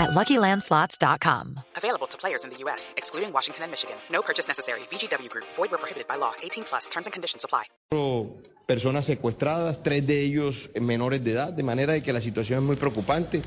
at LuckyLandSlots.com. Available to players in the U.S., excluding Washington and Michigan. No purchase necessary. VGW Group. Void where prohibited by law. 18 plus. Terms and conditions apply. Personas secuestradas, tres de ellos menores de edad, de manera de que la situación es muy preocupante.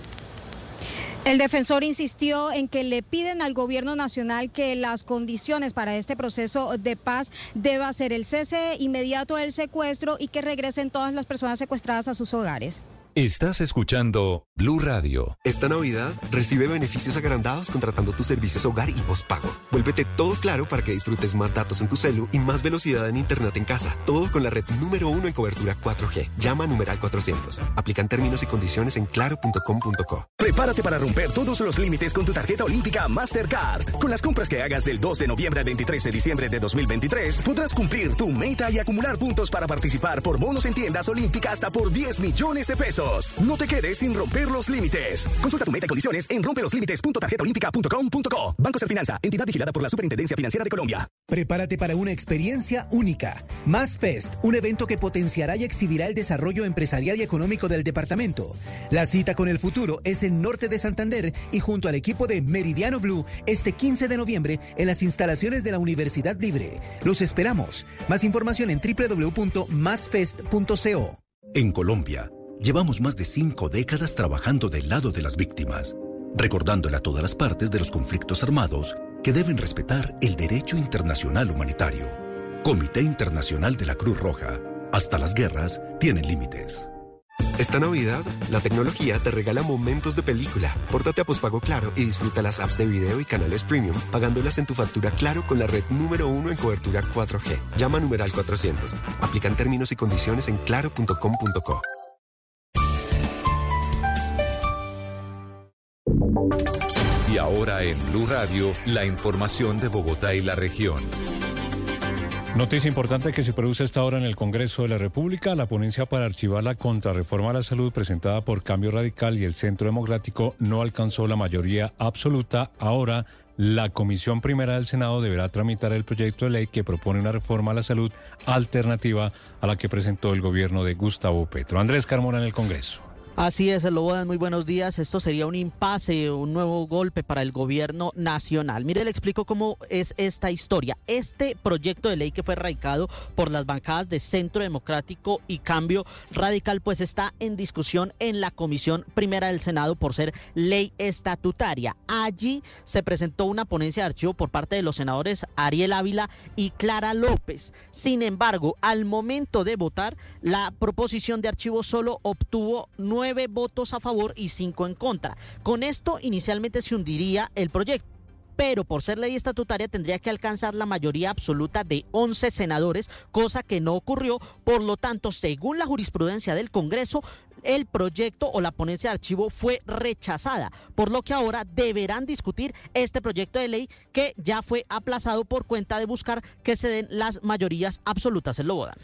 El defensor insistió en que le piden al gobierno nacional que las condiciones para este proceso de paz deba ser el cese inmediato del secuestro y que regresen todas las personas secuestradas a sus hogares. Estás escuchando Blue Radio. Esta Navidad recibe beneficios agrandados contratando tus servicios hogar y postpago. Vuélvete todo claro para que disfrutes más datos en tu celu y más velocidad en internet en casa. Todo con la red número uno en cobertura 4G. Llama a numeral 400. Aplican términos y condiciones en claro.com.co. Prepárate para romper todos los límites con tu tarjeta olímpica Mastercard. Con las compras que hagas del 2 de noviembre al 23 de diciembre de 2023, podrás cumplir tu meta y acumular puntos para participar por bonos en tiendas olímpicas hasta por 10 millones de pesos. No te quedes sin romper los límites. Consulta tu meta y condiciones en rompeloslímites.tarjetaolímpica.com.co. Banco Finanza, entidad vigilada por la Superintendencia Financiera de Colombia. Prepárate para una experiencia única. Más Fest, un evento que potenciará y exhibirá el desarrollo empresarial y económico del departamento. La cita con el futuro es en Norte de Santander y junto al equipo de Meridiano Blue este 15 de noviembre en las instalaciones de la Universidad Libre. Los esperamos. Más información en www.masfest.co. En Colombia. Llevamos más de cinco décadas trabajando del lado de las víctimas, recordándole a todas las partes de los conflictos armados que deben respetar el derecho internacional humanitario. Comité Internacional de la Cruz Roja. Hasta las guerras tienen límites. Esta Navidad, la tecnología te regala momentos de película. Pórtate a Pospago Claro y disfruta las apps de video y canales premium pagándolas en tu factura Claro con la red número uno en cobertura 4G. Llama a numeral 400. Aplican términos y condiciones en claro.com.co. ahora en Blue Radio, la información de Bogotá y la región. Noticia importante que se produce esta hora en el Congreso de la República, la ponencia para archivar la contrarreforma a la salud presentada por Cambio Radical y el Centro Democrático no alcanzó la mayoría absoluta. Ahora, la Comisión Primera del Senado deberá tramitar el proyecto de ley que propone una reforma a la salud alternativa a la que presentó el gobierno de Gustavo Petro. Andrés Carmona en el Congreso. Así es, Lobodan, muy buenos días. Esto sería un impasse, un nuevo golpe para el gobierno nacional. Mire, le explico cómo es esta historia. Este proyecto de ley que fue radicado por las bancadas de Centro Democrático y Cambio Radical, pues está en discusión en la Comisión Primera del Senado por ser ley estatutaria. Allí se presentó una ponencia de archivo por parte de los senadores Ariel Ávila y Clara López. Sin embargo, al momento de votar, la proposición de archivo solo obtuvo nueve nueve votos a favor y cinco en contra. Con esto inicialmente se hundiría el proyecto pero por ser ley estatutaria tendría que alcanzar la mayoría absoluta de 11 senadores, cosa que no ocurrió. Por lo tanto, según la jurisprudencia del Congreso, el proyecto o la ponencia de archivo fue rechazada, por lo que ahora deberán discutir este proyecto de ley que ya fue aplazado por cuenta de buscar que se den las mayorías absolutas en Lobodan.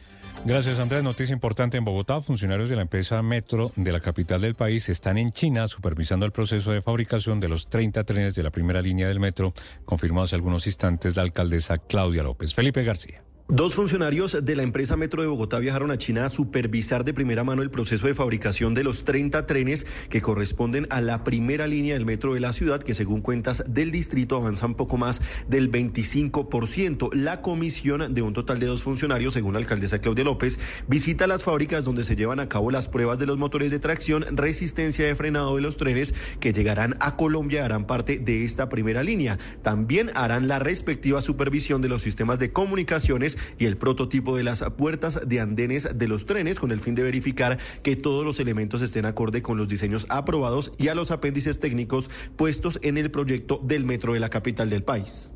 Gracias, Andrés. Noticia importante en Bogotá. Funcionarios de la empresa Metro de la capital del país están en China supervisando el proceso de fabricación de los 30 trenes de la primera línea del metro, confirmó hace algunos instantes la alcaldesa Claudia López. Felipe García. Dos funcionarios de la empresa Metro de Bogotá viajaron a China a supervisar de primera mano el proceso de fabricación de los 30 trenes que corresponden a la primera línea del metro de la ciudad, que según cuentas del distrito avanzan poco más del 25%. La comisión de un total de dos funcionarios, según la alcaldesa Claudia López, visita las fábricas donde se llevan a cabo las pruebas de los motores de tracción, resistencia de frenado de los trenes que llegarán a Colombia harán parte de esta primera línea. También harán la respectiva supervisión de los sistemas de comunicaciones y el prototipo de las puertas de andenes de los trenes con el fin de verificar que todos los elementos estén acorde con los diseños aprobados y a los apéndices técnicos puestos en el proyecto del metro de la capital del país.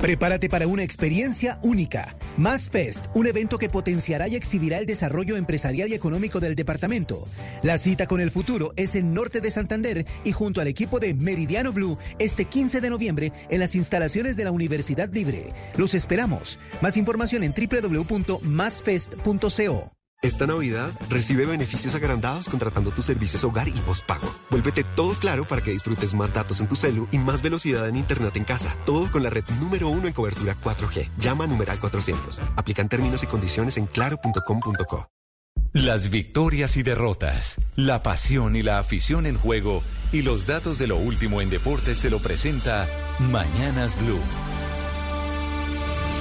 Prepárate para una experiencia única. Más Fest, un evento que potenciará y exhibirá el desarrollo empresarial y económico del departamento. La cita con el futuro es en Norte de Santander y junto al equipo de Meridiano Blue este 15 de noviembre en las instalaciones de la Universidad Libre. Los esperamos. Más información en www.masfest.co. Esta Navidad recibe beneficios agrandados contratando tus servicios hogar y postpago. Vuélvete todo claro para que disfrutes más datos en tu celu y más velocidad en internet en casa. Todo con la red número uno en cobertura 4G. Llama a numeral 400. Aplican términos y condiciones en claro.com.co. Las victorias y derrotas, la pasión y la afición en juego y los datos de lo último en deportes se lo presenta Mañanas Blue.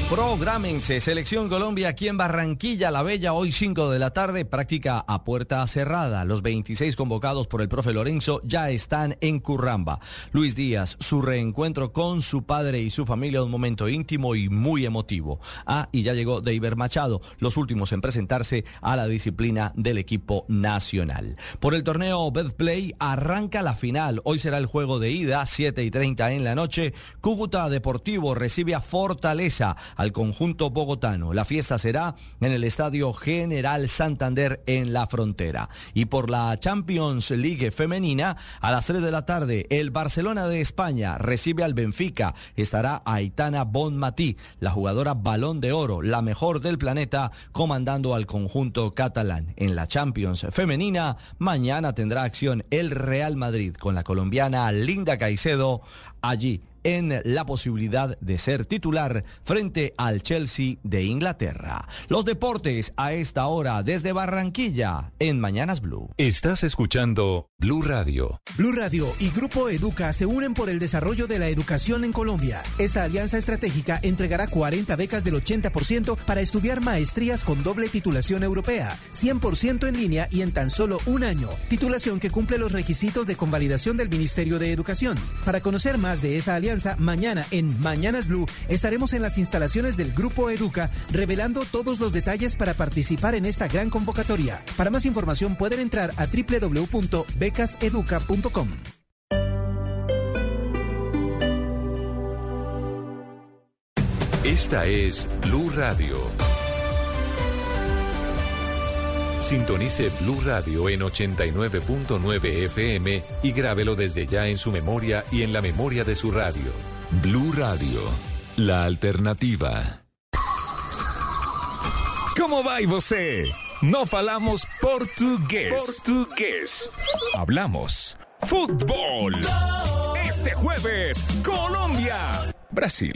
Prográmense, Selección Colombia aquí en Barranquilla, La Bella, hoy 5 de la tarde, práctica a puerta cerrada. Los 26 convocados por el profe Lorenzo ya están en Curramba. Luis Díaz, su reencuentro con su padre y su familia, un momento íntimo y muy emotivo. Ah, y ya llegó Deiber Machado, los últimos en presentarse a la disciplina del equipo nacional. Por el torneo Betplay arranca la final. Hoy será el juego de ida, 7 y 30 en la noche. Cúcuta Deportivo recibe a Fortaleza al conjunto bogotano. La fiesta será en el Estadio General Santander en la frontera. Y por la Champions League femenina, a las 3 de la tarde, el Barcelona de España recibe al Benfica. Estará Aitana Bonmatí, la jugadora balón de oro, la mejor del planeta, comandando al conjunto catalán. En la Champions femenina, mañana tendrá acción el Real Madrid con la colombiana Linda Caicedo allí en la posibilidad de ser titular frente al Chelsea de Inglaterra. Los deportes a esta hora desde Barranquilla en Mañanas Blue. Estás escuchando Blue Radio. Blue Radio y Grupo Educa se unen por el desarrollo de la educación en Colombia. Esta alianza estratégica entregará 40 becas del 80% para estudiar maestrías con doble titulación europea, 100% en línea y en tan solo un año. Titulación que cumple los requisitos de convalidación del Ministerio de Educación. Para conocer más de esa alianza, mañana en Mañanas Blue estaremos en las instalaciones del Grupo Educa revelando todos los detalles para participar en esta gran convocatoria. Para más información pueden entrar a www.becaseduca.com. Esta es Blue Radio. Sintonice Blue Radio en 89.9 FM y grábelo desde ya en su memoria y en la memoria de su radio. Blue Radio, la alternativa. Como vai você? No falamos portugués. Portugués. Hablamos fútbol. Este jueves, Colombia, Brasil.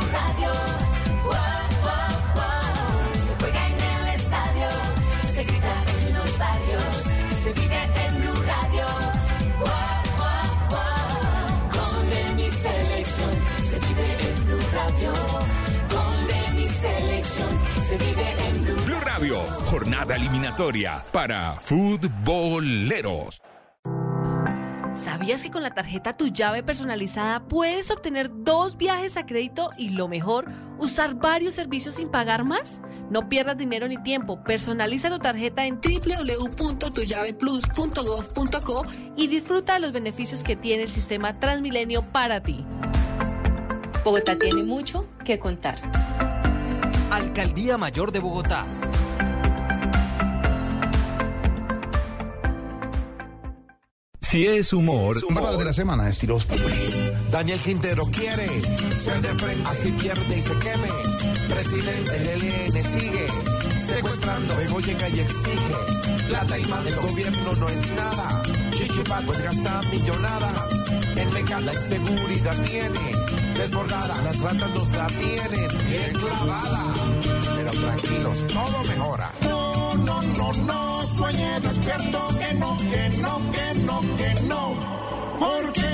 se vive en Blue Blue Radio, jornada eliminatoria para futboleros. ¿Sabías que con la tarjeta Tu llave personalizada puedes obtener dos viajes a crédito y lo mejor, usar varios servicios sin pagar más? No pierdas dinero ni tiempo. Personaliza tu tarjeta en www.tullaveplus.gov.co y disfruta de los beneficios que tiene el sistema Transmilenio para ti. Bogotá tiene mucho que contar. Alcaldía Mayor de Bogotá. Si es humor, Verdad de la semana, estilos Daniel Quintero quiere ser de frente, así pierde y se queme. Presidente, el ELN sigue secuestrando, luego llega y exige. Plata y más del gobierno no es nada. Chichipato pues gasta millonada. En Meca la inseguridad tiene desbordada. Las ratas nos la tienen bien clavada. Pero tranquilos, todo mejora. No, no, no, no, sueñe despierto que no, que no, que no, que no. Porque,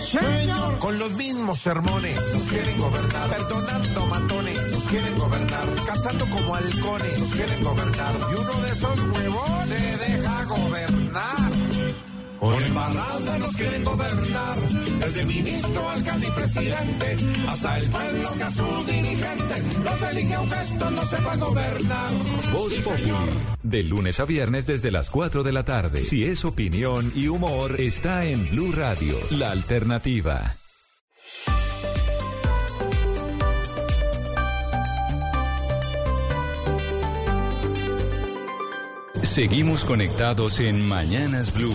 señor, Con los mismos sermones nos quieren gobernar, perdonando matones, nos quieren gobernar, cazando como halcones, nos quieren gobernar. Y uno de esos huevos se deja gobernar. Por embarrada nos quieren gobernar, desde ministro, alcalde y presidente, hasta el pueblo que a sus dirigentes los elige aunque esto no sepa gobernar. Voz Populi, de lunes a viernes desde las 4 de la tarde. Si es opinión y humor, está en Blue Radio, la alternativa. Seguimos conectados en Mañanas Blue.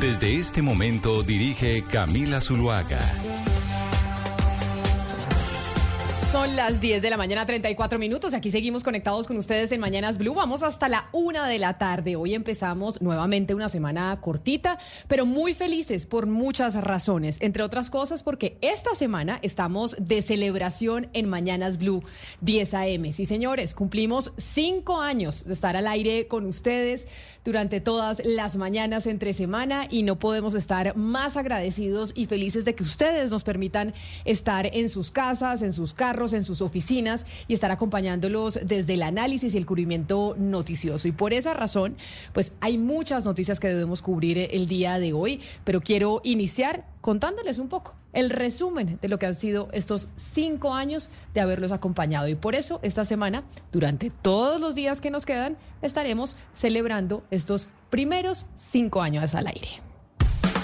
Desde este momento dirige Camila Zuluaga. Son las 10 de la mañana, 34 minutos. Aquí seguimos conectados con ustedes en Mañanas Blue. Vamos hasta la una de la tarde. Hoy empezamos nuevamente una semana cortita, pero muy felices por muchas razones. Entre otras cosas, porque esta semana estamos de celebración en Mañanas Blue 10 AM. Sí, señores, cumplimos cinco años de estar al aire con ustedes durante todas las mañanas entre semana y no podemos estar más agradecidos y felices de que ustedes nos permitan estar en sus casas, en sus en sus oficinas y estar acompañándolos desde el análisis y el cubrimiento noticioso. Y por esa razón, pues hay muchas noticias que debemos cubrir el día de hoy, pero quiero iniciar contándoles un poco el resumen de lo que han sido estos cinco años de haberlos acompañado. Y por eso esta semana, durante todos los días que nos quedan, estaremos celebrando estos primeros cinco años al aire.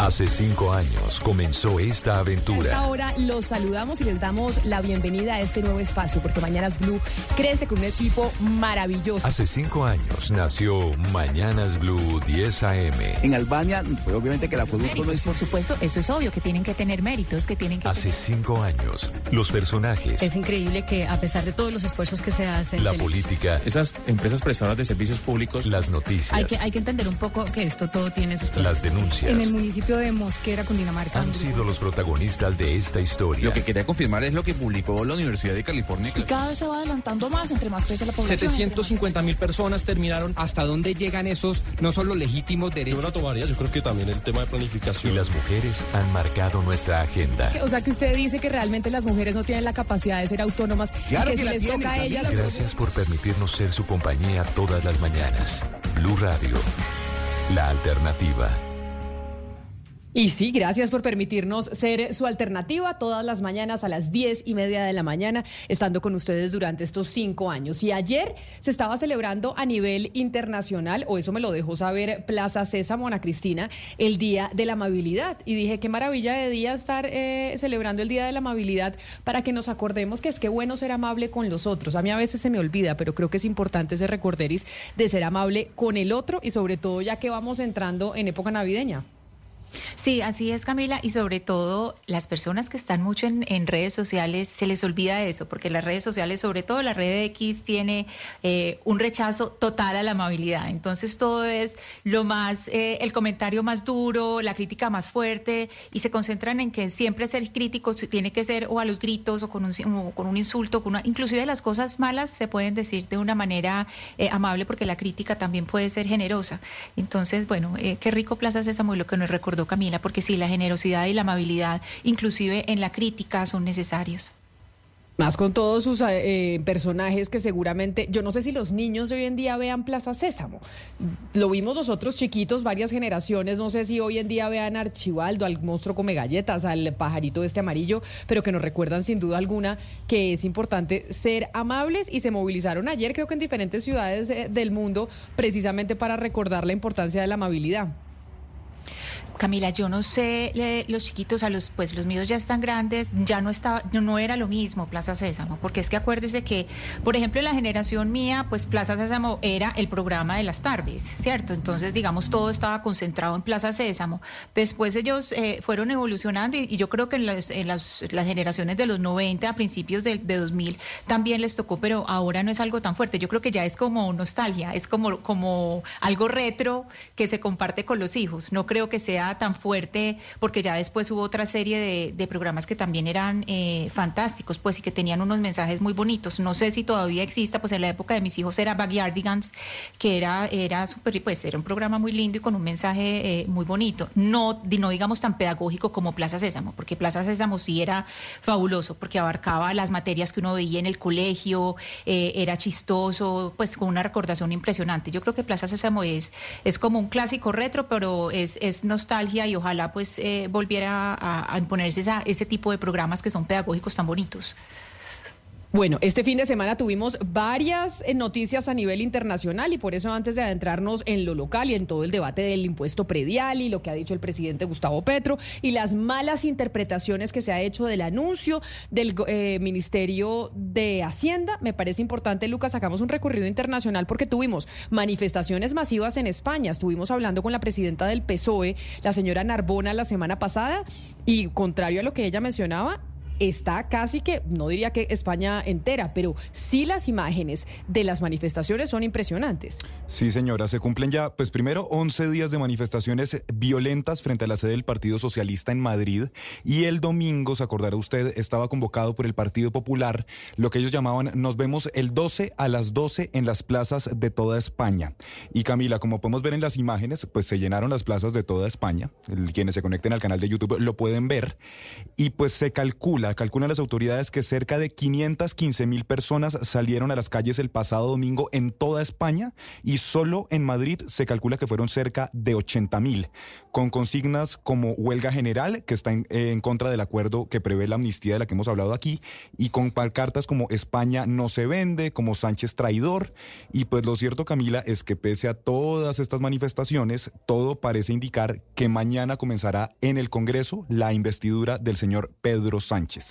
Hace cinco años comenzó esta aventura. Ahora los saludamos y les damos la bienvenida a este nuevo espacio, porque Mañanas Blue crece con un equipo maravilloso. Hace cinco años nació Mañanas Blue 10 AM. En Albania, pues obviamente que la producto no es... Por supuesto, eso es obvio, que tienen que tener méritos, que tienen que... Hace cinco años, los personajes, Es increíble que a pesar de todos los esfuerzos que se hacen... la política, Esas empresas prestadoras de servicios públicos. las noticias, Hay que, hay que entender un poco que esto todo tiene sus las denuncias, En el municipio de Mosquera, Cundinamarca. han sido los protagonistas de esta historia. Lo que quería confirmar es lo que publicó la Universidad de California. Y cada vez se va adelantando más entre más crece la población. 750 mil personas terminaron. ¿Hasta dónde llegan esos no solo legítimos derechos? Yo me la tomaría, yo creo que también el tema de planificación. Y las mujeres han marcado nuestra agenda. O sea que usted dice que realmente las mujeres no tienen la capacidad de ser autónomas Claro y que, que si la les tienen, toca a ellas... Gracias por permitirnos ser su compañía todas las mañanas. Blue Radio, la alternativa. Y sí, gracias por permitirnos ser su alternativa todas las mañanas a las diez y media de la mañana, estando con ustedes durante estos cinco años. Y ayer se estaba celebrando a nivel internacional, o eso me lo dejó saber Plaza Sésamo, Ana Cristina, el Día de la Amabilidad. Y dije, qué maravilla de día estar eh, celebrando el Día de la Amabilidad para que nos acordemos que es que bueno ser amable con los otros. A mí a veces se me olvida, pero creo que es importante ese recorderis de ser amable con el otro y sobre todo ya que vamos entrando en época navideña. Sí, así es, Camila, y sobre todo las personas que están mucho en, redes sociales, se les olvida eso, porque las redes sociales, sobre todo la red X, tiene eh, un rechazo total a la amabilidad. Entonces todo es lo más, eh, el comentario más duro, la crítica más fuerte, y se concentran en que siempre ser crítico tiene que ser o a los gritos o con un, o con un insulto, con una, inclusive las cosas malas se pueden decir de una manera eh, amable, porque la crítica también puede ser generosa. Entonces, bueno, eh, qué rico Plaza Sésamo y lo que nos recordó Camila, porque sí, la generosidad y la amabilidad, inclusive en la crítica, son necesarios. Más con todos sus eh, personajes que seguramente, yo no sé si los niños de hoy en día vean Plaza Sésamo. Lo vimos nosotros chiquitos, varias generaciones, no sé si hoy en día vean Archibaldo, al monstruo come galletas, al pajarito este amarillo, pero que nos recuerdan sin duda alguna que es importante ser amables y se movilizaron ayer, creo que en diferentes ciudades eh, del mundo, precisamente para recordar la importancia de la amabilidad. Camila, yo no sé, le- los chiquitos, a los, pues los míos ya están grandes, ya no estaba, no, era lo mismo Plaza Sésamo, porque es que acuérdese que, por ejemplo, en la generación mía, pues Plaza Sésamo era el programa de las tardes, ¿cierto? Entonces, digamos, todo estaba concentrado en Plaza Sésamo. Después ellos eh, fueron evolucionando y, y yo creo que en, las, en las, las generaciones de los 90, a principios del- de, 2000, también les tocó, pero ahora no es algo tan fuerte. Yo creo que ya es como nostalgia, es como, como algo retro que se comparte con los hijos. No creo que sea tan fuerte, porque ya después hubo otra serie de, programas que también eran eh, fantásticos, pues y que tenían unos mensajes muy bonitos. No sé si todavía exista, pues en la época de mis hijos era Backyardigans, que era, era súper, pues era un programa muy lindo y con un mensaje eh, muy bonito. No, no digamos tan pedagógico como Plaza Sésamo, porque Plaza Sésamo sí era fabuloso, porque abarcaba las materias que uno veía en el colegio, eh, era chistoso, pues con una recordación impresionante. Yo creo que Plaza Sésamo es, es como un clásico retro, pero es, es nostalgia y ojalá pues eh, volviera a, imponerse esa, ese tipo de programas que son pedagógicos tan bonitos. Bueno, este fin de semana tuvimos varias eh, noticias a nivel internacional y por eso antes de adentrarnos en lo local y en todo el debate del impuesto predial y lo que ha dicho el presidente Gustavo Petro y las malas interpretaciones que se ha hecho del anuncio del eh, Ministerio de Hacienda, me parece importante, Lucas, sacamos un recorrido internacional porque tuvimos manifestaciones masivas en España. Estuvimos hablando con la presidenta del PSOE, la señora Narbona, la semana pasada y contrario a lo que ella mencionaba, está casi que, no diría que España entera, pero sí las imágenes de las manifestaciones son impresionantes. Sí, señora, se cumplen ya, pues primero, 11 días de manifestaciones violentas frente a la sede del Partido Socialista en Madrid y el domingo, se acordará usted, estaba convocado por el Partido Popular, lo que ellos llamaban Nos vemos el 12 a las 12 en las plazas de toda España. Y Camila, como podemos ver en las imágenes, pues se llenaron las plazas de toda España. Quienes se conecten al canal de YouTube lo pueden ver. Y pues se calcula, calculan las autoridades que cerca de 515 mil personas salieron a las calles el pasado domingo en toda España y solo en Madrid se calcula que fueron cerca de 80 mil, con consignas como huelga general, que está en, en contra del acuerdo que prevé la amnistía de la que hemos hablado aquí, y con cartas como España no se vende, como Sánchez traidor. Y pues lo cierto, Camila, es que pese a todas estas manifestaciones, todo parece indicar que mañana comenzará en el Congreso la investidura del señor Pedro Sánchez.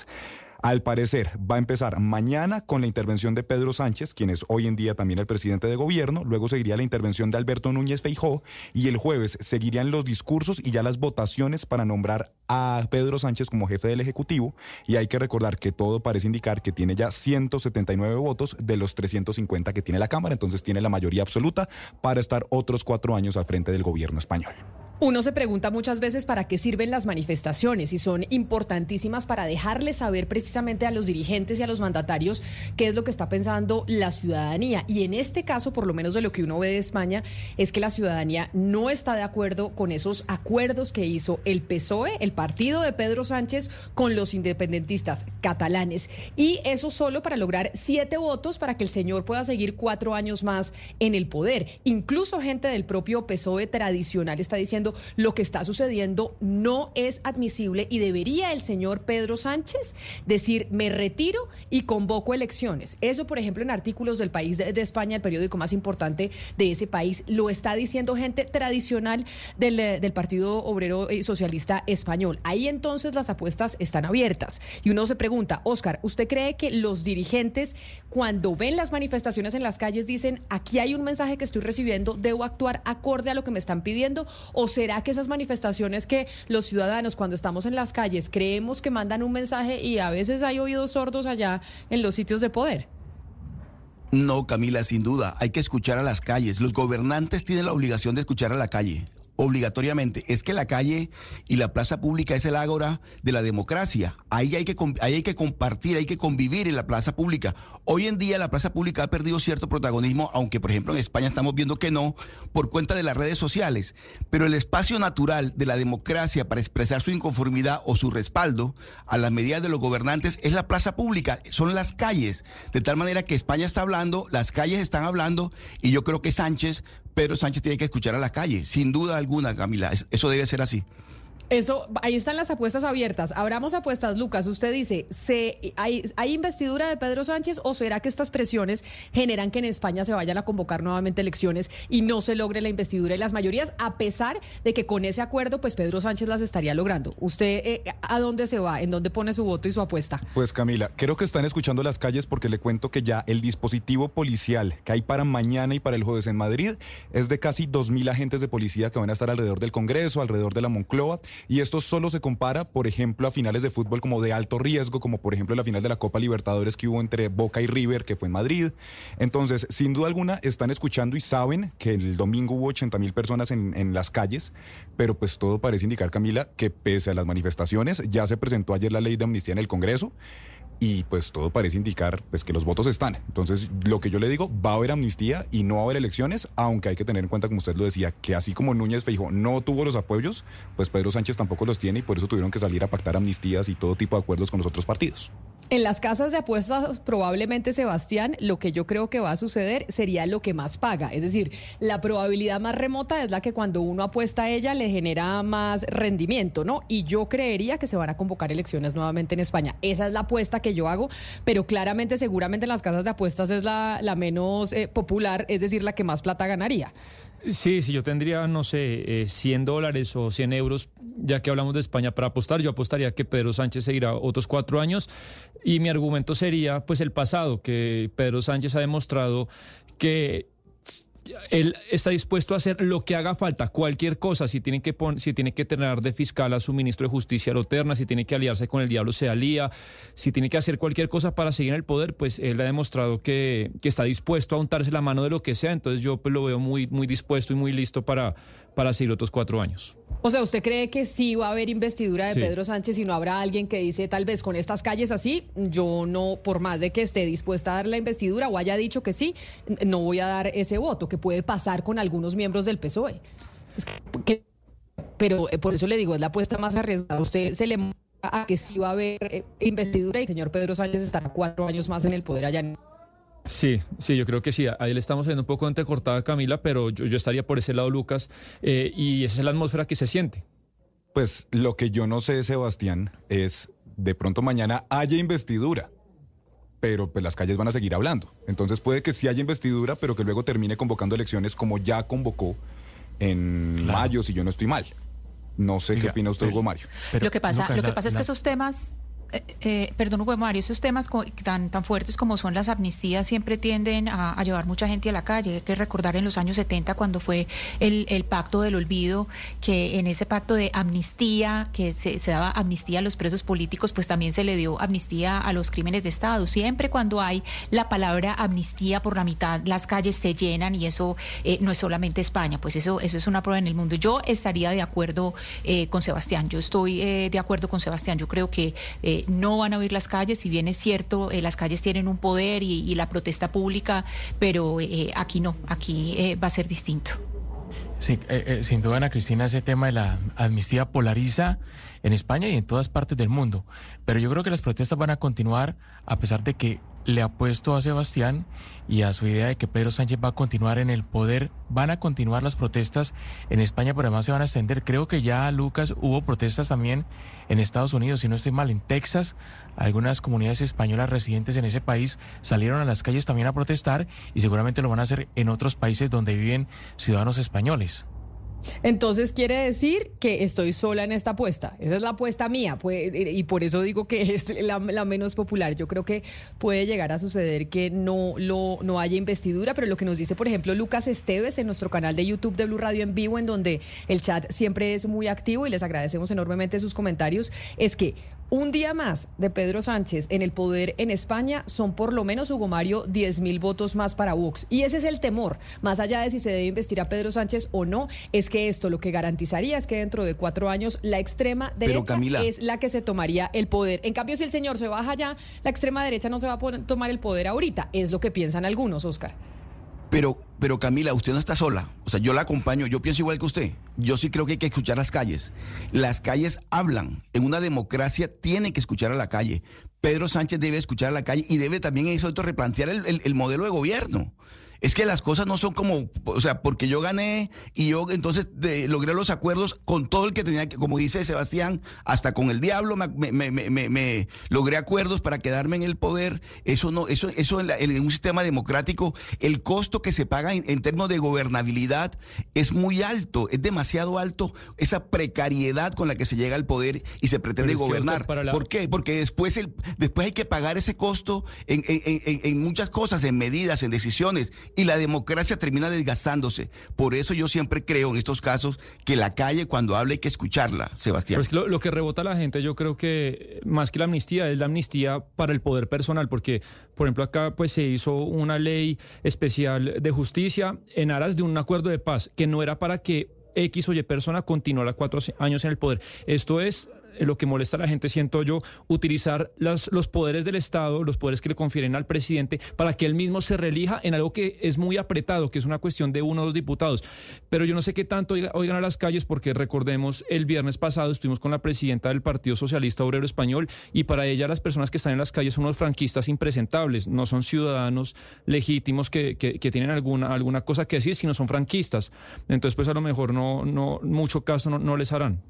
Al parecer, va a empezar mañana con la intervención de Pedro Sánchez, quien es hoy en día también el presidente de gobierno, luego seguiría la intervención de Alberto Núñez Feijó y el jueves seguirían los discursos y ya las votaciones para nombrar a Pedro Sánchez como jefe del Ejecutivo. Y hay que recordar que todo parece indicar que tiene ya 179 votos de los 350 que tiene la Cámara, entonces tiene la mayoría absoluta para estar otros cuatro años al frente del gobierno español. Uno se pregunta muchas veces para qué sirven las manifestaciones y son importantísimas para dejarles saber precisamente a los dirigentes y a los mandatarios qué es lo que está pensando la ciudadanía. Y en este caso, por lo menos de lo que uno ve de España, es que la ciudadanía no está de acuerdo con esos acuerdos que hizo el PSOE, el partido de Pedro Sánchez, con los independentistas catalanes. Y eso solo para lograr siete votos para que el señor pueda seguir cuatro años más en el poder. Incluso gente del propio PSOE tradicional está diciendo lo que está sucediendo no es admisible y debería el señor Pedro Sánchez decir me retiro y convoco elecciones. Eso, por ejemplo, en artículos del país de, España, el periódico más importante de ese país, lo está diciendo gente tradicional del, eh, del Partido Obrero Socialista Español. Ahí entonces las apuestas están abiertas. Y uno se pregunta, Oscar, ¿usted cree que los dirigentes cuando ven las manifestaciones en las calles dicen, aquí hay un mensaje que estoy recibiendo, debo actuar acorde a lo que me están pidiendo? ¿O será que esas manifestaciones que los ciudadanos cuando estamos en las calles creemos que mandan un mensaje y a veces hay oídos sordos allá en los sitios de poder? No, Camila, sin duda. Hay que escuchar a las calles. Los gobernantes tienen la obligación de escuchar a la calle. Obligatoriamente. Es que la calle y la plaza pública es el ágora de la democracia. Ahí hay, que, hay que compartir, hay que convivir en la plaza pública. Hoy en día la plaza pública ha perdido cierto protagonismo, aunque por ejemplo en España estamos viendo que no, por cuenta de las redes sociales. Pero el espacio natural de la democracia para expresar su inconformidad o su respaldo a las medidas de los gobernantes es la plaza pública, son las calles. De tal manera que España está hablando, las calles están hablando, y yo creo que Sánchez, Pedro Sánchez tiene que escuchar a la calle, sin duda alguna, Camila. Es- Eso debe ser así. Eso, ahí están las apuestas abiertas. Abramos apuestas, Lucas. Usted dice, ¿se, hay, ¿hay investidura de Pedro Sánchez o será que estas presiones generan que en España se vayan a convocar nuevamente elecciones y no se logre la investidura y las mayorías, a pesar de que con ese acuerdo, pues Pedro Sánchez las estaría logrando? ¿Usted eh, a dónde se va? ¿En dónde pone su voto y su apuesta? Pues Camila, creo que están escuchando las calles porque le cuento que ya el dispositivo policial que hay para mañana y para el jueves en Madrid es de casi 2.000 agentes de policía que van a estar alrededor del Congreso, alrededor de la Moncloa Y esto solo se compara, por ejemplo, a finales de fútbol como de alto riesgo, como por ejemplo la final de la Copa Libertadores que hubo entre Boca y River, que fue en Madrid. Entonces, sin duda alguna, están escuchando y saben que el domingo hubo 80 mil personas en, en las calles, pero pues todo parece indicar, Camila, que pese a las manifestaciones, ya se presentó ayer la ley de amnistía en el Congreso y pues todo parece indicar pues que los votos están. Entonces, lo que yo le digo, va a haber amnistía y no va a haber elecciones, aunque hay que tener en cuenta, como usted lo decía, que así como Núñez Feijo no tuvo los apoyos, pues Pedro Sánchez tampoco los tiene y por eso tuvieron que salir a pactar amnistías y todo tipo de acuerdos con los otros partidos. En las casas de apuestas, probablemente, Sebastián, lo que yo creo que va a suceder sería lo que más paga. Es decir, la probabilidad más remota es la que cuando uno apuesta a ella le genera más rendimiento, ¿no? Y yo creería que se van a convocar elecciones nuevamente en España. Esa es la apuesta que yo hago, pero claramente, seguramente en las casas de apuestas es la, la menos eh, popular, es decir, la que más plata ganaría. Sí, si yo tendría, no sé, eh, 100 dólares o 100 euros, ya que hablamos de España para apostar, yo apostaría que Pedro Sánchez seguirá otros cuatro años. Y mi argumento sería pues el pasado, que Pedro Sánchez ha demostrado que él está dispuesto a hacer lo que haga falta, cualquier cosa, si tiene que si tiene que tener de fiscal a su ministro de Justicia lo terna, si tiene que aliarse con el diablo se alía, si tiene que hacer cualquier cosa para seguir en el poder, pues él ha demostrado que, que está dispuesto a untarse la mano de lo que sea, entonces yo pues, lo veo muy, muy dispuesto y muy listo para, para seguir otros cuatro años. O sea, ¿usted cree que sí va a haber investidura de Sí. Pedro Sánchez y no habrá alguien que dice, tal vez con estas calles así, yo no, por más de que esté dispuesta a dar la investidura o haya dicho que sí, no voy a dar ese voto, que puede pasar con algunos miembros del PSOE? Es que- que- pero eh, por eso le digo, es la apuesta más arriesgada. Usted se le a que sí va a haber eh, investidura y el señor Pedro Sánchez estará cuatro años más en el poder allá. en- Sí, sí, yo creo que sí. Ahí le estamos viendo un poco entrecortada, Camila, pero yo, yo estaría por ese lado, Lucas, eh, y esa es la atmósfera que se siente. Pues lo que yo no sé, Sebastián, es de pronto mañana haya investidura, pero pues las calles van a seguir hablando. Entonces puede que sí haya investidura, pero que luego termine convocando elecciones como ya convocó en mayo, si yo no estoy mal. No sé qué opina usted, Hugo Mario. lo que pasa, lo que pasa es que esos temas, eh, eh, perdón, Hugo Mario, esos temas tan, tan fuertes como son las amnistías siempre tienden a, llevar mucha gente a la calle. Hay que recordar en los años 70 cuando fue el, el pacto del olvido, que en ese pacto de amnistía, que se, se daba amnistía a los presos políticos, pues también se le dio amnistía a los crímenes de Estado. Siempre cuando hay la palabra amnistía por la mitad, las calles se llenan y eso eh, no es solamente España, pues eso, eso es una prueba en el mundo. Yo estaría de acuerdo eh, con Sebastián, yo estoy de acuerdo con Sebastián, yo creo que eh, no van a oír las calles, si bien es cierto, eh, las calles tienen un poder y, la protesta pública, pero eh, aquí no, aquí eh, va a ser distinto. Eh, eh, sin duda, Ana Cristina, ese tema de la amnistía polariza en España y en todas partes del mundo. Pero yo creo que las protestas van a continuar a pesar de que le apuesto a Sebastián y a su idea de que Pedro Sánchez va a continuar en el poder. Van a continuar las protestas en España, pero además se van a extender. Creo que ya, Lucas, hubo protestas también en Estados Unidos, si no estoy mal, en Texas. Algunas comunidades españolas residentes en ese país salieron a las calles también a protestar y seguramente lo van a hacer en otros países donde viven ciudadanos españoles. Entonces quiere decir que estoy sola en esta apuesta. Esa es la apuesta mía pues, y por eso digo que es la, la menos popular. Yo creo que puede llegar a suceder que no, lo, no haya investidura, pero lo que nos dice, por ejemplo, Lucas Esteves en nuestro canal de YouTube de Blue Radio en vivo, en donde el chat siempre es muy activo y les agradecemos enormemente sus comentarios, es que un día más de Pedro Sánchez en el poder en España son por lo menos, Hugo Mario, 10 mil votos más para Vox. Y ese es el temor, más allá de si se debe investir a Pedro Sánchez o no, es que esto lo que garantizaría es que dentro de cuatro años la extrema derecha Camila- es la que se tomaría el poder. En cambio, si el señor se baja ya, la extrema derecha no se va a poner- tomar el poder ahorita. Es lo que piensan algunos, Oscar. Pero, pero Camila, usted no está sola. O sea, yo la acompaño, yo pienso igual que usted. Yo sí creo que hay que escuchar las calles. Las calles hablan. En una democracia tiene que escuchar a la calle. Pedro Sánchez debe escuchar a la calle y debe también eso replantear el, el- el modelo de gobierno. Es que las cosas no son como, o sea, porque yo gané y yo entonces de- logré los acuerdos con todo el que tenía que, como dice Sebastián, hasta con el diablo me, me- me- me- me- me logré acuerdos para quedarme en el poder. Eso no, eso, eso en, la- en un sistema democrático, el costo que se paga en, en términos de gobernabilidad es muy alto, es demasiado alto esa precariedad con la que se llega al poder y se pretende gobernar. La- ¿Por qué? Porque después, el, después hay que pagar ese costo en, en- en- en muchas cosas, en medidas, en decisiones. Y la democracia termina desgastándose. Por eso yo siempre creo en estos casos que la calle cuando habla hay que escucharla, Sebastián. Pues lo, que rebota la gente, yo creo que más que la amnistía es la amnistía para el poder personal, porque por ejemplo acá pues se hizo una ley especial de justicia en aras de un acuerdo de paz que no era para que X o Y persona continuara cuatro años en el poder. Esto es lo que molesta a la gente, siento yo, utilizar las, los poderes del Estado, los poderes que le confieren al presidente, para que él mismo se reelija en algo que es muy apretado, que es una cuestión de uno o dos diputados. Pero yo no sé qué tanto oiga- oigan a las calles, porque recordemos, el viernes pasado estuvimos con la presidenta del Partido Socialista Obrero Español, y para ella las personas que están en las calles son unos franquistas impresentables, no son ciudadanos legítimos que, que- que tienen alguna, alguna cosa que decir, sino son franquistas. Entonces, pues a lo mejor no, no mucho caso no- no les harán.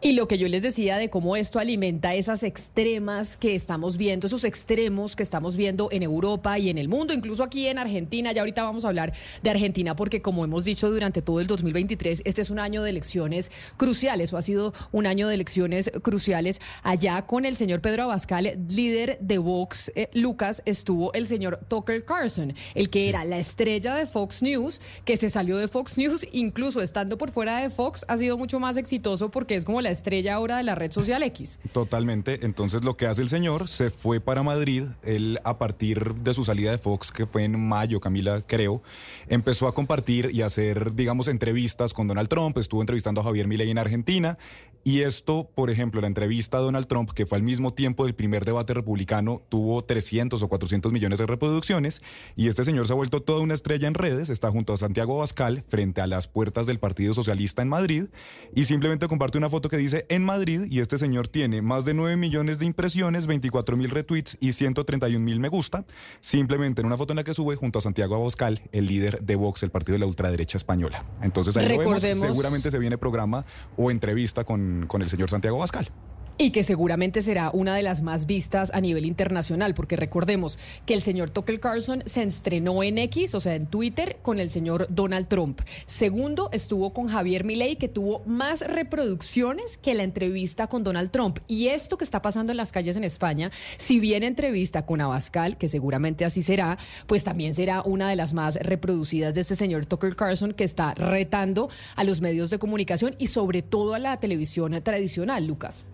Y lo que yo les decía de cómo esto alimenta esas extremas que estamos viendo, esos extremos que estamos viendo en Europa y en el mundo, incluso aquí en Argentina. Ya ahorita vamos a hablar de Argentina porque como hemos dicho durante todo el 2023, este es un año de elecciones cruciales o ha sido un año de elecciones cruciales. Allá con el señor Pedro Abascal, líder de Vox, eh, Lucas, estuvo el señor Tucker Carlson, el que era la estrella de Fox News, que se salió de Fox News, incluso estando por fuera de Fox, ha sido mucho más exitoso porque es como la estrella ahora de la red social X. Totalmente. Entonces lo que hace el señor, se fue para Madrid, él a partir de su salida de Fox, que fue en mayo, Camila, creo, empezó a compartir y hacer, digamos, entrevistas con Donald Trump, estuvo entrevistando a Javier Milei en Argentina, y esto, por ejemplo, la entrevista a Donald Trump, que fue al mismo tiempo del primer debate republicano, tuvo 300 o 400 millones de reproducciones, y este señor se ha vuelto toda una estrella en redes, está junto a Santiago Abascal frente a las puertas del Partido Socialista en Madrid, y simplemente comparte una foto que dice en Madrid, y este señor tiene más de 9 millones de impresiones, 24 mil retweets y 131 mil me gusta, simplemente en una foto en la que sube junto a Santiago Abascal, el líder de Vox, el partido de la ultraderecha española. Entonces ahí lo vemos. Seguramente se viene programa o entrevista con, con el señor Santiago Abascal. Y que seguramente será una de las más vistas a nivel internacional, porque recordemos que el señor Tucker Carlson se estrenó en X, o sea, en Twitter, con el señor Donald Trump. Segundo, estuvo con Javier Milei, que tuvo más reproducciones que la entrevista con Donald Trump. Y esto que está pasando en las calles en España, si bien entrevista con Abascal, que seguramente así será, pues también será una de las más reproducidas de este señor Tucker Carlson, que está retando a los medios de comunicación y sobre todo a la televisión tradicional, Lucas.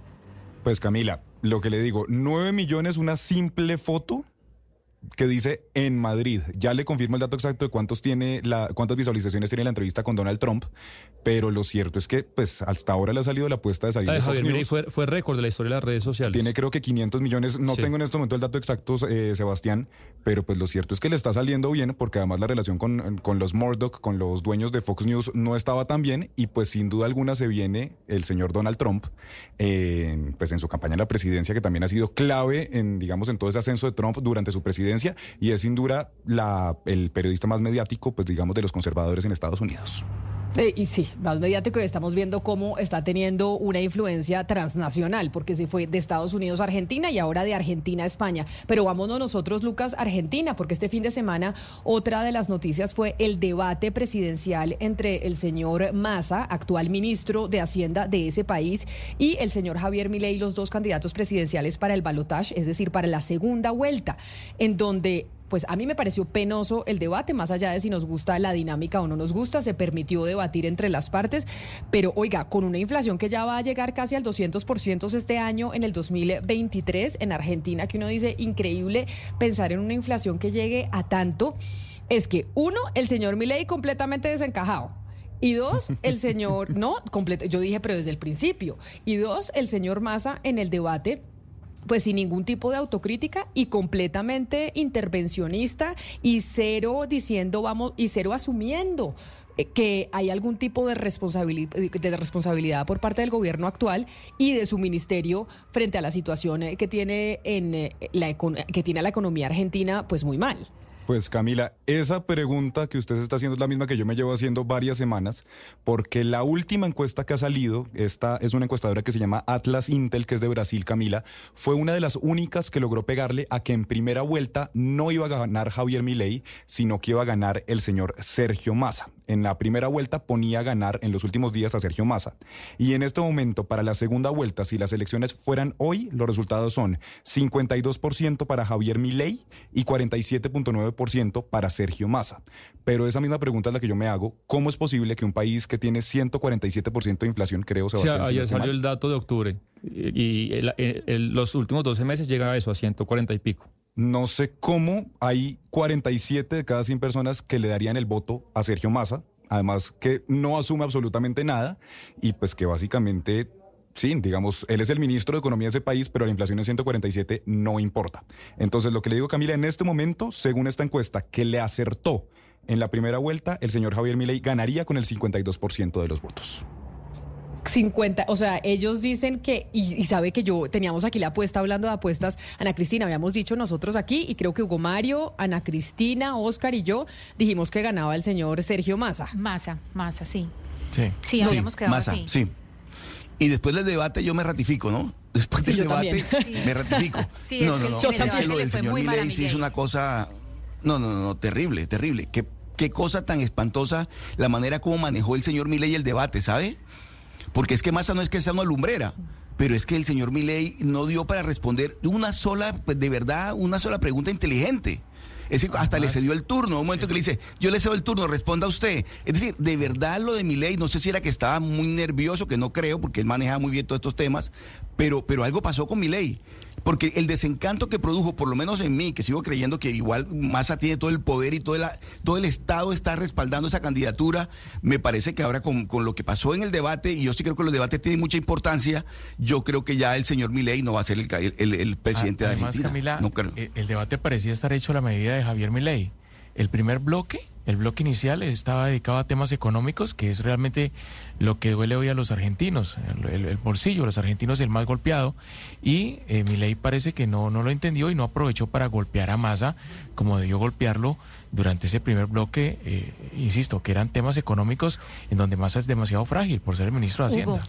Pues Camila, lo que le digo, 9 millones una simple foto que dice en Madrid. Ya le confirmo el dato exacto de cuántos tiene la, cuántas visualizaciones tiene la entrevista con Donald Trump, pero lo cierto es que pues hasta ahora le ha salido la apuesta de salir La de Javier fue, fue récord de la historia de las redes sociales. Tiene creo que 500 millones, no Sí. tengo en este momento el dato exacto, eh, Sebastián, pero pues lo cierto es que le está saliendo bien porque además la relación con, con los Murdoch, con los dueños de Fox News no estaba tan bien y pues sin duda alguna se viene el señor Donald Trump, eh, pues en su campaña en la presidencia que también ha sido clave en, digamos, en todo ese ascenso de Trump durante su presidencia y es sin duda la, el periodista más mediático, pues digamos, de los conservadores en Estados Unidos. Eh, y sí, más mediático estamos viendo cómo está teniendo una influencia transnacional, porque se fue de Estados Unidos a Argentina y ahora de Argentina a España. Pero vámonos nosotros, Lucas, Argentina, porque este fin de semana otra de las noticias fue el debate presidencial entre el señor Massa, actual ministro de Hacienda de ese país, y el señor Javier Milei, los dos candidatos presidenciales para el balotaje, es decir, para la segunda vuelta, en donde pues a mí me pareció penoso el debate, más allá de si nos gusta la dinámica o no nos gusta, se permitió debatir entre las partes, pero oiga, con una inflación que ya va a llegar casi al 200% este año en el 2023 en Argentina, que uno dice increíble pensar en una inflación que llegue a tanto, es que uno, el señor Milei completamente desencajado. Y dos, el señor, no, completo, yo dije, pero desde el principio. Y dos, el señor Massa en el debate pues sin ningún tipo de autocrítica y completamente intervencionista y cero diciendo vamos y cero asumiendo eh, que hay algún tipo de, responsabili- de responsabilidad por parte del gobierno actual y de su ministerio frente a la situación eh, que tiene en eh, la que tiene la economía argentina pues muy mal. Pues Camila, esa pregunta que usted está haciendo es la misma que yo me llevo haciendo varias semanas, porque la última encuesta que ha salido, esta es una encuestadora que se llama Atlas Intel, que es de Brasil, Camila, fue una de las únicas que logró pegarle a que en primera vuelta no iba a ganar Javier Milei, sino que iba a ganar el señor Sergio Massa. En la primera vuelta ponía a ganar en los últimos días a Sergio Massa. Y en este momento, para la segunda vuelta, si las elecciones fueran hoy, los resultados son 52% para Javier Milei y 47.9% 59% para Sergio Massa. Pero esa misma pregunta es la que yo me hago. ¿Cómo es posible que un país que tiene 147% de inflación, creo, Sebastián? si no ayer salió el dato de octubre y, y el- el- el- los últimos 12 meses llega a eso, a 140 y pico. No sé cómo hay 47 de cada 100 personas que le darían el voto a Sergio Massa, además que no asume absolutamente nada y pues que básicamente, sí, digamos, él es el ministro de Economía de ese país, pero la inflación en 147 no importa. Entonces, lo que le digo, Camila, en este momento, según esta encuesta que le acertó en la primera vuelta, el señor Javier Milei ganaría con el 52% de los votos. 50, o sea, ellos dicen que, y, y sabe que yo teníamos aquí la apuesta hablando de apuestas, Ana Cristina, habíamos dicho nosotros aquí, y creo que Hugo Mario, Ana Cristina, Oscar y yo dijimos que ganaba el señor Sergio Massa. Massa, Massa, sí. Sí. Sí, habíamos quedado Massa, así. sí. Y después del debate yo me ratifico, ¿no? Después Sí, del debate también. me ratifico. Sí, no, no, no. yo Es que lo del señor Milei sí es una cosa... No, no, no, no, terrible, terrible. Qué, qué cosa tan espantosa la manera como manejó el señor Milei el debate, ¿sabe? Porque es que Massa no es que sea una lumbrera, pero es que el señor Milei no dio para responder una sola, pues de verdad, una sola pregunta inteligente. Es que hasta le cedió el turno, un momento que le dice, yo le cedo el turno, responda usted. Es decir, de verdad lo de Milei, no sé si era que estaba muy nervioso, que no creo, porque él maneja muy bien todos estos temas, pero, pero algo pasó con Milei. Porque el desencanto que produjo, por lo menos en mí, que sigo creyendo que igual Massa tiene todo el poder y todo el, todo el Estado está respaldando esa candidatura, me parece que ahora con, con lo que pasó en el debate, y yo sí creo que los debates tienen mucha importancia, yo creo que ya el señor Milei no va a ser el, el- el- presidente de Además, Argentina. Camila, No creo. eh, el debate parecía estar hecho a la medida de Javier Milei. El primer bloque, el bloque inicial, estaba dedicado a temas económicos, que es realmente lo que duele hoy a los argentinos, el, el- el bolsillo, los argentinos el más golpeado. Y eh, Milei parece que no, no lo entendió y no aprovechó para golpear a Massa como debió golpearlo durante ese primer bloque, eh, insisto, que eran temas económicos en donde Massa es demasiado frágil por ser el ministro de Hacienda. Hugo.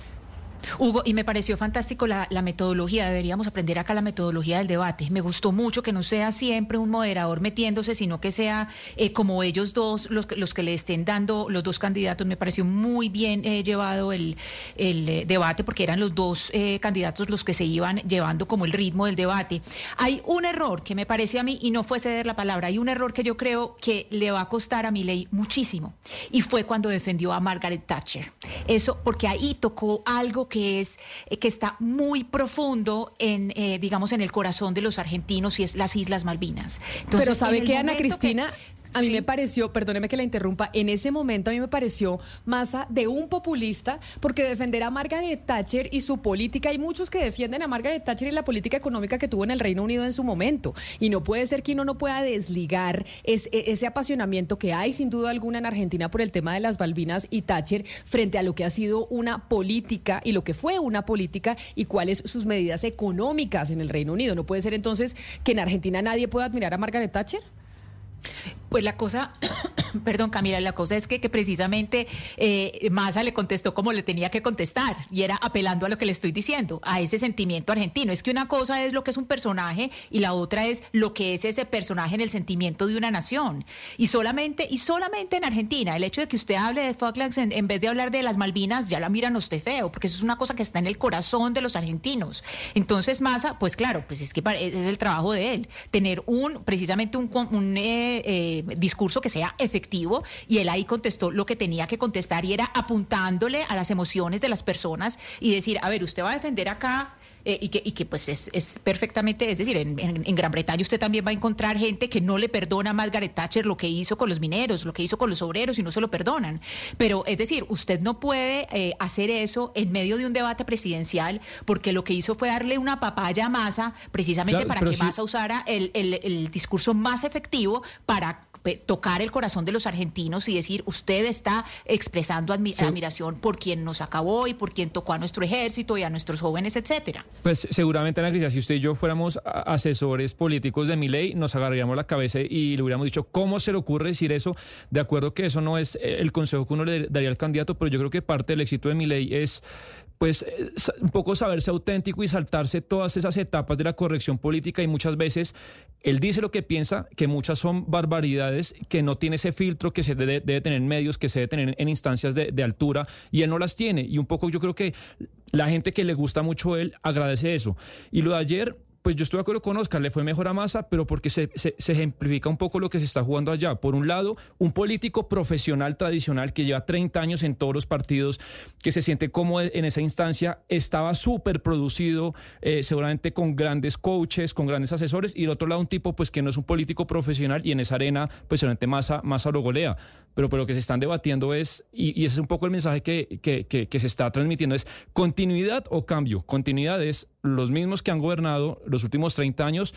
Hugo, y me pareció fantástico la, metodología, deberíamos aprender acá la metodología del debate. Me gustó mucho que no sea siempre un moderador metiéndose, sino que sea eh, como ellos dos los, que- le estén dando los dos candidatos. Me pareció muy bien eh, llevado el, eh, debate porque eran los dos candidatos los que se iban llevando como el ritmo del debate. Hay un error que me parece a mí, y no fue ceder la palabra, hay un error que yo creo que le va a costar a Milei muchísimo, y fue cuando defendió a Margaret Thatcher. Eso, porque ahí tocó algo que es eh, que está muy profundo en, eh, digamos, en el corazón de los argentinos y es las Islas Malvinas. Entonces, Pero ¿sabe en qué, Ana que- Cristina? A mí me pareció, perdóneme que la interrumpa, en ese momento a mí me pareció masa de un populista, porque defender a Margaret Thatcher y su política, hay muchos que defienden a Margaret Thatcher y la política económica que tuvo en el Reino Unido en su momento. Y no puede ser que uno no pueda desligar es- e- ese apasionamiento que hay sin duda alguna en Argentina por el tema de las Balvinas y Thatcher frente a lo que ha sido una política y lo que fue una política y cuáles sus medidas económicas en el Reino Unido. No puede ser entonces que en Argentina nadie pueda admirar a Margaret Thatcher. Pues la cosa, perdón Camila, la cosa es que, que precisamente eh, Massa le contestó como le tenía que contestar y era apelando a lo que le estoy diciendo, a ese sentimiento argentino. Es que una cosa es lo que es un personaje y la otra es lo que es ese personaje en el sentimiento de una nación. Y solamente, y solamente en Argentina, el hecho de que usted hable de Falklands en, vez de hablar de las Malvinas, ya la miran usted feo, porque eso es una cosa que está en el corazón de los argentinos. Entonces Massa, pues claro, pues es que es el trabajo de él, tener un, precisamente un, un eh, eh, discurso que sea efectivo. Y él ahí contestó lo que tenía que contestar y era apuntándole a las emociones de las personas y decir, a ver, usted va a defender acá eh, y, que, y que pues es, es perfectamente, es decir, en, en- en Gran Bretaña usted también va a encontrar gente que no le perdona a Margaret Thatcher lo que hizo con los mineros, lo que hizo con los obreros y no se lo perdonan. Pero es decir, usted no puede eh, hacer eso en medio de un debate presidencial porque lo que hizo fue darle una papaya a Massa precisamente Claro, para que sí- Massa usara el, el- el discurso más efectivo para tocar el corazón de los argentinos y decir, usted está expresando admi- Sí. admiración por quien nos acabó y por quien tocó a nuestro ejército y a nuestros jóvenes, etcétera. Pues seguramente, Ana Cristina, si usted y yo fuéramos asesores políticos de mi ley, nos agarraríamos la cabeza y le hubiéramos dicho, ¿cómo se le ocurre decir eso? De acuerdo que eso no es eh, el consejo que uno le daría al candidato, pero yo creo que parte del éxito de mi ley es pues eh, un poco saberse auténtico y saltarse todas esas etapas de la corrección política y muchas veces él dice lo que piensa, que muchas son barbaridades, que no tiene ese filtro que se debe, debe tener en medios, que se debe tener en instancias de, de altura y él no las tiene y un poco yo creo que la gente que le gusta mucho a él agradece eso. Y lo de ayer, pues yo estoy de acuerdo con Oscar, le fue mejor a Massa, pero porque se, se, ejemplifica un poco lo que se está jugando allá. Por un lado, un político profesional tradicional que lleva 30 años en todos los partidos, que se siente cómodo en esa instancia, estaba súper producido, eh, seguramente con grandes coaches, con grandes asesores, y el otro lado un tipo pues que no es un político profesional y en esa arena pues seguramente Massa, Massa lo golea. Pero, pero lo que se están debatiendo es, y, ese es un poco el mensaje que, que, que, que se está transmitiendo, es continuidad o cambio. Continuidad es los mismos que han gobernado los últimos 30 años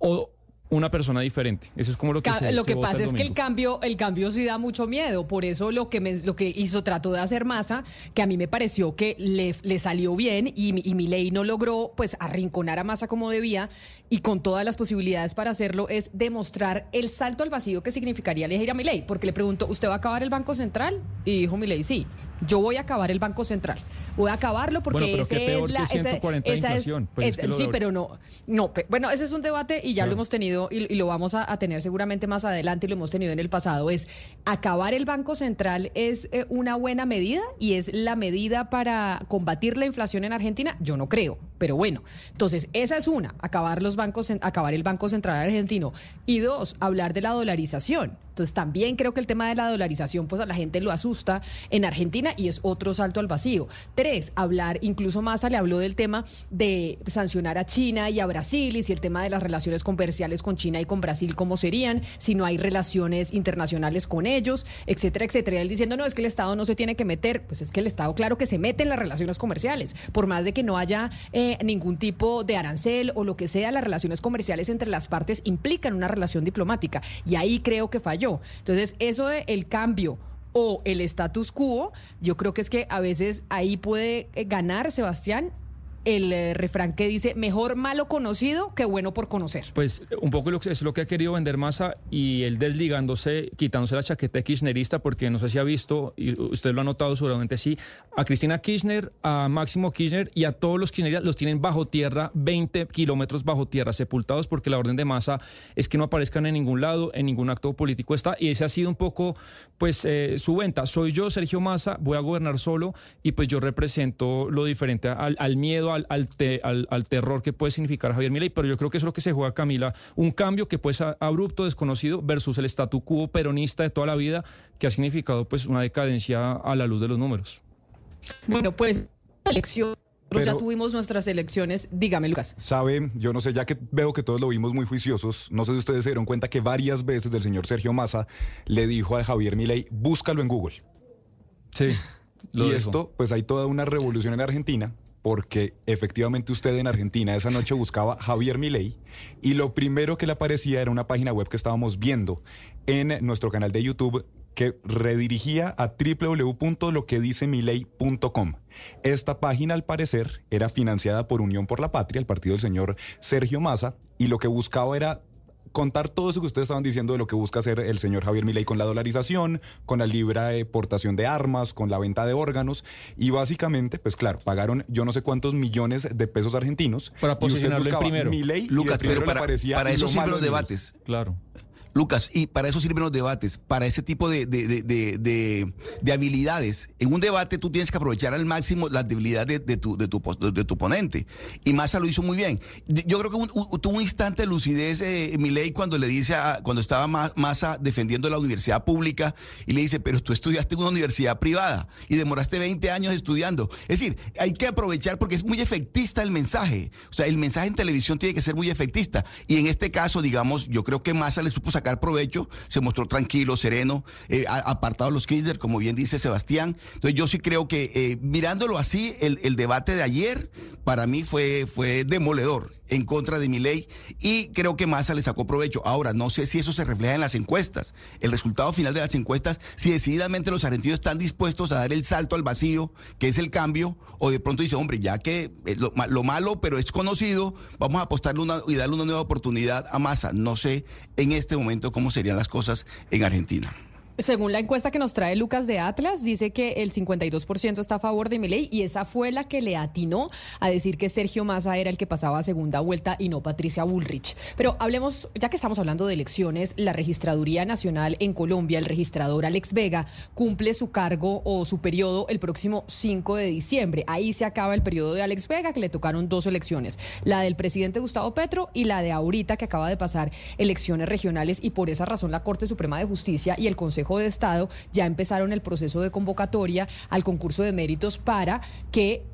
o una persona diferente. Eso es como lo que Ca- se, lo que pasa es que el cambio, el cambio sí da mucho miedo. Por eso lo que me, lo que hizo, trató de hacer Massa, que a mí me pareció que le, le salió bien y, y mi ley no logró pues arrinconar a Massa como debía y con todas las posibilidades para hacerlo es demostrar el salto al vacío que significaría elegir a mi ley. Porque le pregunto, ¿usted va a acabar el Banco Central? Y dijo mi ley, sí. Yo voy a acabar el Banco Central. Voy a acabarlo porque Bueno, ese peor es la que esa- 140 de esa es- inflación. Pues es es- que lo sí, pero no, no, pe- bueno, ese es un debate y ya lo hemos tenido y, y lo vamos a, a tener seguramente más adelante y lo hemos tenido en el pasado. Es acabar el Banco Central es eh, una buena medida y es la medida para combatir la inflación en Argentina. Yo no creo, pero bueno. Entonces esa es una, acabar los bancos, acabar el Banco Central argentino y dos, hablar de la dolarización. Entonces también creo que el tema de la dolarización pues a la gente lo asusta en Argentina y es otro salto al vacío. Tres, hablar, incluso Massa le habló del tema de sancionar a China y a Brasil y si el tema de las relaciones comerciales con China y con Brasil cómo serían, si no hay relaciones internacionales con ellos, etcétera, etcétera. Él diciendo, no, es que el Estado no se tiene que meter, pues es que el Estado claro que se mete en las relaciones comerciales, por más de que no haya eh, ningún tipo de arancel o lo que sea, las relaciones comerciales entre las partes implican una relación diplomática y ahí creo que falló. Entonces, eso de el cambio o el status quo, yo creo que es que a veces ahí puede eh, ganar Sebastián el eh, refrán que dice mejor malo conocido que bueno por conocer. Pues un poco es lo que ha querido vender Massa y él desligándose, quitándose la chaqueta kirchnerista, porque no sé si ha visto, y usted lo ha notado seguramente sí, a Cristina Kirchner, a Máximo Kirchner y a todos los kirchneristas los tienen bajo tierra, 20 kilómetros bajo tierra, sepultados, porque la orden de Massa es que no aparezcan en ningún lado, en ningún acto político está, y ese ha sido un poco, pues, eh, su venta. Soy yo, Sergio Massa, voy a gobernar solo y pues yo represento lo diferente al, al miedo, al, al, te- al- al terror que puede significar Javier Milei, pero yo creo que eso es lo que se juega, Camila, un cambio que puede ser abrupto, desconocido, versus el statu quo peronista de toda la vida, que ha significado pues una decadencia a la luz de los números. Bueno, pues elección. Nosotros ya tuvimos nuestras elecciones. Dígame, Lucas. Sabe, yo no sé, ya que veo que todos lo vimos muy juiciosos, no sé si ustedes se dieron cuenta que varias veces el señor Sergio Massa le dijo a Javier Milei, búscalo en Google. Sí. lo y dijo. esto, pues hay toda una revolución en Argentina, porque efectivamente usted en Argentina esa noche buscaba Javier Milei y lo primero que le aparecía era una página web que estábamos viendo en nuestro canal de YouTube que redirigía a www.loquedisemilei.com. Esta página, al parecer, era financiada por Unión por la Patria, el partido del señor Sergio Massa, y lo que buscaba era contar todo eso que ustedes estaban diciendo de lo que busca hacer el señor Javier Milei con la dolarización, con la libre portación de armas, con la venta de órganos y básicamente, pues claro, pagaron yo no sé cuántos millones de pesos argentinos Para y usted buscaba primero. Milei y Lucas, de primero pero le para, aparecía para eso lo sirven los de debates. Claro. Lucas, y para eso sirven los debates, para ese tipo de, de- de- de- de- de habilidades. En un debate tú tienes que aprovechar al máximo las debilidades de, tu, de, tu, tu oponente. Y Massa lo hizo muy bien. Yo creo que tuvo un instante de lucidez eh, Milei cuando le dice, a- cuando estaba Ma- Massa defendiendo la universidad pública y le dice, pero tú estudiaste en una universidad privada y demoraste 20 años estudiando. Es decir, hay que aprovechar porque es muy efectista el mensaje. O sea, el mensaje en televisión tiene que ser muy efectista. Y en este caso, digamos, yo creo que Massa le supo sacar provecho, se mostró tranquilo, sereno, eh, apartado de los Kirchner, como bien dice Sebastián. Entonces yo sí creo que eh, mirándolo así, el, el debate de ayer para mí fue, fue demoledor en contra de mi ley y creo que Massa le sacó provecho. Ahora, no sé si eso se refleja en las encuestas. El resultado final de las encuestas, si decididamente los argentinos están dispuestos a dar el salto al vacío, que es el cambio, o de pronto dice, hombre, ya que eh, lo, lo malo, pero es conocido, vamos a apostarle una, y darle una nueva oportunidad a Massa. No sé en este momento cómo serían las cosas en Argentina. Según la encuesta que nos trae Lucas de Atlas, dice que el 52% está a favor de Milei y esa fue la que le atinó a decir que Sergio Massa era el que pasaba a segunda vuelta y no Patricia Bullrich. Pero hablemos, ya que estamos hablando de elecciones, la Registraduría Nacional en Colombia, el registrador Alex Vega, cumple su cargo o su periodo el próximo 5 de diciembre. Ahí se acaba el periodo de Alex Vega, que le tocaron dos elecciones, la del presidente Gustavo Petro y la de ahorita que acaba de pasar elecciones regionales y por esa razón la Corte Suprema de Justicia y el Consejo de Estado ya empezaron el proceso de convocatoria al concurso de méritos para que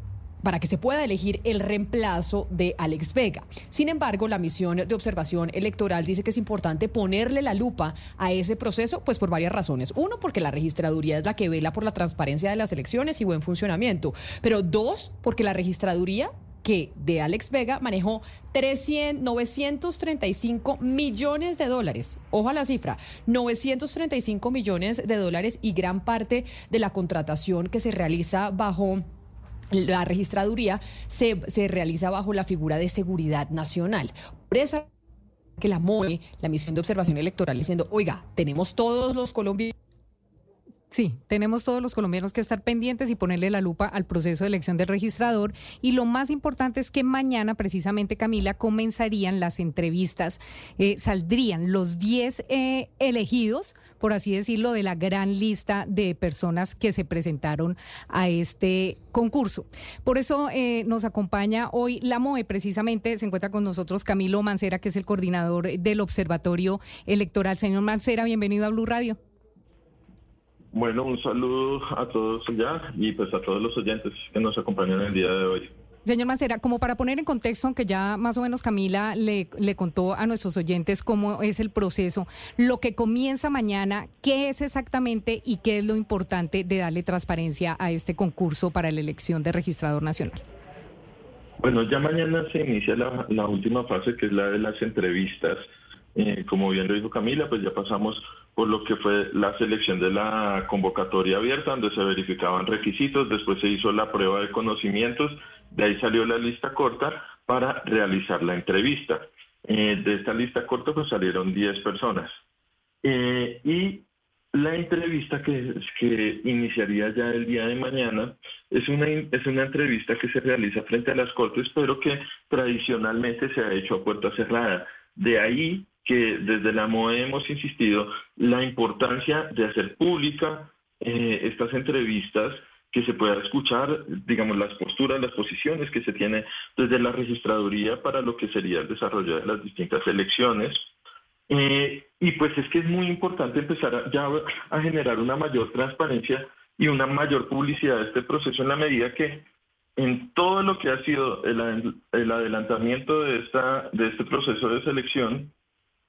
para que se pueda elegir el reemplazo de Alex Vega. Sin embargo, la misión de observación electoral dice que es importante ponerle la lupa a ese proceso, pues por varias razones. Uno, porque la registraduría es la que vela por la transparencia de las elecciones y buen funcionamiento. Pero dos, porque la registraduría que de Alex Vega manejó 300, 935 millones de dólares. Ojo a la cifra, 935 millones de dólares y gran parte de la contratación que se realiza bajo la registraduría se, se realiza bajo la figura de seguridad nacional. Por esa que la MOE, la misión de observación electoral, diciendo, oiga, tenemos todos los colombianos Sí, tenemos todos los colombianos que estar pendientes y ponerle la lupa al proceso de elección del registrador. Y lo más importante es que mañana, precisamente, Camila, comenzarían las entrevistas. Eh, saldrían los 10 eh, elegidos, por así decirlo, de la gran lista de personas que se presentaron a este concurso. Por eso eh, nos acompaña hoy la MOE, precisamente. Se encuentra con nosotros Camilo Mancera, que es el coordinador del Observatorio Electoral. Señor Mancera, bienvenido a Blue Radio. Bueno, un saludo a todos ya y pues a todos los oyentes que nos acompañan el día de hoy. Señor Mancera, como para poner en contexto, aunque ya más o menos Camila le, le contó a nuestros oyentes cómo es el proceso, lo que comienza mañana, ¿qué es exactamente y qué es lo importante de darle transparencia a este concurso para la elección de registrador nacional? Bueno, ya mañana se inicia la, la última fase, que es la de las entrevistas. Eh, como bien lo dijo Camila, pues ya pasamos por lo que fue la selección de la convocatoria abierta, donde se verificaban requisitos, después se hizo la prueba de conocimientos, de ahí salió la lista corta para realizar la entrevista. Eh, de esta lista corta pues salieron 10 personas. Eh, y la entrevista que, que iniciaría ya el día de mañana es una, es una entrevista que se realiza frente a las cortes, pero que tradicionalmente se ha hecho a puerta cerrada. De ahí que desde la MOE hemos insistido la importancia de hacer pública eh, estas entrevistas, que se pueda escuchar, digamos, las posturas, las posiciones que se tiene desde la registraduría para lo que sería el desarrollo de las distintas elecciones. Eh, y pues es que es muy importante empezar ya a generar una mayor transparencia y una mayor publicidad de este proceso en la medida que en todo lo que ha sido el, el adelantamiento de, esta, de este proceso de selección,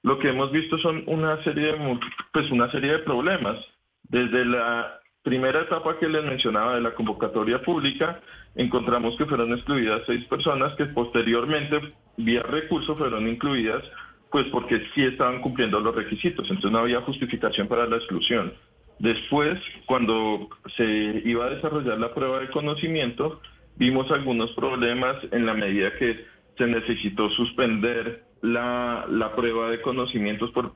lo que hemos visto son una serie de, pues una serie de problemas. Desde la primera etapa que les mencionaba de la convocatoria pública, encontramos que fueron excluidas seis personas que posteriormente, vía recurso, fueron incluidas, pues porque sí estaban cumpliendo los requisitos, entonces no había justificación para la exclusión. Después, cuando se iba a desarrollar la prueba de conocimiento, vimos algunos problemas en la medida que se necesitó suspender la, la prueba de conocimientos por,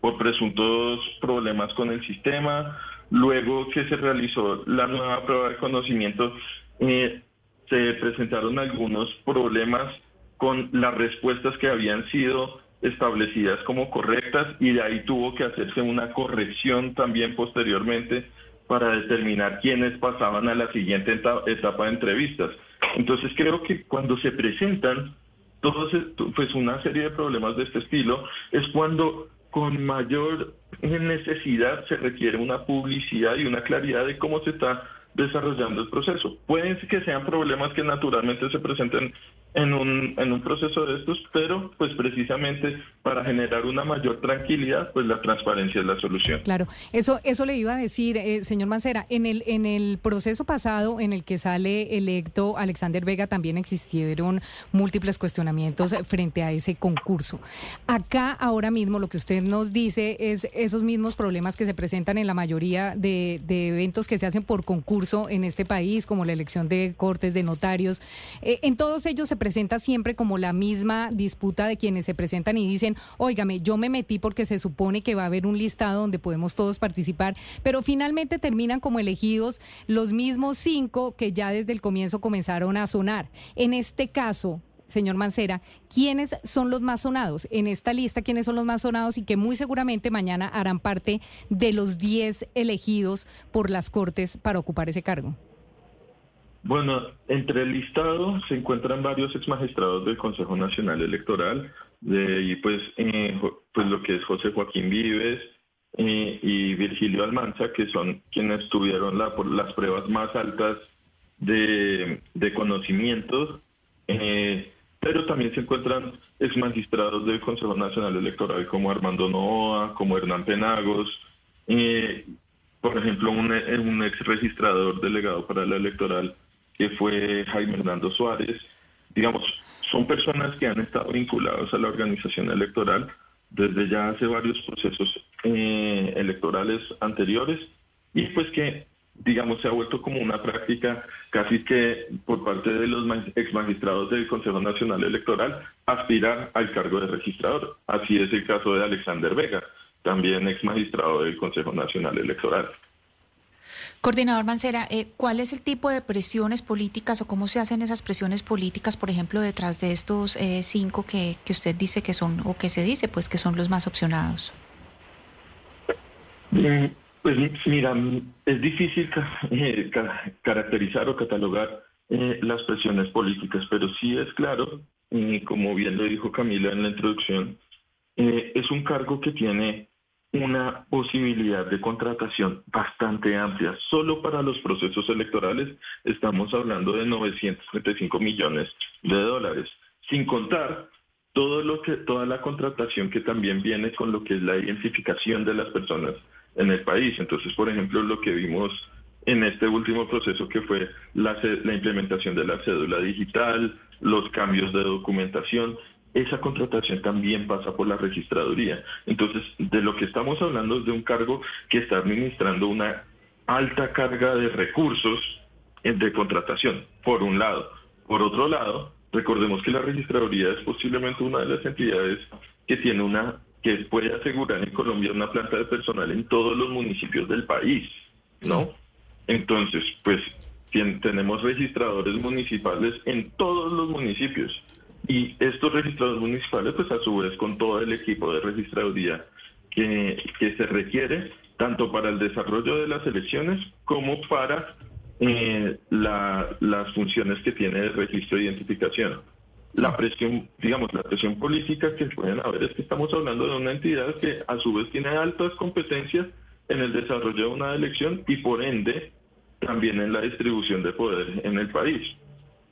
por presuntos problemas con el sistema. Luego que se realizó la nueva prueba de conocimientos, eh, se presentaron algunos problemas con las respuestas que habían sido establecidas como correctas y de ahí tuvo que hacerse una corrección también posteriormente para determinar quiénes pasaban a la siguiente etapa de entrevistas. Entonces creo que cuando se presentan todos, pues una serie de problemas de este estilo es cuando con mayor necesidad se requiere una publicidad y una claridad de cómo se está desarrollando el proceso. Pueden que sean problemas que naturalmente se presenten en un, en un proceso de estos, pero pues precisamente para generar una mayor tranquilidad, pues la transparencia es la solución. Claro, eso, eso le iba a decir, eh, señor Mancera, en el, en el proceso pasado en el que sale electo Alexander Vega también existieron múltiples cuestionamientos frente a ese concurso. Acá ahora mismo lo que usted nos dice es esos mismos problemas que se presentan en la mayoría de, de eventos que se hacen por concurso en este país, como la elección de cortes, de notarios. Eh, en todos ellos se presenta siempre como la misma disputa de quienes se presentan y dicen, óigame, yo me metí porque se supone que va a haber un listado donde podemos todos participar, pero finalmente terminan como elegidos los mismos cinco que ya desde el comienzo comenzaron a sonar. En este caso, señor Mancera, quiénes son los más sonados en esta lista, quiénes son los más sonados y que muy seguramente mañana harán parte de los 10 elegidos por las Cortes para ocupar ese cargo. Bueno, entre el listado se encuentran varios exmagistrados del Consejo Nacional Electoral, de ahí pues, eh, pues lo que es José Joaquín Vives eh, y Virgilio Almanza, que son quienes tuvieron la, por las pruebas más altas de, de conocimientos, eh, pero también se encuentran exmagistrados del Consejo Nacional Electoral como Armando Noa, como Hernán Penagos, eh, por ejemplo, un, un ex registrador delegado para la electoral que fue Jaime Hernando Suárez. Digamos, son personas que han estado vinculadas a la organización electoral desde ya hace varios procesos eh, electorales anteriores y pues que, digamos, se ha vuelto como una práctica casi que por parte de los ex magistrados del Consejo Nacional Electoral aspirar al cargo de registrador. Así es el caso de Alexander Vega, también ex magistrado del Consejo Nacional Electoral. Coordinador Mancera, eh, ¿cuál es el tipo de presiones políticas o cómo se hacen esas presiones políticas, por ejemplo, detrás de estos eh, cinco que, que usted dice que son, o que se dice, pues, que son los más opcionados? Mm, Pues mira, es difícil eh, ca- caracterizar o catalogar eh, las presiones políticas, pero sí es claro, eh, como bien lo dijo Camila en la introducción, eh, es un cargo que tiene una posibilidad de contratación bastante amplia. Solo para los procesos electorales estamos hablando de 935 millones de dólares, sin contar todo lo que toda la contratación que también viene con lo que es la identificación de las personas en el país. Entonces, por ejemplo, lo que vimos en este último proceso que fue la, la implementación de la cédula digital, los cambios de documentación, esa contratación también pasa por la registraduría. Entonces, de lo que estamos hablando es de un cargo que está administrando una alta carga de recursos eh, de contratación, por un lado. Por otro lado, recordemos que la registraduría es posiblemente una de las entidades que tiene una que puede asegurar en Colombia una planta de personal en todos los municipios del país, ¿no? Entonces, pues tenemos registradores municipales en todos los municipios y estos registradores municipales, pues a su vez con todo el equipo de registraduría que, que se requiere tanto para el desarrollo de las elecciones como para eh, la- las funciones que tiene el registro de identificación. La presión, digamos, la presión política que pueden haber es que estamos hablando de una entidad que a su vez tiene altas competencias en el desarrollo de una elección y por ende también en la distribución de poder en el país.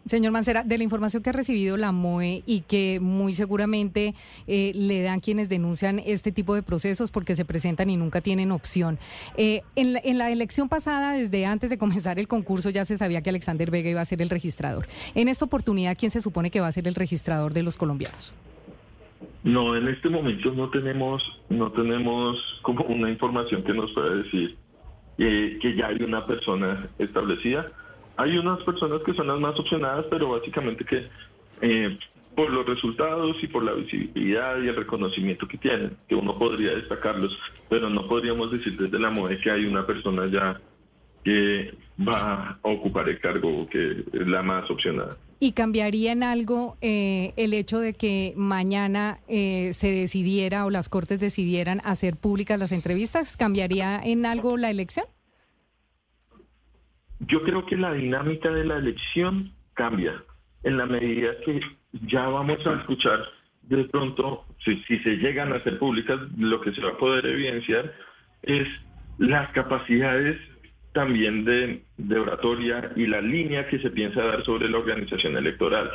Señor Mancera, de la información que ha recibido la MOE y que muy seguramente eh, le dan quienes denuncian este tipo de procesos porque se presentan y nunca tienen opción. eh, en, la, elección pasada, desde antes de comenzar el concurso, ya se sabía que Alexander Vega iba a ser el registrador. En esta oportunidad, ¿quién se supone que va a ser el registrador de los colombianos? No, en este momento no tenemos, no tenemos como una información que nos pueda decir eh, que ya hay una persona establecida. Hay unas personas que son las más opcionadas, pero básicamente que eh, por los resultados y por la visibilidad y el reconocimiento que tienen, que uno podría destacarlos, pero no podríamos decir desde la MOE que hay una persona ya que va a ocupar el cargo que es la más opcionada. ¿Y cambiaría en algo eh, el hecho de que mañana eh, se decidiera o las Cortes decidieran hacer públicas las entrevistas? ¿Cambiaría en algo la elección? Yo creo que la dinámica de la elección cambia en la medida que ya vamos a escuchar de pronto, si, se llegan a hacer públicas, lo que se va a poder evidenciar es las capacidades también de, de oratoria y la línea que se piensa dar sobre la organización electoral.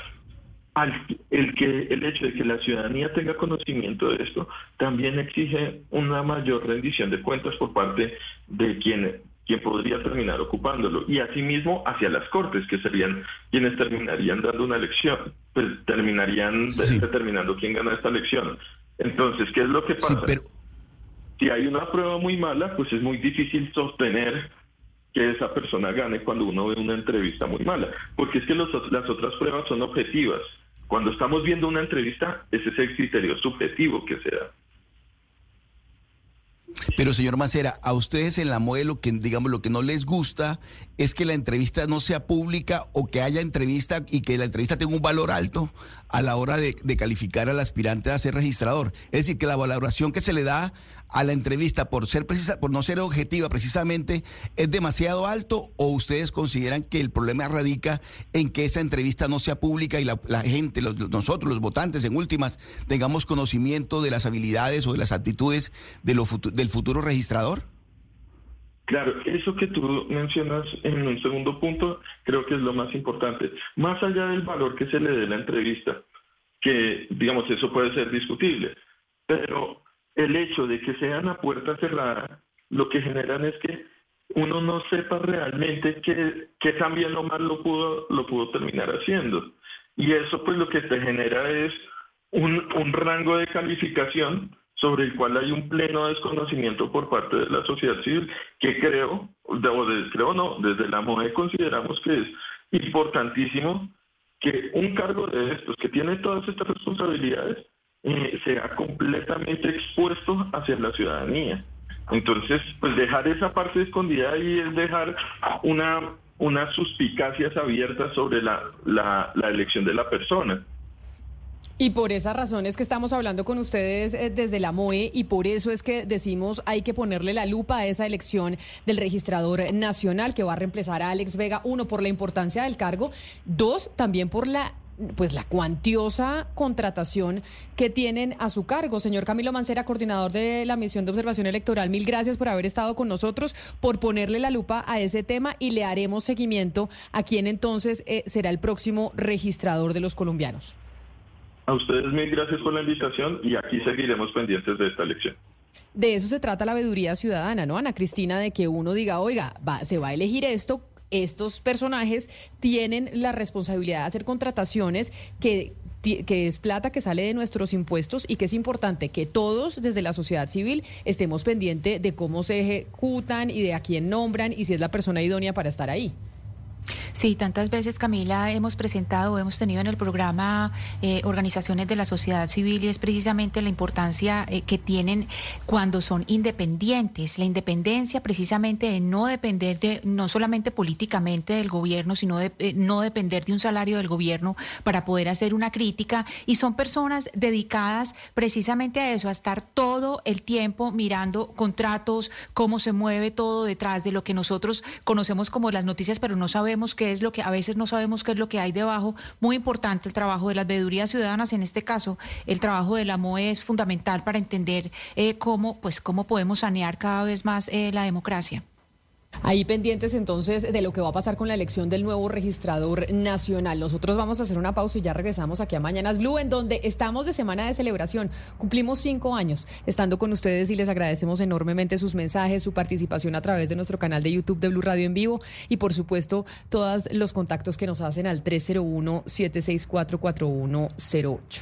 Al, el, que, el hecho de que la ciudadanía tenga conocimiento de esto también exige una mayor rendición de cuentas por parte de quien, quien podría terminar ocupándolo y asimismo hacia las cortes que serían quienes terminarían dando una elección, pues terminarían de- determinando quién gana esta elección. Entonces, ¿qué es lo que pasa? Si hay una prueba muy mala, pues es muy difícil sostener que esa persona gane cuando uno ve una entrevista muy mala, porque es que los- las otras pruebas son objetivas. Cuando estamos viendo una entrevista, ese es el criterio subjetivo que se da. Pero señor Macera, a ustedes en la MOE lo que digamos lo que no les gusta es que la entrevista no sea pública o que haya entrevista y que la entrevista tenga un valor alto a la hora de, de calificar al aspirante a ser registrador. Es decir, que la valoración que se le da a la entrevista por ser precisa, por no ser objetiva precisamente, es demasiado alto o ustedes consideran que el problema radica en que esa entrevista no sea pública y la, gente, nosotros, los votantes, en últimas, tengamos conocimiento de las habilidades o de las actitudes de del futuro registrador? Claro, eso que tú mencionas en un segundo punto creo que es lo más importante. Más allá del valor que se le dé a la entrevista, que digamos eso puede ser discutible, pero el hecho de que sean a puerta cerrada, lo que generan es que uno no sepa realmente qué, qué tan bien o mal lo pudo, lo pudo terminar haciendo. Y eso pues lo que te genera es un, un rango de calificación sobre el cual hay un pleno desconocimiento por parte de la sociedad civil, que creo, o de- creo no, desde la MOE consideramos que es importantísimo que un cargo de estos, que tiene todas estas responsabilidades, eh, sea completamente expuesto hacia la ciudadanía. Entonces, pues dejar esa parte escondida ahí es dejar una, unas suspicacias abiertas sobre la, la, la elección de la persona. Y por esa razón es que estamos hablando con ustedes eh, desde la MOE y por eso es que decimos hay que ponerle la lupa a esa elección del registrador nacional que va a reemplazar a Alex Vega, uno por la importancia del cargo, dos también por la pues la cuantiosa contratación que tienen a su cargo. Señor Camilo Mancera, coordinador de la misión de observación electoral, mil gracias por haber estado con nosotros, por ponerle la lupa a ese tema y le haremos seguimiento a quien entonces eh, será el próximo registrador de los colombianos. A ustedes mil gracias por la invitación y aquí seguiremos pendientes de esta elección. De eso se trata la veeduría ciudadana, ¿no, Ana Cristina? De que uno diga, oiga, va- se va a elegir esto, estos personajes tienen la responsabilidad de hacer contrataciones que que es plata que sale de nuestros impuestos y que es importante que todos desde la sociedad civil estemos pendientes de cómo se ejecutan y de a quién nombran y si es la persona idónea para estar ahí. Sí, tantas veces, Camila, hemos presentado, hemos tenido en el programa eh, organizaciones de la sociedad civil y es precisamente la importancia eh, que tienen cuando son independientes, la independencia precisamente de no depender de, no solamente políticamente del gobierno, sino de eh, no depender de un salario del gobierno para poder hacer una crítica y son personas dedicadas precisamente a eso, a estar todo el tiempo mirando contratos, cómo se mueve todo detrás de lo que nosotros conocemos como las noticias, pero no sabemos qué es lo que, a veces no sabemos qué es lo que hay debajo. Muy importante el trabajo de las veedurías ciudadanas, en este caso, el trabajo de la MOE es fundamental para entender eh, cómo, pues, cómo podemos sanear cada vez más eh, la democracia. Ahí pendientes entonces de lo que va a pasar con la elección del nuevo registrador nacional. Nosotros vamos a hacer una pausa y ya regresamos aquí a Mañanas Blue, en donde estamos de semana de celebración. Cumplimos cinco años estando con ustedes y les agradecemos enormemente sus mensajes, su participación a través de nuestro canal de YouTube de Blue Radio en vivo y por supuesto todos los contactos que nos hacen al 301-764-4108.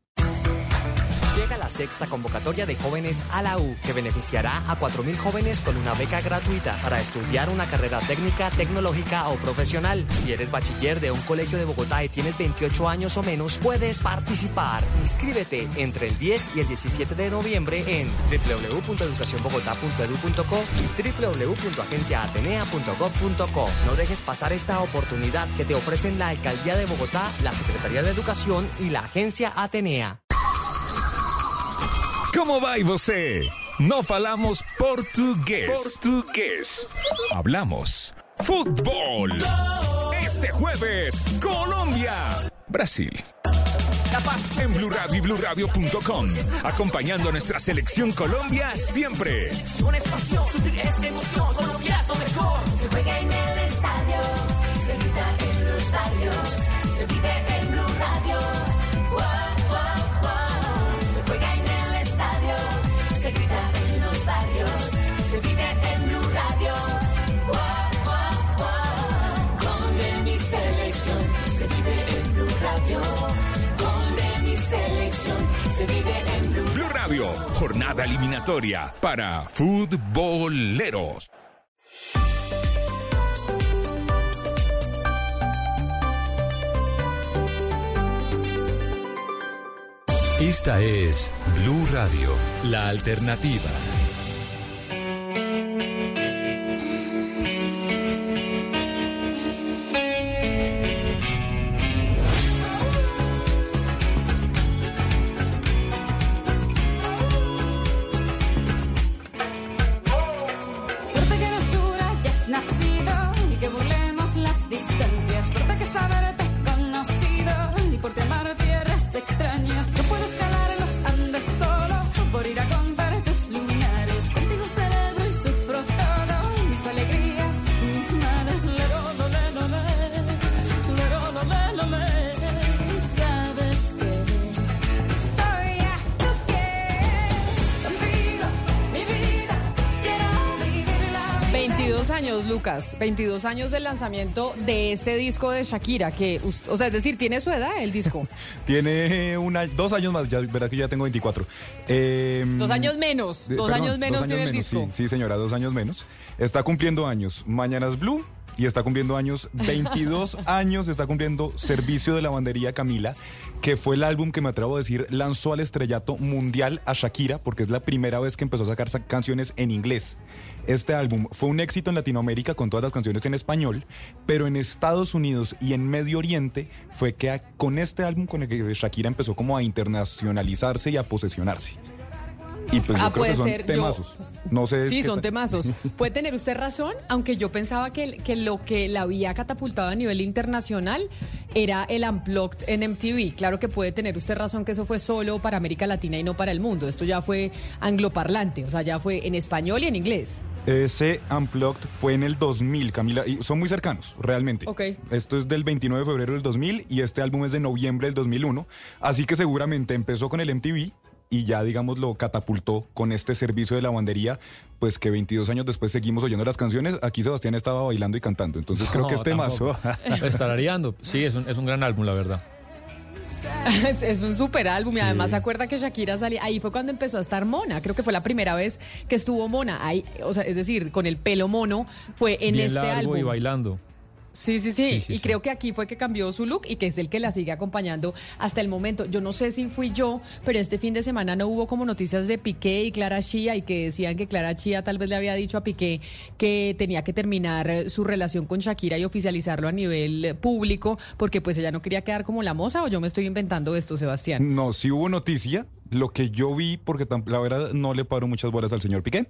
Sexta convocatoria de jóvenes a la U, que beneficiará a 4.000 jóvenes con una beca gratuita para estudiar una carrera técnica, tecnológica o profesional. Si eres bachiller de un colegio de Bogotá y tienes 28 años o menos, puedes participar. Inscríbete entre el 10 y el 17 de noviembre en www.educacionbogotá.edu.co y www.agenciaatenea.gov.co. No dejes pasar esta oportunidad que te ofrecen la Alcaldía de Bogotá, la Secretaría de Educación y la Agencia Atenea. Como vai você? No falamos portugués. Portugués. Hablamos fútbol. Este jueves, Colombia, Brasil. En Blue Radio y BlueRadio.com. Acompañando a nuestra selección Colombia siempre. es pasión, sufrir es emoción, Colombia es lo mejor. Se juega en el estadio, se grita en los barrios, se vive en se vive en Blue. Blue Radio, jornada eliminatoria para futboleros. Esta es Blue Radio, la alternativa. Lucas. 22 años del lanzamiento de este disco de Shakira, que, o sea, es decir, tiene su edad el disco. Tiene una, dos años más, ya verá que ya tengo 24. Eh, Dos años menos, dos perdón, años menos tiene el disco. Sí, sí, señora, dos años menos. Está cumpliendo años. Mañana es Blue y está cumpliendo años, 22 años está cumpliendo Servicio de Lavandería Camila, que fue el álbum que me atrevo a decir lanzó al estrellato mundial a Shakira, porque es la primera vez que empezó a sacar sa- canciones en inglés. Este álbum fue un éxito en Latinoamérica con todas las canciones en español, pero en Estados Unidos y en Medio Oriente fue que con este álbum con el que Shakira empezó como a internacionalizarse y a posesionarse. Y pues Ah, yo creo que son ser, yo- temazos. No sé. Sí, son temazos. Puede tener usted razón, aunque yo pensaba que, que lo que la había catapultado a nivel internacional era el Unplugged en MTV. Claro que puede tener usted razón que eso fue solo para América Latina y no para el mundo. Esto ya fue angloparlante, o sea, ya fue en español y en inglés. Ese Unplugged fue en el 2000, Camila, y son muy cercanos, realmente. Ok. Esto es del 29 de febrero del 2000 y este álbum es de noviembre del 2001, así que seguramente empezó con el MTV y ya, digamos, lo catapultó con este servicio de lavandería, pues que 22 años después seguimos oyendo las canciones. Aquí Sebastián estaba bailando y cantando, entonces creo que este tampoco. mazo. Estar areando. Sí, es un, es un gran álbum, la verdad. es, es un super álbum y además se acuerda que Shakira salía, ahí fue cuando empezó a estar mona, creo que fue la primera vez que estuvo mona, ahí, o sea, es decir, con el pelo mono fue en Bien este largo álbum. y bailando. Sí, sí, sí, Sí, sí, y sí. creo que aquí fue que cambió su look y que es el que la sigue acompañando hasta el momento. Yo no sé si fui yo, pero este fin de semana no hubo como noticias de Piqué y Clara Chía y que decían que Clara Chía tal vez le había dicho a Piqué que tenía que terminar su relación con Shakira y oficializarlo a nivel público porque pues ella no quería quedar como la moza o yo me estoy inventando esto, Sebastián. No, sí hubo noticia. Lo que yo vi, porque la verdad no le paro muchas bolas al señor Piqué,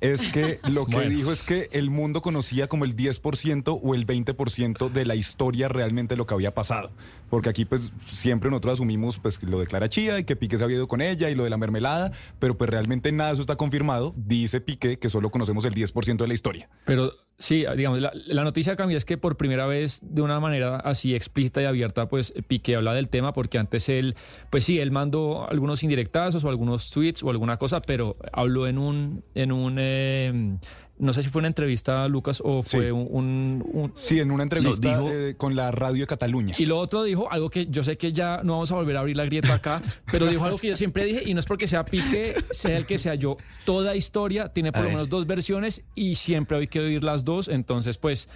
es que lo que Bueno. dijo es que el mundo conocía como el 10% o el 20% de la historia realmente lo que había pasado. Porque aquí pues siempre nosotros asumimos pues lo de Clara Chía y que Piqué se había ido con ella y lo de la mermelada, pero pues realmente nada de eso está confirmado. Dice Piqué que solo conocemos el 10% de la historia. Pero sí, digamos, la, la noticia cambia es que por primera vez, de una manera así explícita y abierta, pues Piqué habla del tema, porque antes él, pues sí, él mandó algunos indirectazos o algunos tweets o alguna cosa, pero habló en un, en un, eh, no sé si fue una entrevista, Lucas, o fue Sí. un, un- un- Sí, en una entrevista dijo- eh, con la radio de Cataluña. Y lo otro dijo algo que yo sé que ya no vamos a volver a abrir la grieta acá, pero dijo algo que yo siempre dije, y no es porque sea Piqué, sea el que sea yo. Toda historia tiene por A lo ver. menos dos versiones y siempre hay que oír las dos. Entonces, pues,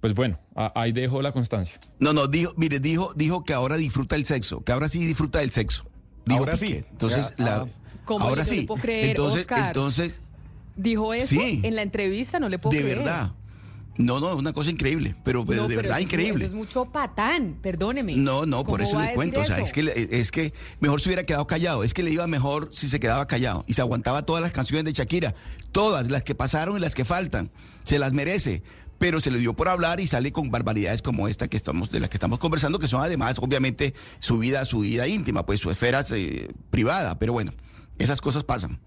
pues bueno, ahí dejo la constancia. No, no, dijo, mire, dijo, dijo que ahora disfruta el sexo, que ahora sí disfruta del sexo. Dijo Ahora Piqué. sí. Entonces, Ya, la, ah. ¿Cómo ahora sí. puedo creer, entonces, Oscar? entonces, Dijo eso Sí. en la entrevista, no le puedo de creer. verdad. No, no, es una cosa increíble, pero, pero No, de pero verdad eso es- increíble. Eso es mucho patán, perdóneme. No, no, por ¿Cómo eso le cuento. O sea, es que, le- es que mejor se hubiera quedado callado. Es que le iba mejor si se quedaba callado y se aguantaba todas las canciones de Shakira. Todas, las que pasaron y las que faltan. Se las merece. Pero se le dio por hablar y sale con barbaridades como esta que estamos, de la que estamos conversando, que son además, obviamente, su vida, su vida íntima, pues su esfera eh, privada. Pero bueno, esas cosas pasan.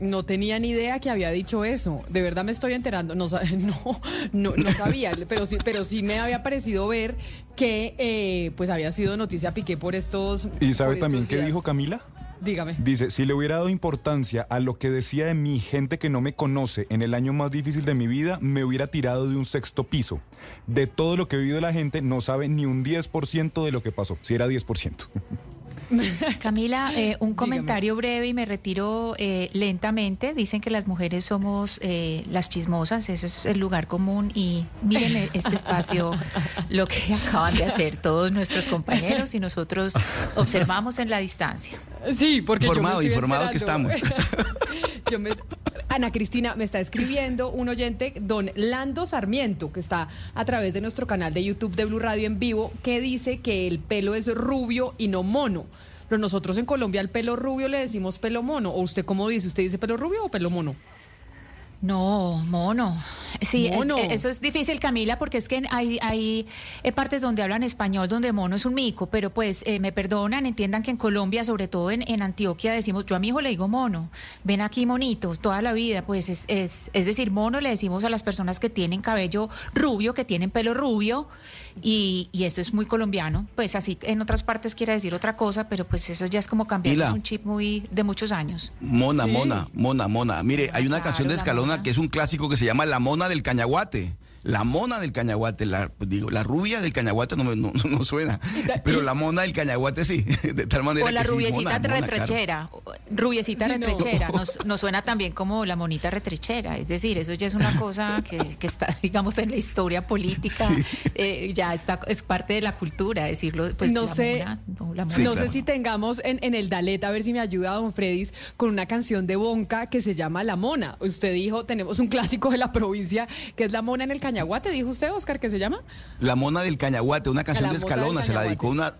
No tenía ni idea que había dicho eso. De verdad me estoy enterando. No, no, no, no sabía, pero sí, pero sí me había parecido ver que eh, pues había sido noticia Piqué por estos. ¿Y sabe también qué días. dijo Camila? Dígame. Dice, si le hubiera dado importancia a lo que decía de mi gente que no me conoce en el año más difícil de mi vida, me hubiera tirado de un sexto piso. De todo lo que vivido la gente, no sabe ni un 10% de lo que pasó, si era 10%. Camila, eh, un comentario breve y me retiro eh, lentamente. Dicen que las mujeres somos eh, las chismosas, eso es el lugar común. Y miren e- este espacio, lo que acaban de hacer todos nuestros compañeros y nosotros observamos en la distancia. Sí, porque Informado, yo me informado que estamos. Yo me- Ana Cristina, me está escribiendo un oyente, don Lando Sarmiento, que está a través de nuestro canal de YouTube de Blue Radio en vivo, que dice que el pelo es rubio y no mono. Pero nosotros en Colombia al pelo rubio le decimos pelo mono. ¿O usted cómo dice? ¿Usted dice pelo rubio o pelo mono? No, mono. Sí, es- Mono. eso es difícil, Camila, porque es que hay, hay eh, partes donde hablan español, donde mono es un mico, pero pues eh, me perdonan, entiendan que en Colombia, sobre todo en, en Antioquia, decimos, yo a mi hijo le digo mono, ven aquí monito, toda la vida, pues es, es, es decir, mono le decimos a las personas que tienen cabello rubio, que tienen pelo rubio, y, y eso es muy colombiano, pues así en otras partes quiere decir otra cosa, pero pues eso ya es como cambiar un chip muy de muchos años. Mona, Sí. mona, mona, mona. Mire, hay una Claro, canción de Escalona que es un clásico que se llama La Mona del Cañaguate. La mona del cañaguate, la, digo, la rubia del cañaguate no, me- no, no suena, pero la mona del cañaguate sí, de tal manera O la que sí, rubiecita mona, mona, claro. retrechera, rubiecita no. retrechera, nos, nos suena también como la monita retrechera, es decir, eso ya es una cosa que, que está, digamos, en la historia política, eh, ya está, es parte de la cultura, decirlo, pues no la sé, mona, no, la no mona. sé si tengamos en, en el Dalet, a ver si me ayuda don Fredis, con una canción de Bonca que se llama La Mona. Usted dijo, tenemos un clásico de la provincia que es La Mona en el Cañaguate, dijo usted, Oscar, ¿qué se llama? La mona del cañaguate, una canción La de Escalona, se la Cañaguate. dedicó una...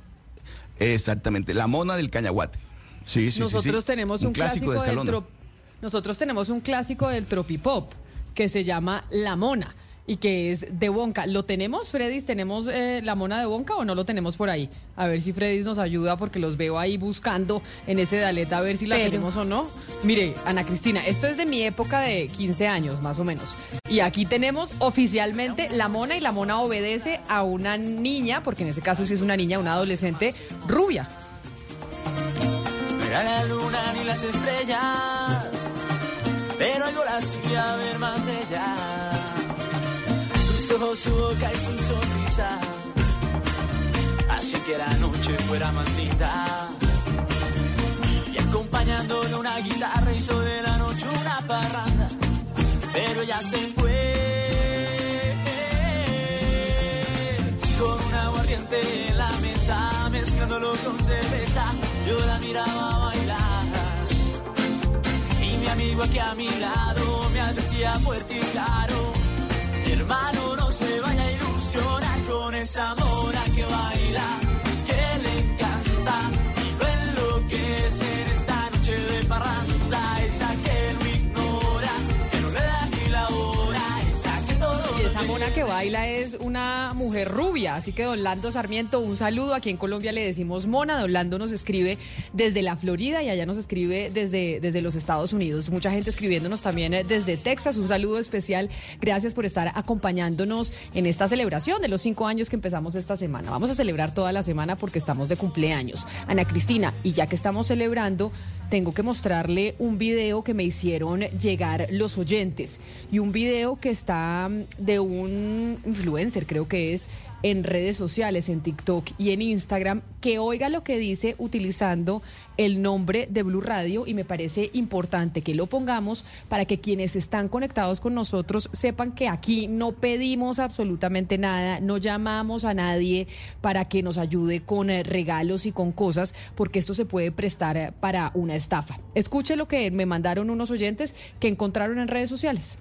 Exactamente, la mona del cañaguate. Sí, sí, sí, Nosotros sí. tenemos un, clásico, de del trop- Nosotros tenemos un clásico del tropipop que se llama La Mona y que es de Bonca. ¿Lo tenemos, Fredis? ¿Tenemos eh, la mona de Bonca o no lo tenemos por ahí? A ver si Fredis nos ayuda porque los veo ahí buscando en ese Daleta a ver si la Pero- tenemos o no. Mire, Ana Cristina, esto es de mi época de 15 años, más o menos. Y aquí tenemos oficialmente la mona y la mona obedece a una niña, porque en ese caso sí es una niña, una adolescente rubia. No era la luna ni las estrellas, pero yo la hacía ver más bella. Sus ojos, su boca y su sonrisa, así que la noche fuera más linda. Y acompañándole una guitarra hizo de la noche una parranda, pero ella se fue con un aguardiente en la mesa, mezclándolo con cerveza. Yo la miraba bailar y mi amigo aquí a mi lado me advertía fuerte y claro. Hermano no se vaya a ilusionar con esa mona baila es una mujer rubia, así que don Lando Sarmiento, un saludo. Aquí en Colombia le decimos mona. Don Lando nos escribe desde la Florida y allá nos escribe desde, desde los Estados Unidos. Mucha gente escribiéndonos también eh, desde Texas. Un saludo especial. Gracias por estar acompañándonos en esta celebración de los cinco años que empezamos esta semana. Vamos a celebrar toda la semana porque estamos de cumpleaños. Ana Cristina, y ya que estamos celebrando, tengo que mostrarle un video que me hicieron llegar los oyentes y un video que está mm, de un influencer, creo que es, en redes sociales, en TikTok y en Instagram, que oiga lo que dice utilizando el nombre de Blue Radio y me parece importante que lo pongamos para que quienes están conectados con nosotros sepan que aquí no pedimos absolutamente nada, no llamamos a nadie para que nos ayude con eh, regalos y con cosas, porque esto se puede prestar eh, para una estafa. Escuche lo que me mandaron unos oyentes que encontraron en redes sociales.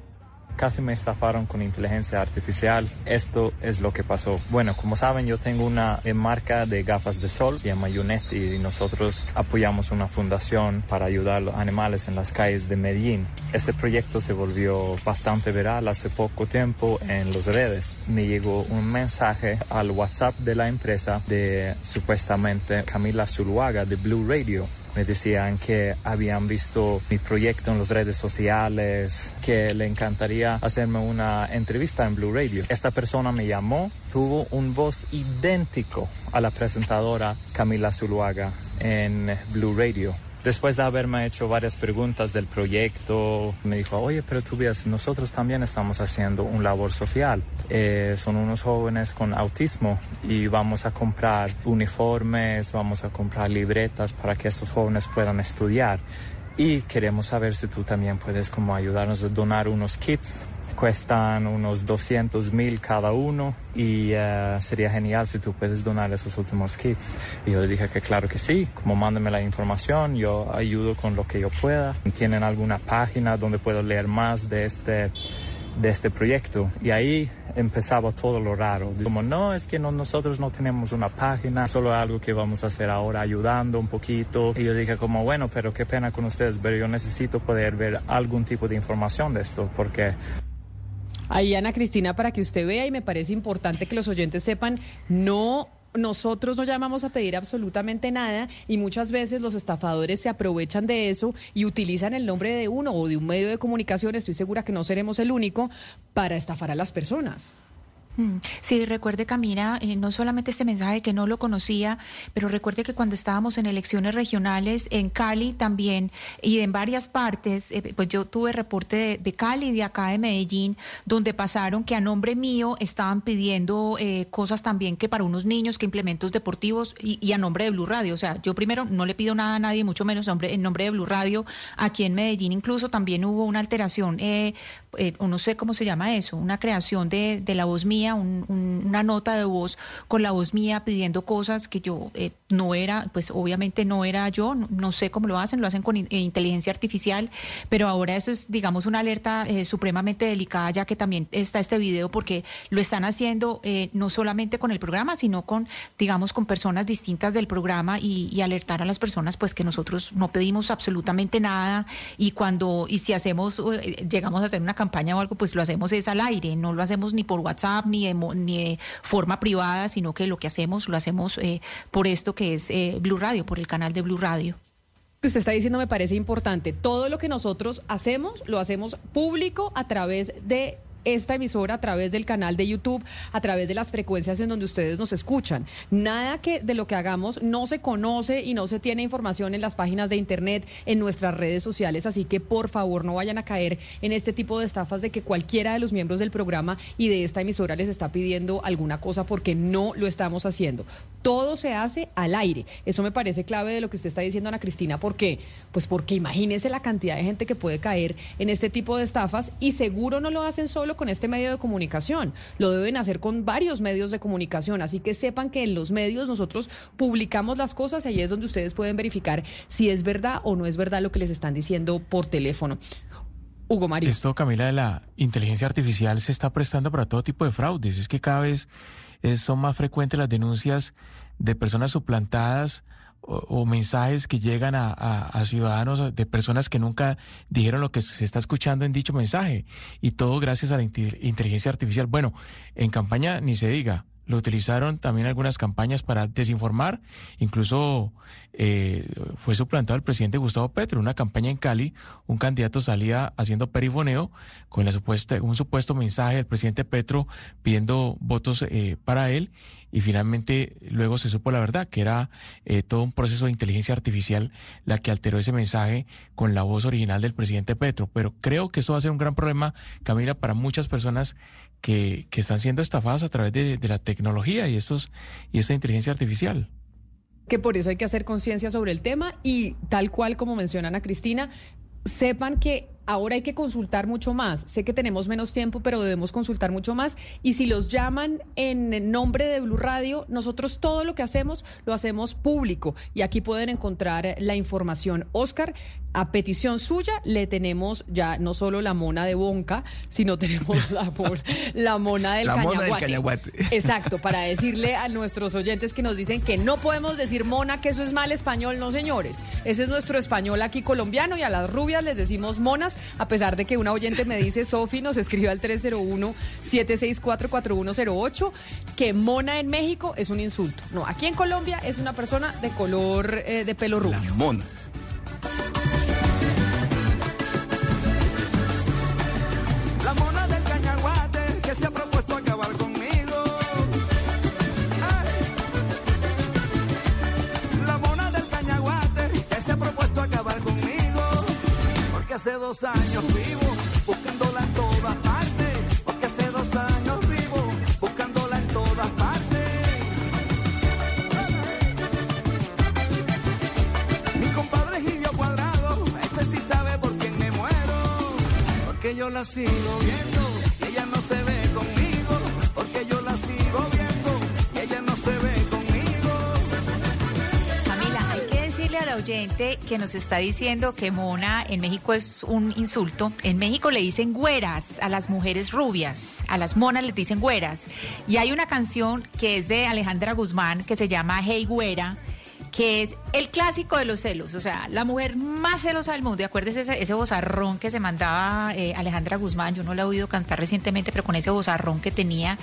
Casi me estafaron con inteligencia artificial. Esto es lo que pasó. Bueno, como saben, yo tengo una eh, marca de gafas de sol, se llama y nosotros apoyamos una fundación para ayudar a los animales en las calles de Medellín. Este proyecto se volvió bastante viral hace poco tiempo en las redes. Me llegó un mensaje al WhatsApp de la empresa de supuestamente Camila Zuluaga de Blue Radio me decían que habían visto mi proyecto en las redes sociales, que le encantaría hacerme una entrevista en Blue Radio. Esta persona me llamó, tuvo un voz idéntico a la presentadora Camila Zuluaga en Blue Radio. Después de haberme hecho varias preguntas del proyecto, me dijo, oye, pero tú ves, nosotros también estamos haciendo un labor social. Eh, son unos jóvenes con autismo y vamos a comprar uniformes, vamos a comprar libretas para que estos jóvenes puedan estudiar. Y queremos saber si tú también puedes como ayudarnos a donar unos kits cuestan unos 200 mil cada uno y eh, sería genial si tú puedes donar esos últimos kits. Y yo le dije que claro que sí, como mándame la información, yo ayudo con lo que yo pueda. ¿Tienen alguna página donde puedo leer más de este, de este proyecto? Y ahí empezaba todo lo raro. Como no, es que no, nosotros no tenemos una página, solo algo que vamos a hacer ahora ayudando un poquito. Y yo dije como, bueno, pero qué pena con ustedes, pero yo necesito poder ver algún tipo de información de esto porque Ahí, Ana Cristina, para que usted vea, y me parece importante que los oyentes sepan, no nosotros no llamamos a pedir absolutamente nada y muchas veces los estafadores se aprovechan de eso y utilizan el nombre de uno o de un medio de comunicación, estoy segura que no seremos el único, para estafar a las personas. Mm, Sí, recuerde Camila, eh, no solamente este mensaje que no lo conocía, pero recuerde que cuando estábamos en elecciones regionales en Cali también y en varias partes, eh, pues yo tuve reporte de, Cali de acá de Medellín, donde pasaron que a nombre mío estaban pidiendo eh, cosas también que para unos niños, que implementos deportivos y, y a nombre de Blue Radio. O sea, yo primero no le pido nada a nadie, mucho menos en nombre de Blue Radio. Aquí en Medellín incluso también hubo una alteración, eh, o no sé cómo se llama eso, una creación de, de la voz mía, un- un- una nota de voz con la voz mía pidiendo cosas que yo eh, no era, pues obviamente no era yo, no, sé cómo lo hacen, lo hacen con eh, inteligencia artificial, pero ahora eso es, digamos, una alerta eh, supremamente delicada, ya que también está este video, porque lo están haciendo no solamente con el programa, sino con, digamos, con personas distintas del programa y, y alertar a las personas, pues que nosotros no pedimos absolutamente nada y cuando, y si hacemos, llegamos a hacer una campaña o algo, pues lo hacemos es al aire, no lo hacemos ni por WhatsApp ni de, de forma privada, sino que lo que hacemos lo hacemos eh, por esto que es eh, Blue Radio, por el canal de Blue Radio. que usted está diciendo me parece importante. Todo lo que nosotros hacemos, lo hacemos público a través de esta emisora, a través del canal de YouTube, a través de las frecuencias en donde ustedes nos escuchan. Nada que de lo que hagamos no se conoce y no se tiene información en las páginas de internet, en nuestras redes sociales, así que por favor no vayan a caer en este tipo de estafas de que cualquiera de los miembros del programa y de esta emisora les está pidiendo alguna cosa porque no lo estamos haciendo. Todo se hace al aire. Eso me parece clave de lo que usted está diciendo, Ana Cristina, porque pues porque imagínese la cantidad de gente que puede caer en este tipo de estafas y seguro no lo hacen solo con este medio de comunicación, lo deben hacer con varios medios de comunicación, así que sepan que en los medios nosotros publicamos las cosas y ahí es donde ustedes pueden verificar si es verdad o no es verdad lo que les están diciendo por teléfono. Hugo Mario. Esto, Camila, de la inteligencia artificial se está prestando para todo tipo de fraudes. Es que cada vez eh, son más frecuentes las denuncias de personas suplantadas o, mensajes que llegan a, ciudadanos de personas que nunca dijeron lo que se está escuchando en dicho mensaje. Y todo gracias a la inte- inteligencia artificial. Bueno, en campaña ni se diga. Lo utilizaron también algunas campañas para desinformar. Incluso eh, fue suplantado el presidente Gustavo Petro. Una campaña en Cali, un candidato salía haciendo perifoneo con la supuesta, un supuesto mensaje del presidente Petro pidiendo votos eh, para él. Y finalmente luego se supo la verdad, que era eh, todo un proceso de inteligencia artificial la que alteró ese mensaje con la voz original del presidente Petro. Pero creo que eso va a ser un gran problema, Camila, para muchas personas que, que están siendo estafadas a través de, de la tecnología y, estos, y esta inteligencia artificial. que por eso hay que hacer conciencia sobre el tema y tal cual como menciona Ana Cristina, sepan que ahora hay que consultar mucho más. Sé que tenemos menos tiempo, pero debemos consultar mucho más. Y si los llaman en nombre de Blue Radio, nosotros todo lo que hacemos lo hacemos público. Y aquí pueden encontrar la información. Oscar, a petición suya le tenemos ya no solo la mona de Bonca, sino tenemos la, mon- la mona del La mona del cañaguate. Exacto, para decirle a nuestros oyentes que nos dicen que no podemos decir mona, que eso es mal español, no señores. Ese es nuestro español aquí colombiano y a las rubias les decimos monas, a pesar de que una oyente me dice, Sofi, nos escribe al 301-764-4108, que mona en México es un insulto. No, aquí en Colombia es una persona de color eh, de pelo rubio. La mona. Dos años vivo buscándola en todas partes. Porque hace dos años vivo buscándola en todas partes. Mi compadre Gilio Cuadrado, ese sí sabe por quién me muero. Porque yo la sigo viendo oyente que nos está diciendo que mona en México es un insulto. En México le dicen güeras a las mujeres rubias, a las monas les dicen güeras. Y hay una canción que es de Alejandra Guzmán que se llama Hey Güera que es el clásico de los celos, o sea, la mujer más celosa del mundo. Y acuérdese ese, ese bozarrón que se mandaba eh, Alejandra Guzmán, yo no la he oído cantar recientemente, pero con ese bozarrón que tenía.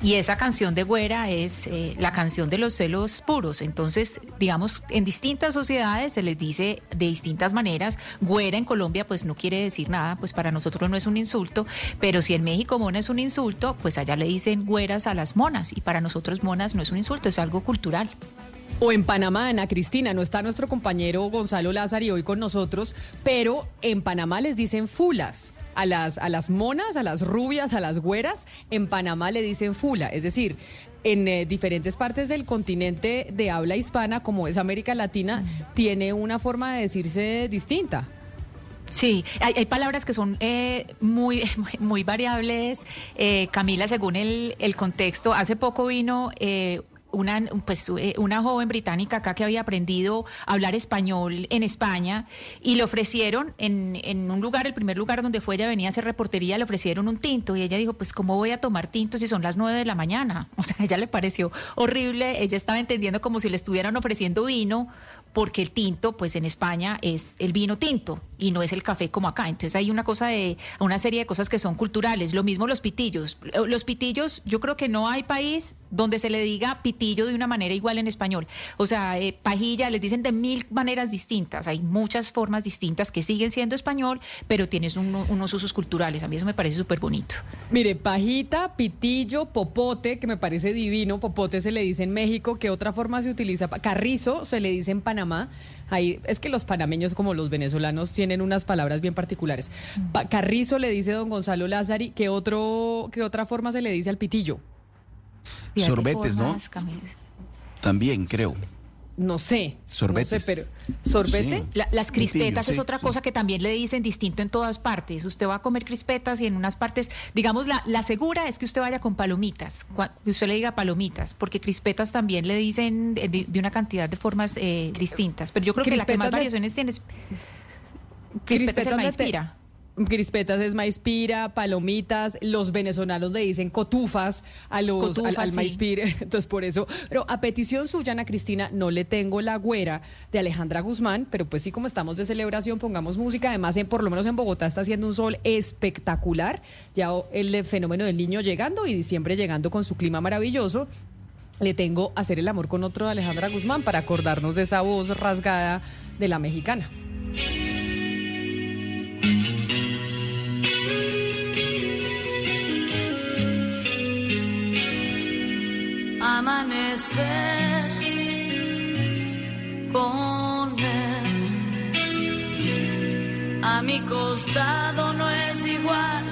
Y esa canción de Güera es eh, la canción de los celos puros. Entonces, digamos, en distintas sociedades se les dice de distintas maneras. Güera en Colombia, pues no quiere decir nada, pues para nosotros no es un insulto, pero si en México mona es un insulto, pues allá le dicen güeras a las monas. Y para nosotros monas no es un insulto, es algo cultural. O en Panamá, Ana Cristina, no está nuestro compañero Gonzalo Lázari hoy con nosotros, pero en Panamá les dicen fulas. A las, a las monas, a las rubias, a las güeras, en Panamá le dicen fula. Es decir, en eh, diferentes partes del continente de habla hispana, como es América Latina, tiene una forma de decirse distinta. Sí, hay, hay palabras que son eh, muy, muy variables, eh, Camila, según el, el contexto. Hace poco vino eh, una, pues, eh, una joven británica acá que había aprendido a hablar español en España y le ofrecieron en, en un lugar, el primer lugar donde fue ella venía a hacer reportería, le ofrecieron un tinto y ella dijo, pues ¿cómo voy a tomar tinto si son las nueve de la mañana? O sea, a ella le pareció horrible, ella estaba entendiendo como si le estuvieran ofreciendo vino porque el tinto, pues en España es el vino tinto y no es el café como acá. Entonces hay una cosa de, una serie de cosas que son culturales. Lo mismo los pitillos. Los pitillos, yo creo que no hay país donde se le diga pitillo de una manera igual en español. O sea, eh, pajilla, les dicen de mil maneras distintas. Hay muchas formas distintas que siguen siendo español, pero tienes uno- unos usos culturales. A mí eso me parece súper bonito. Mire, pajita, pitillo, popote, que me parece divino. Popote se le dice en México. ¿Qué otra forma se utiliza? Carrizo se le dice en Panamá. Ahí, es que los panameños, como los venezolanos, tienen unas palabras bien particulares. Pa- carrizo le dice don Gonzalo Lázari. ¿Qué, otro, ¿Qué otra forma se le dice al pitillo? Sorbetes, ¿no? También, creo. No sé. Sorbetes. No sé, pero. ¿Sorbete? Sí. La- las crispetas es otra sí. cosa que también le dicen distinto en todas partes. Usted va a comer crispetas y en unas partes, digamos, la, la segura es que usted vaya con palomitas, que usted le diga palomitas, porque crispetas también le dicen de, de- de una cantidad de formas eh, distintas. Pero yo creo que la que más variaciones tiene es crispetas el maíz pira. Crispetas es maíz pira, palomitas, los venezolanos le dicen cotufas a los, al, al sí. maíz pira, entonces por eso, pero a petición suya, Ana Cristina, no le tengo la güera de Alejandra Guzmán, pero pues sí, como estamos de celebración, pongamos música, además, en, por lo menos en Bogotá está haciendo un sol espectacular, ya el fenómeno del niño llegando y diciembre llegando con su clima maravilloso, le tengo Hacer el amor con otro de Alejandra Guzmán para acordarnos de esa voz rasgada de la mexicana. Amanecer él. A mi costado no es igual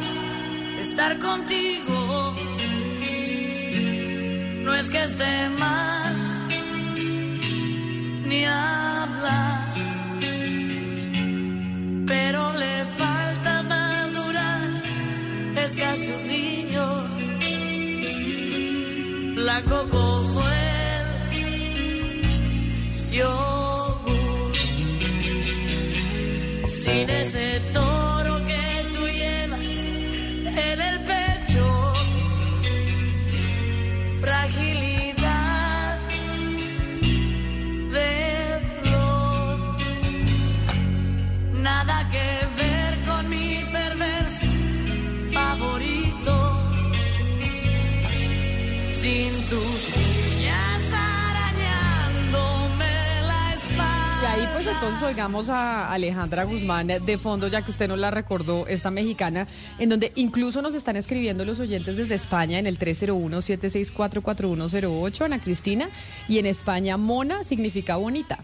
estar contigo. No es que esté mal ni hablar, pero le falta madurar. Es casi un niño blanco como el yogur. Sin ese entonces oigamos a Alejandra Guzmán de fondo, ya que usted nos la recordó, esta mexicana, en donde incluso nos están escribiendo los oyentes desde España en el 301-764-4108, Ana Cristina, y en España mona significa bonita.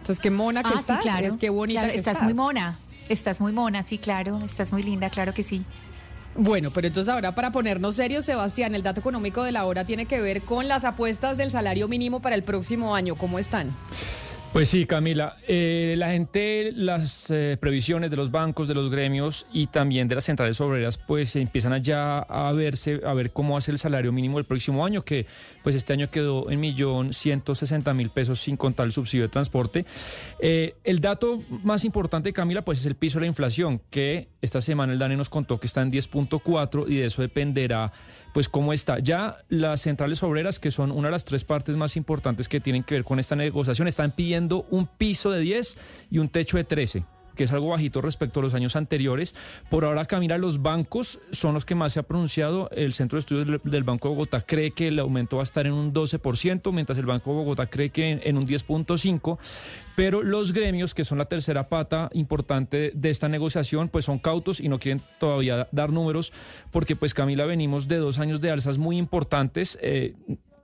Entonces, qué mona que Ah, sí, estás, claro. es qué bonita Claro, que estás estás. muy mona. Estás muy mona, sí, claro. Estás muy linda, claro que sí. Bueno, pero entonces ahora para ponernos serios, Sebastián, el dato económico de la hora tiene que ver con las apuestas del salario mínimo para el próximo año. ¿Cómo están? Pues sí, Camila. Eh, la gente, las eh, previsiones de los bancos, de los gremios y también de las centrales obreras, pues empiezan ya a verse, a ver cómo hace el salario mínimo el próximo año, que pues este año quedó en millón ciento sesenta mil pesos sin contar el subsidio de transporte. Eh, el dato más importante, Camila, pues es el piso de la inflación, que esta semana el DANE nos contó que está en 10.4 y de eso dependerá pues cómo está. Ya las centrales obreras, que son una de las tres partes más importantes que tienen que ver con esta negociación, están pidiendo un piso de 10 y un techo de 13 que es algo bajito respecto a los años anteriores. Por ahora, Camila, los bancos son los que más se ha pronunciado. El Centro de Estudios del- Banco de Bogotá cree que el aumento va a estar en un 12%, mientras el Banco de Bogotá cree que en, un 10.5%. Pero los gremios, que son la tercera pata importante de esta negociación, pues son cautos y no quieren todavía da- dar números, porque pues Camila, venimos de dos años de alzas muy importantes. eh,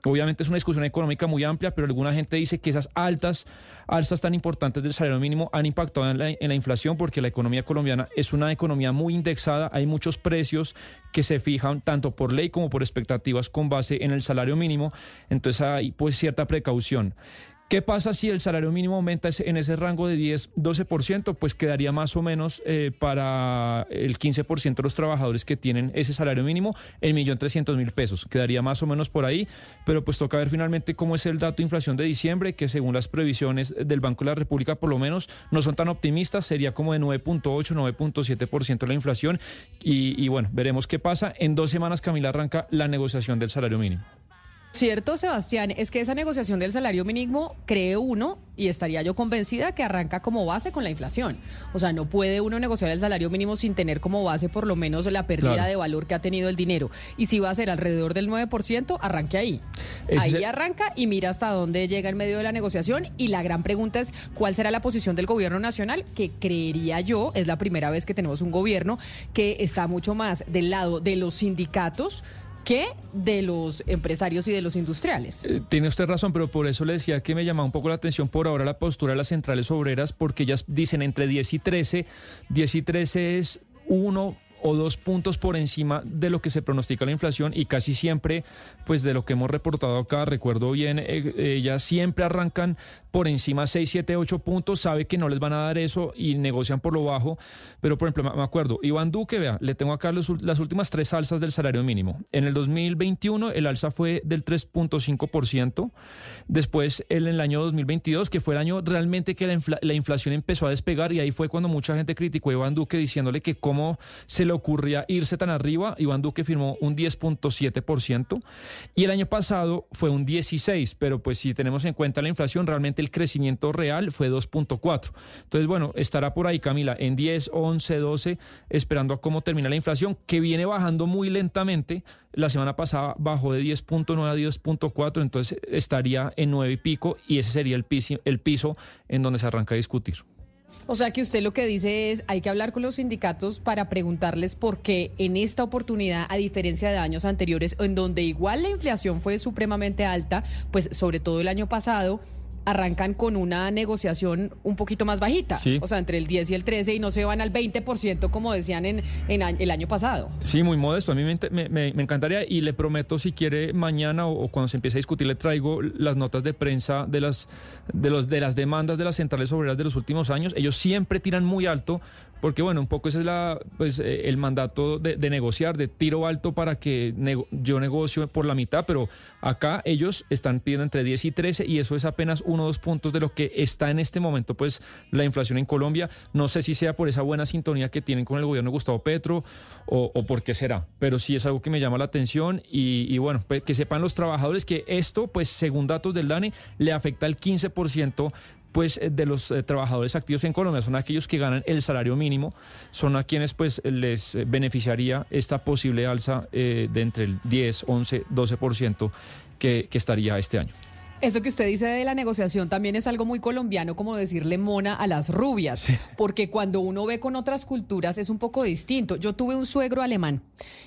Obviamente es una discusión económica muy amplia, pero alguna gente dice que esas altas alzas tan importantes del salario mínimo han impactado en la, en la inflación porque la economía colombiana es una economía muy indexada, hay muchos precios que se fijan tanto por ley como por expectativas con base en el salario mínimo, entonces hay pues cierta precaución. ¿Qué pasa si el salario mínimo aumenta en ese rango de 10, 12%? Pues quedaría más o menos eh, para el 15% de los trabajadores que tienen ese salario mínimo en 1.300.000 pesos. Quedaría más o menos por ahí, pero pues toca ver finalmente cómo es el dato de inflación de diciembre, que según las previsiones del Banco de la República por lo menos no son tan optimistas, sería como de 9.8, 9.7% la inflación. Y, y bueno, veremos qué pasa. En dos semanas, Camila, arranca la negociación del salario mínimo. Cierto, Sebastián, es que esa negociación del salario mínimo cree uno, y estaría yo convencida que arranca como base con la inflación. O sea, no puede uno negociar el salario mínimo sin tener como base por lo menos la pérdida Claro. de valor que ha tenido el dinero. Y si va a ser alrededor del 9%, arranque ahí. Ahí el- arranca y mira hasta dónde llega en medio de la negociación. Y la gran pregunta es, ¿cuál será la posición del gobierno nacional? Que creería yo, es la primera vez que tenemos un gobierno que está mucho más del lado de los sindicatos que de los empresarios y de los industriales. Eh, Tiene usted razón, pero por eso le decía que me llamaba un poco la atención por ahora la postura de las centrales obreras, porque ellas dicen entre 10 y 13, 10 y 13 es uno o dos puntos por encima de lo que se pronostica la inflación y casi siempre, pues de lo que hemos reportado acá, recuerdo bien, eh, ellas siempre arrancan por encima 6, 7, 8 puntos, sabe que no les van a dar eso y negocian por lo bajo, pero por ejemplo, me- acuerdo, Iván Duque, vea, le tengo acá los las últimas tres alzas del salario mínimo. En el 2021 el alza fue del 3.5%, después en el año 2022, que fue el año realmente que la, la inflación empezó a despegar y ahí fue cuando mucha gente criticó a Iván Duque diciéndole que cómo se le ocurría irse tan arriba, Iván Duque firmó un 10.7% y el año pasado fue un 16%, pero pues si tenemos en cuenta la inflación, realmente el crecimiento real fue 2.4%. Entonces, bueno, estará por ahí Camila en 10, 11, 12, esperando a cómo termina la inflación, que viene bajando muy lentamente. La semana pasada bajó de 10.9 a 10.4, entonces estaría en 9 y pico y ese sería el piso, el piso en donde se arranca a discutir. O sea que usted lo que dice es, hay que hablar con los sindicatos para preguntarles por qué en esta oportunidad, a diferencia de años anteriores, en donde igual la inflación fue supremamente alta, pues sobre todo el año pasado, arrancan con una negociación un poquito más bajita, Sí. o sea, entre el 10 y el 13 y no se van al 20% como decían en, en a- el año pasado. Sí, muy modesto. A mí me encantaría y le prometo si quiere mañana o, o cuando se empiece a discutir le traigo las notas de prensa de las de los de las demandas de las centrales obreras de los últimos años. Ellos siempre tiran muy alto porque bueno, un poco ese es la pues eh, el mandato de, de negociar, de tiro alto para que nego- yo negocio por la mitad, pero acá ellos están pidiendo entre 10 y 13 y eso es apenas uno o dos puntos de lo que está en este momento pues la inflación en Colombia. No sé si sea por esa buena sintonía que tienen con el gobierno de Gustavo Petro o, por qué será, pero sí es algo que me llama la atención y, y bueno, pues, que sepan los trabajadores que esto pues según datos del DANE le afecta al 15% pues eh, de los eh, trabajadores activos en Colombia son aquellos que ganan el salario mínimo, son a quienes pues les eh, beneficiaría esta posible alza eh, de entre el 10, 11, 12% que, que estaría este año. Eso que usted dice de la negociación también es algo muy colombiano, como decirle mona a las rubias, porque cuando uno ve con otras culturas es un poco distinto. Yo tuve un suegro alemán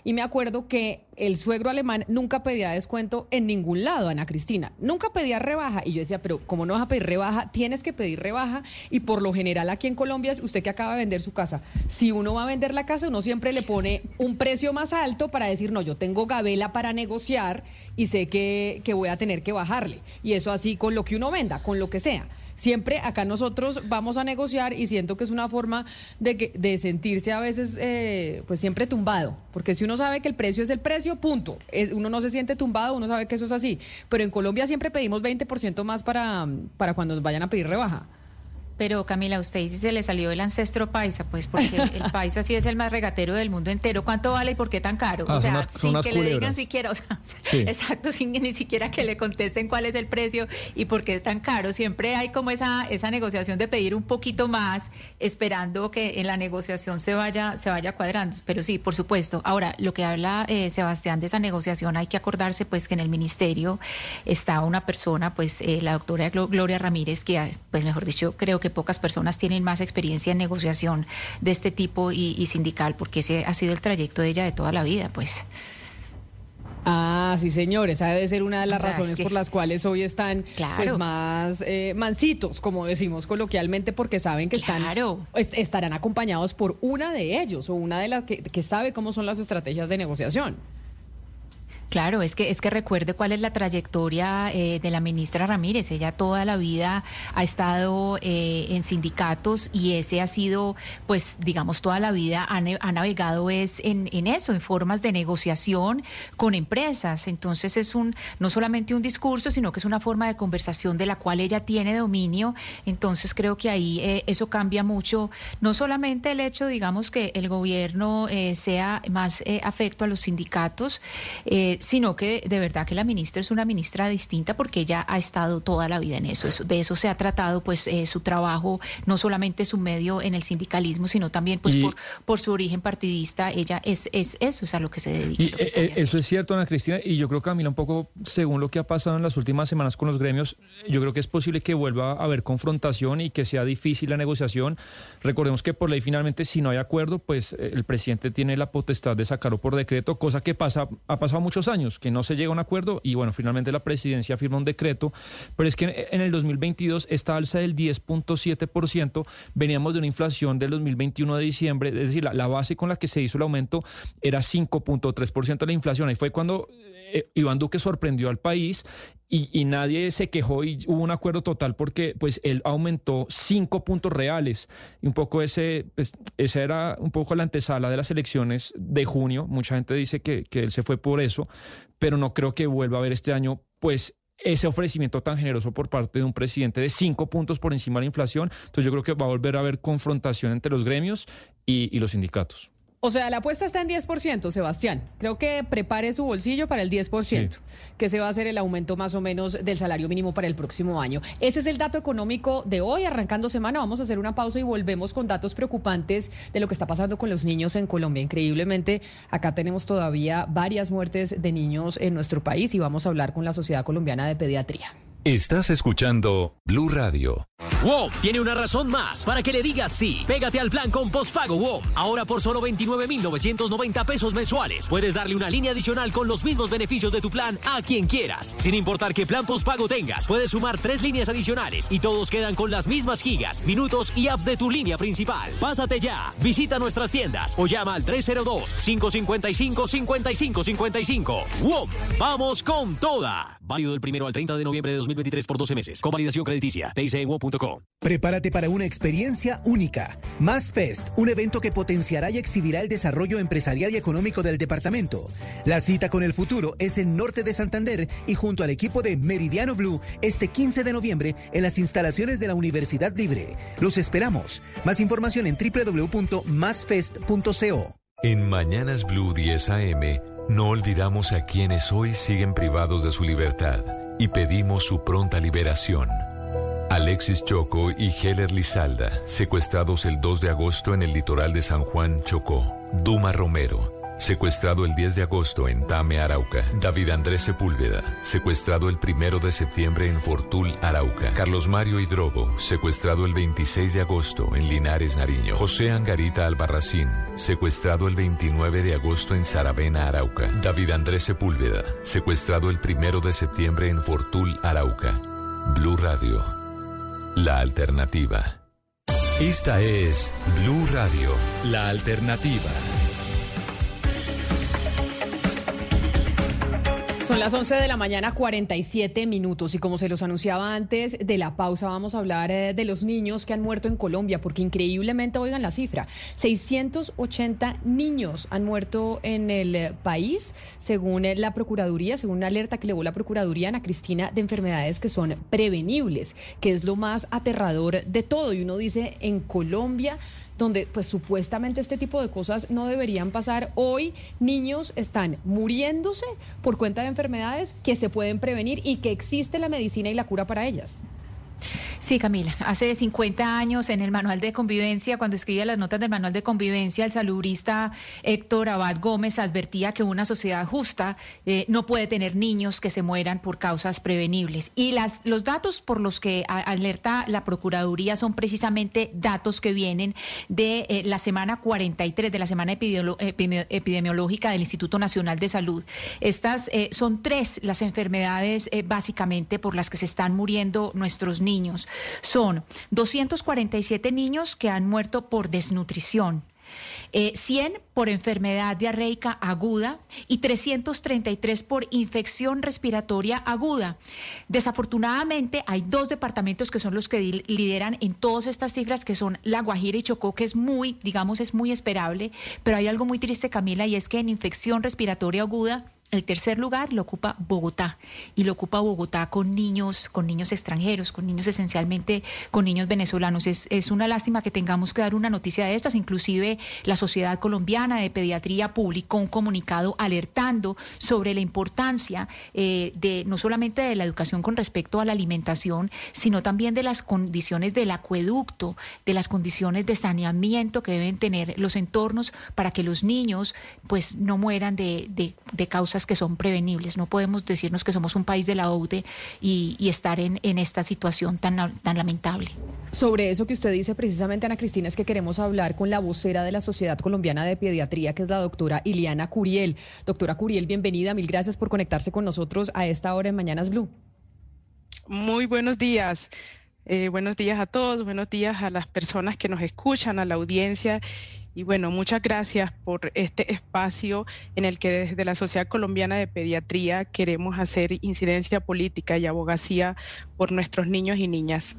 y me acuerdo que el suegro alemán nunca pedía descuento en ningún lado, Ana Cristina, nunca pedía rebaja. Y yo decía, pero ¿cómo no vas a pedir rebaja? Tienes que pedir rebaja y por lo general aquí en Colombia, usted que acaba de vender su casa, si uno va a vender la casa, uno siempre le pone un precio más alto para decir, no, yo tengo gabela para negociar y sé que, que voy a tener que bajarle. Y eso así con lo que uno venda, con lo que sea. Siempre acá nosotros vamos a negociar y siento que es una forma de, que, de sentirse a veces eh, pues siempre tumbado, porque si uno sabe que el precio es el precio, punto. Uno no se siente tumbado, uno sabe que eso es así. Pero en Colombia siempre pedimos 20% más para, para cuando nos vayan a pedir rebaja. Pero Camila, usted dice se le salió el ancestro paisa, pues porque el paisa sí es el más regatero del mundo entero. ¿Cuánto vale y por qué tan caro? Ah, o sea, unas- sin que le digan siquiera, o sea, Sí. exacto, sin que ni siquiera que le contesten cuál es el precio y por qué es tan caro. Siempre hay como esa esa negociación de pedir un poquito más, esperando que en la negociación se vaya se vaya cuadrando. Pero sí, por supuesto. Ahora, lo que habla eh, Sebastián de esa negociación, hay que acordarse pues que en el ministerio está una persona, pues eh, la doctora Glo- Gloria Ramírez, que, ah, pues mejor dicho, creo que pocas personas tienen más experiencia en negociación de este tipo y, y sindical, porque ese ha sido el trayecto de ella de toda la vida, pues. Ah, sí, señor. Esa debe ser una de las es razones que- por las cuales hoy están Claro. pues, más eh, mansitos, como decimos coloquialmente, porque saben que están est- estarán acompañados por una de ellos o una de las que, que sabe cómo son las estrategias de negociación. Claro, es que es que recuerde cuál es la trayectoria eh, de la ministra Ramírez. Ella toda la vida ha estado eh, en sindicatos y ese ha sido, pues, digamos, toda la vida ha, ha navegado es en, eso, en formas de negociación con empresas. Entonces es un no solamente un discurso, sino que es una forma de conversación de la cual ella tiene dominio. Entonces creo que ahí eh, eso cambia mucho, no solamente el hecho, digamos, que el gobierno eh, sea más afecto a los sindicatos, sino que de verdad que la ministra es una ministra distinta porque ella ha estado toda la vida en eso. Eso- de eso se ha tratado, pues, eh, su trabajo, no solamente su medio en el sindicalismo, sino también, pues, Y- por, por su origen partidista. Ella es, es eso, es a lo que se dedica. Y que eh, hacer. eso es cierto, Ana Cristina, y yo creo, Camila, un poco según lo que ha pasado en las últimas semanas con los gremios, yo creo que es posible que vuelva a haber confrontación y que sea difícil la negociación. Recordemos que por ley finalmente si no hay acuerdo, pues eh, el presidente tiene la potestad de sacarlo por decreto, cosa que pasa ha pasado muchos años, que no se llega a un acuerdo y bueno, finalmente la presidencia firma un decreto, pero es que en el 2022 esta alza del 10.7%, veníamos de una inflación del 2021 de diciembre, es decir, la, la base con la que se hizo el aumento era 5.3% de la inflación. Ahí fue cuando eh, Iván Duque sorprendió al país y, y nadie se quejó y hubo un acuerdo total porque pues él aumentó cinco puntos reales. Y un poco ese pues, esa era un poco la antesala de las elecciones de junio. Mucha gente dice que, él se fue por eso pero no creo que vuelva a haber este año pues ese ofrecimiento tan generoso por parte de un presidente de cinco puntos por encima de la inflación. Entonces yo creo que va a volver a haber confrontación entre los gremios y los sindicatos O sea, la apuesta está en 10%, Sebastián. Creo que prepare su bolsillo para el 10%, que ese va a ser el aumento más o menos del salario mínimo para el próximo año. Ese es el dato económico de hoy, arrancando semana. Vamos a hacer una pausa y volvemos con datos preocupantes de lo que está pasando con los niños en Colombia. Increíblemente, acá tenemos todavía varias muertes de niños en nuestro país y vamos a hablar con la Sociedad Colombiana de Pediatría. Estás escuchando Blue Radio. WOM tiene una razón más para que le digas sí. Pégate al plan con postpago WOM. Ahora por solo 29,990 pesos mensuales. Puedes darle una línea adicional con los mismos beneficios de tu plan a quien quieras. Sin importar qué plan postpago tengas, puedes sumar tres líneas adicionales y todos quedan con las mismas gigas, minutos y apps de tu línea principal. Pásate ya. Visita nuestras tiendas o llama al 302-555-5555. WOM. Vamos con toda. Válido del primero al 30 de noviembre de 2023 por 12 meses. Con validación crediticia. TIC en WOM.com. Prepárate para una experiencia única. Más Fest, un evento que potenciará y exhibirá el desarrollo empresarial y económico del departamento. La cita con el futuro es en Norte de Santander y junto al equipo de Meridiano Blue este 15 de noviembre en las instalaciones de la Universidad Libre. Los esperamos. Más información en www.masfest.co. En Mañanas Blue 10 AM, no olvidamos a quienes hoy siguen privados de su libertad y pedimos su pronta liberación. Alexis Choco y Heller Lizalda, secuestrados el 2 de agosto en el litoral de San Juan, Chocó. Duma Romero, secuestrado el 10 de agosto en Tame, Arauca. David Andrés Sepúlveda, secuestrado el 1 de septiembre en Fortul, Arauca. Carlos Mario Hidrobo, secuestrado el 26 de agosto en Linares, Nariño. José Angarita Albarracín, secuestrado el 29 de agosto en Saravena, Arauca. David Andrés Sepúlveda, secuestrado el 1 de septiembre en Fortul, Arauca. Blue Radio, la alternativa. Esta es Blue Radio, la alternativa. Son las 11 de la mañana, 47 minutos. Y como se los anunciaba antes de la pausa, vamos a hablar eh, de los niños que han muerto en Colombia, porque increíblemente, oigan la cifra, 680 niños han muerto en el eh, país, según eh, la Procuraduría, según una alerta que le dio la Procuraduría Ana Cristina de enfermedades que son prevenibles, que es lo más aterrador de todo. Y uno dice, en Colombia donde pues supuestamente este tipo de cosas no deberían pasar. Hoy niños están muriéndose por cuenta de enfermedades que se pueden prevenir y que existe la medicina y la cura para ellas. Sí, Camila. Hace 50 años en el manual de convivencia, cuando escribía las notas del manual de convivencia, el salubrista Héctor Abad Gómez advertía que una sociedad justa eh, no puede tener niños que se mueran por causas prevenibles. Y las, los datos por los que alerta la Procuraduría son precisamente datos que vienen de eh, la semana 43, de la semana epidemiológica del Instituto Nacional de Salud. Estas eh, son tres las enfermedades básicamente por las que se están muriendo nuestros niños son 247 niños que han muerto por desnutrición. 100 eh, por enfermedad diarreica aguda y 333 por infección respiratoria aguda. Desafortunadamente hay dos departamentos que son los que lideran en todas estas cifras, que son La Guajira y Chocó, que es muy, digamos, es muy esperable, pero hay algo muy triste, Camila, y es que en infección respiratoria aguda el tercer lugar lo ocupa Bogotá y lo ocupa Bogotá con niños, con niños extranjeros, con niños esencialmente, con niños venezolanos. Es, una lástima que tengamos que dar una noticia de estas. Inclusive la Sociedad Colombiana de Pediatría publicó un comunicado alertando sobre la importancia eh, de no solamente de la educación con respecto a la alimentación, sino también de las condiciones del acueducto, de las condiciones de saneamiento que deben tener los entornos para que los niños pues no mueran de, de causas que son prevenibles. No podemos decirnos que somos un país de la OUDE y, estar en, esta situación tan, tan lamentable. Sobre eso que usted dice precisamente, Ana Cristina, es que queremos hablar con la vocera de la Sociedad Colombiana de Pediatría, que es la doctora Iliana Curiel. Doctora Curiel, bienvenida. Mil gracias por conectarse con nosotros a esta hora en Mañanas Blue. Muy buenos días. Eh, buenos días a todos, buenos días a las personas que nos escuchan, a la audiencia y bueno, muchas gracias por este espacio en el que desde la Sociedad Colombiana de Pediatría queremos hacer incidencia política y abogacía por nuestros niños y niñas.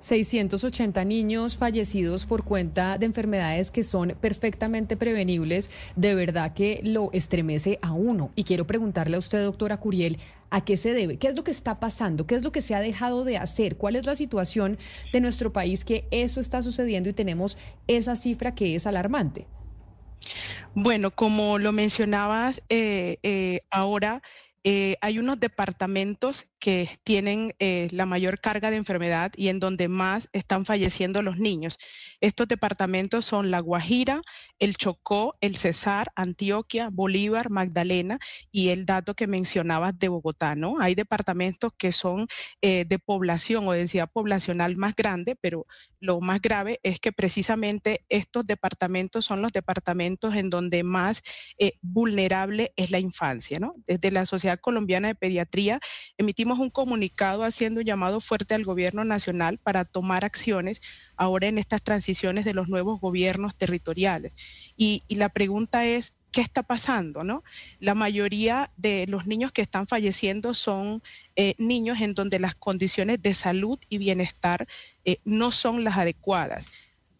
680 niños fallecidos por cuenta de enfermedades que son perfectamente prevenibles, de verdad que lo estremece a uno. Y quiero preguntarle a usted, doctora Curiel, ¿a qué se debe? ¿Qué es lo que está pasando? ¿Qué es lo que se ha dejado de hacer? ¿Cuál es la situación de nuestro país que eso está sucediendo y tenemos esa cifra que es alarmante? Bueno, como lo mencionabas eh, eh, ahora, eh, hay unos departamentos que tienen eh, la mayor carga de enfermedad y en donde más están falleciendo los niños. Estos departamentos son La Guajira, el Chocó, el Cesar, Antioquia, Bolívar, Magdalena y el dato que mencionabas de Bogotá, ¿no? Hay departamentos que son eh, de población o densidad poblacional más grande, pero lo más grave es que precisamente estos departamentos son los departamentos en donde más eh, vulnerable es la infancia, ¿no? Desde la Sociedad Colombiana de Pediatría emitimos un comunicado haciendo un llamado fuerte al gobierno nacional para tomar acciones ahora en estas transiciones de los nuevos gobiernos territoriales. Y, la pregunta es, ¿qué está pasando? ¿no? La mayoría de los niños que están falleciendo son eh, niños en donde las condiciones de salud y bienestar eh, no son las adecuadas.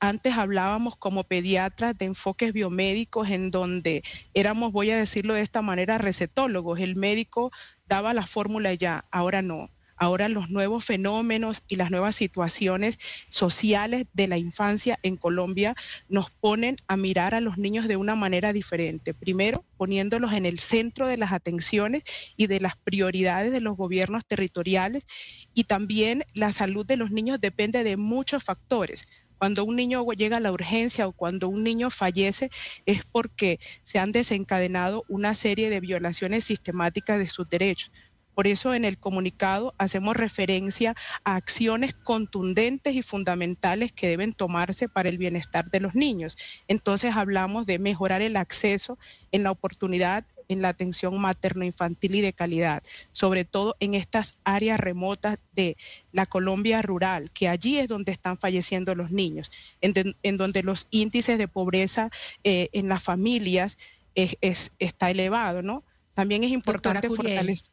Antes hablábamos como pediatras de enfoques biomédicos en donde éramos, voy a decirlo de esta manera, recetólogos. El médico daba la fórmula ya, ahora no. Ahora los nuevos fenómenos y las nuevas situaciones sociales de la infancia en Colombia nos ponen a mirar a los niños de una manera diferente. Primero, poniéndolos en el centro de las atenciones y de las prioridades de los gobiernos territoriales. Y también la salud de los niños depende de muchos factores Cuando un niño llega a la urgencia o cuando un niño fallece es porque se han desencadenado una serie de violaciones sistemáticas de sus derechos. Por eso en el comunicado hacemos referencia a acciones contundentes y fundamentales que deben tomarse para el bienestar de los niños. Entonces hablamos de mejorar el acceso en la oportunidad en la atención materno-infantil y de calidad, sobre todo en estas áreas remotas de la Colombia rural, que allí es donde están falleciendo los niños, en, de- en donde los índices de pobreza eh, en las familias es- es- está elevado, ¿no? También es importante fortalecer.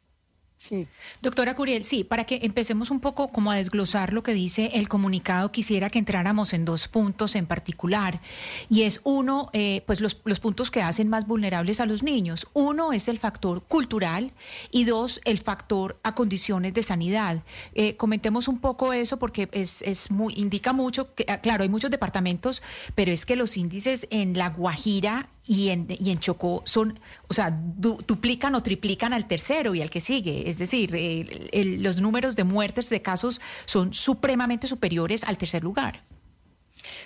Sí. Doctora Curiel, sí, para que empecemos un poco como a desglosar lo que dice el comunicado, quisiera que entráramos en dos puntos en particular. Y es uno, eh, pues los, los puntos que hacen más vulnerables a los niños. Uno es el factor cultural y dos, el factor a condiciones de sanidad. Eh, comentemos un poco eso porque es, es muy, indica mucho, que, ah, claro, hay muchos departamentos, pero es que los índices en La Guajira y en, y en Chocó son, o sea, du- duplican o triplican al tercero y al que sigue. Es decir, el- el- los números de muertes de casos son supremamente superiores al tercer lugar.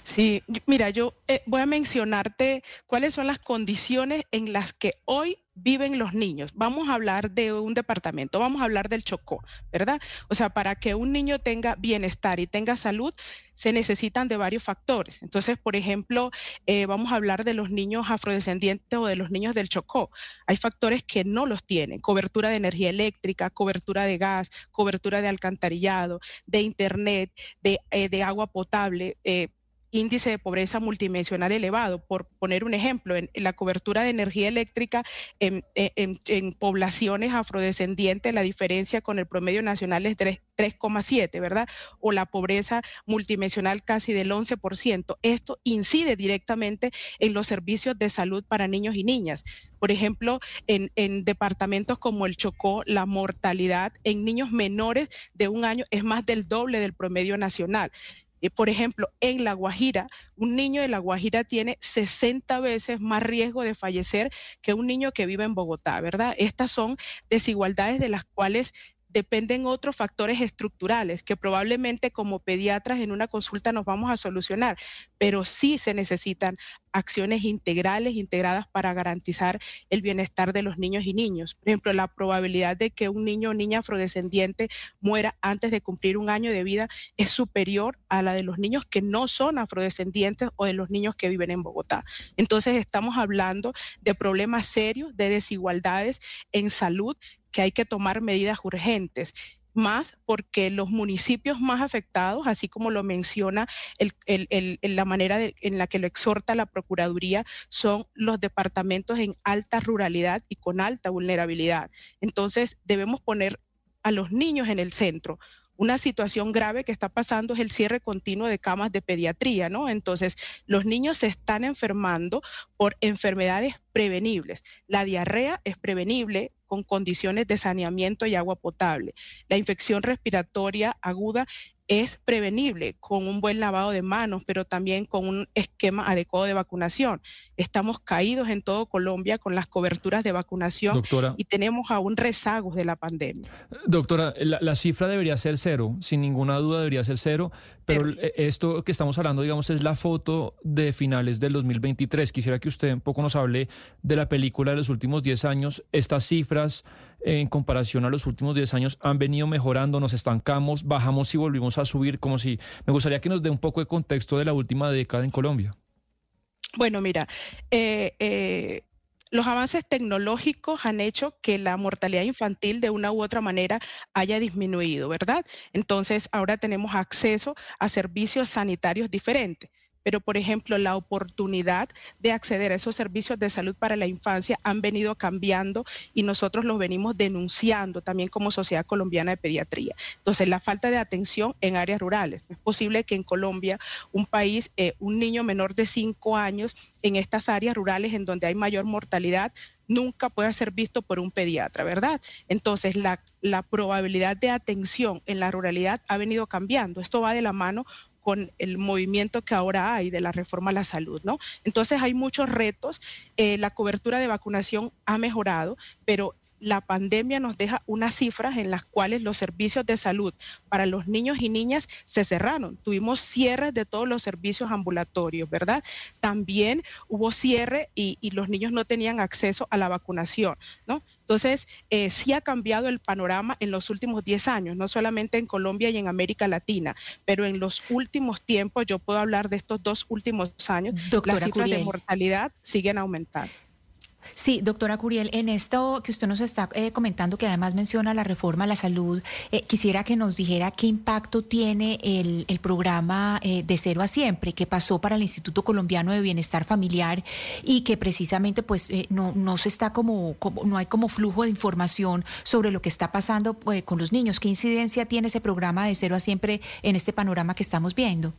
Sí, mira, yo eh, voy a mencionarte cuáles son las condiciones en las que hoy viven los niños. Vamos a hablar de un departamento, vamos a hablar del Chocó, ¿verdad? O sea, para que un niño tenga bienestar y tenga salud, se necesitan de varios factores. Entonces, por ejemplo, eh, vamos a hablar de los niños afrodescendientes o de los niños del Chocó. Hay factores que no los tienen, cobertura de energía eléctrica, cobertura de gas, cobertura de alcantarillado, de internet, de, eh, agua potable. eh, índice de pobreza multidimensional elevado. Por poner un ejemplo, en, la cobertura de energía eléctrica en, en- poblaciones afrodescendientes, la diferencia con el promedio nacional es tres- 3,7, ¿verdad? O la pobreza multidimensional casi del 11%. Esto incide directamente en los servicios de salud para niños y niñas. Por ejemplo, en departamentos como el Chocó, la mortalidad en niños menores de un año es más del doble del promedio nacional. Eh, por ejemplo, en La Guajira, un niño de La Guajira tiene 60 veces más riesgo de fallecer que un niño que vive en Bogotá, ¿verdad? Estas son desigualdades de las cuales dependen otros factores estructurales que probablemente como pediatras en una consulta nos vamos a solucionar, pero sí se necesitan acciones integrales, integradas para garantizar el bienestar de los niños y niños. Por ejemplo, la probabilidad de que un niño o niña afrodescendiente muera antes de cumplir un año de vida es superior a la de los niños que no son afrodescendientes o de los niños que viven en Bogotá. Entonces, estamos hablando de problemas serios, de desigualdades en salud que hay que tomar medidas urgentes más porque los municipios más afectados, así como lo menciona el- el- el- la manera de- en la que lo exhorta la Procuraduría, son los departamentos en alta ruralidad y con alta vulnerabilidad. Entonces, debemos poner a los niños en el centro. Una situación grave que está pasando es el cierre continuo de camas de pediatría, ¿no? Entonces, los niños se están enfermando por enfermedades prevenibles. La diarrea es prevenible con condiciones de saneamiento y agua potable. La infección respiratoria aguda es prevenible con un buen lavado de manos, pero también con un esquema adecuado de vacunación. Estamos caídos en todo Colombia con las coberturas de vacunación Doctora. y tenemos aún rezagos de la pandemia. Doctora, la, la cifra debería ser cero, sin ninguna duda debería ser cero, pero eh, esto que estamos hablando, digamos, es la foto de finales del 2023. Quisiera que usted un poco nos hable de la película de los últimos 10 años. Estas cifras, en comparación a los últimos 10 años, han venido mejorando, nos estancamos, bajamos y volvimos a subir, como si... Me gustaría que nos dé un poco de contexto de la última década en Colombia. Bueno, mira, eh, eh, los avances tecnológicos han hecho que la mortalidad infantil de una u otra manera haya disminuido, ¿verdad? Entonces, ahora tenemos acceso a servicios sanitarios diferentes. Pero, por ejemplo, la oportunidad de acceder a esos servicios de salud para la infancia han venido cambiando y nosotros los venimos denunciando también como Sociedad Colombiana de Pediatría. Entonces, la falta de atención en áreas rurales. Es posible que en Colombia, un país, eh, un niño menor de cinco años en estas áreas rurales en donde hay mayor mortalidad, nunca pueda ser visto por un pediatra, ¿verdad? Entonces, la, la probabilidad de atención en la ruralidad ha venido cambiando. Esto va de la mano con el movimiento que ahora hay de la reforma a la salud, ¿no? Entonces hay muchos retos, eh, la cobertura de vacunación ha mejorado, pero la pandemia nos deja unas cifras en las cuales los servicios de salud para los niños y niñas se cerraron. Tuvimos cierres de todos los servicios ambulatorios, ¿verdad? También hubo cierre y, y los niños no tenían acceso a la vacunación, ¿no? Entonces, eh, sí ha cambiado el panorama en los últimos 10 años, no solamente en Colombia y en América Latina, pero en los últimos tiempos, yo puedo hablar de estos dos últimos años, Doctora las cifras de mortalidad siguen aumentando. Sí, doctora Curiel, en esto que usted nos está eh, comentando, que además menciona la reforma a la salud, eh, quisiera que nos dijera qué impacto tiene el, programa eh, de cero a siempre que pasó para el Instituto Colombiano de Bienestar Familiar y que precisamente pues eh, no, no se está como, como, no hay como flujo de información sobre lo que está pasando con los niños. ¿Qué incidencia tiene ese programa de cero a siempre en este panorama que estamos viendo?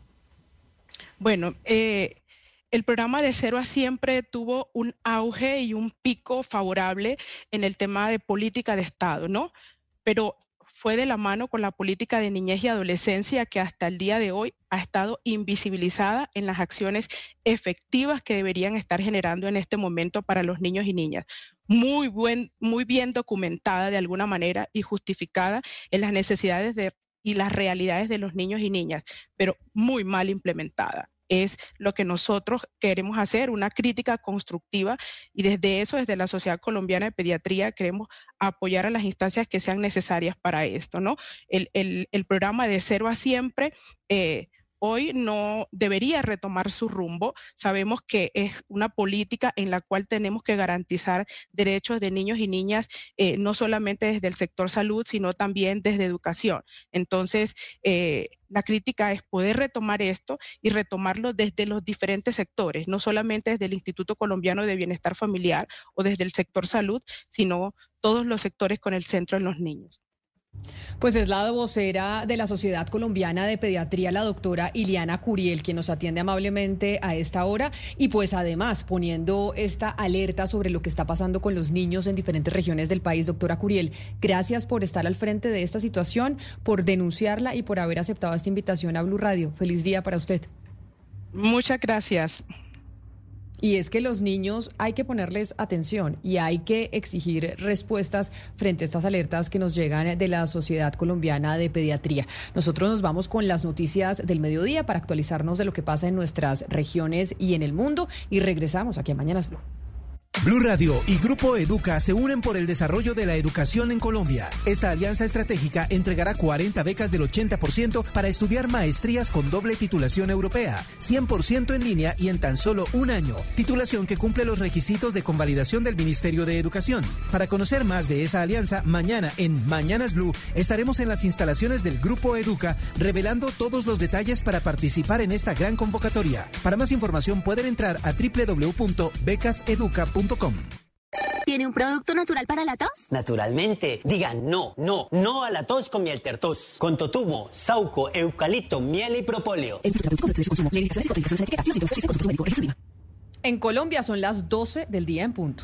Bueno, eh, el programa de cero a siempre tuvo un auge y un pico favorable en el tema de política de Estado, ¿no? Pero fue de la mano con la política de niñez y adolescencia que hasta el día de hoy ha estado invisibilizada en las acciones efectivas que deberían estar generando en este momento para los niños y niñas. Muy, buen, muy bien documentada de alguna manera y justificada en las necesidades de, y las realidades de los niños y niñas, pero muy mal implementada es lo que nosotros queremos hacer, una crítica constructiva y desde eso, desde la Sociedad Colombiana de Pediatría, queremos apoyar a las instancias que sean necesarias para esto, ¿no? El, el, el programa de cero a siempre. Eh, hoy no debería retomar su rumbo. Sabemos que es una política en la cual tenemos que garantizar derechos de niños y niñas, eh, no solamente desde el sector salud, sino también desde educación. Entonces, eh, la crítica es poder retomar esto y retomarlo desde los diferentes sectores, no solamente desde el Instituto Colombiano de Bienestar Familiar o desde el sector salud, sino todos los sectores con el centro en los niños. Pues es la vocera de la Sociedad Colombiana de Pediatría, la doctora Iliana Curiel, quien nos atiende amablemente a esta hora y pues además poniendo esta alerta sobre lo que está pasando con los niños en diferentes regiones del país. Doctora Curiel, gracias por estar al frente de esta situación, por denunciarla y por haber aceptado esta invitación a Blue Radio. Feliz día para usted. Muchas gracias. Y es que los niños hay que ponerles atención y hay que exigir respuestas frente a estas alertas que nos llegan de la Sociedad Colombiana de Pediatría. Nosotros nos vamos con las noticias del mediodía para actualizarnos de lo que pasa en nuestras regiones y en el mundo y regresamos aquí a Mañanas. Blue Radio y Grupo Educa se unen por el desarrollo de la educación en Colombia. Esta alianza estratégica entregará 40 becas del 80% para estudiar maestrías con doble titulación europea, 100% en línea y en tan solo un año. Titulación que cumple los requisitos de convalidación del Ministerio de Educación. Para conocer más de esa alianza, mañana en Mañanas Blue estaremos en las instalaciones del Grupo Educa revelando todos los detalles para participar en esta gran convocatoria. Para más información pueden entrar a www.becaseduca.com. ¿Tiene un producto natural para la tos? Naturalmente. Digan no, no, no a la tos con miel tertos. Con totumo, sauco, eucalipto, miel y propóleo. En Colombia son las 12 del día en punto.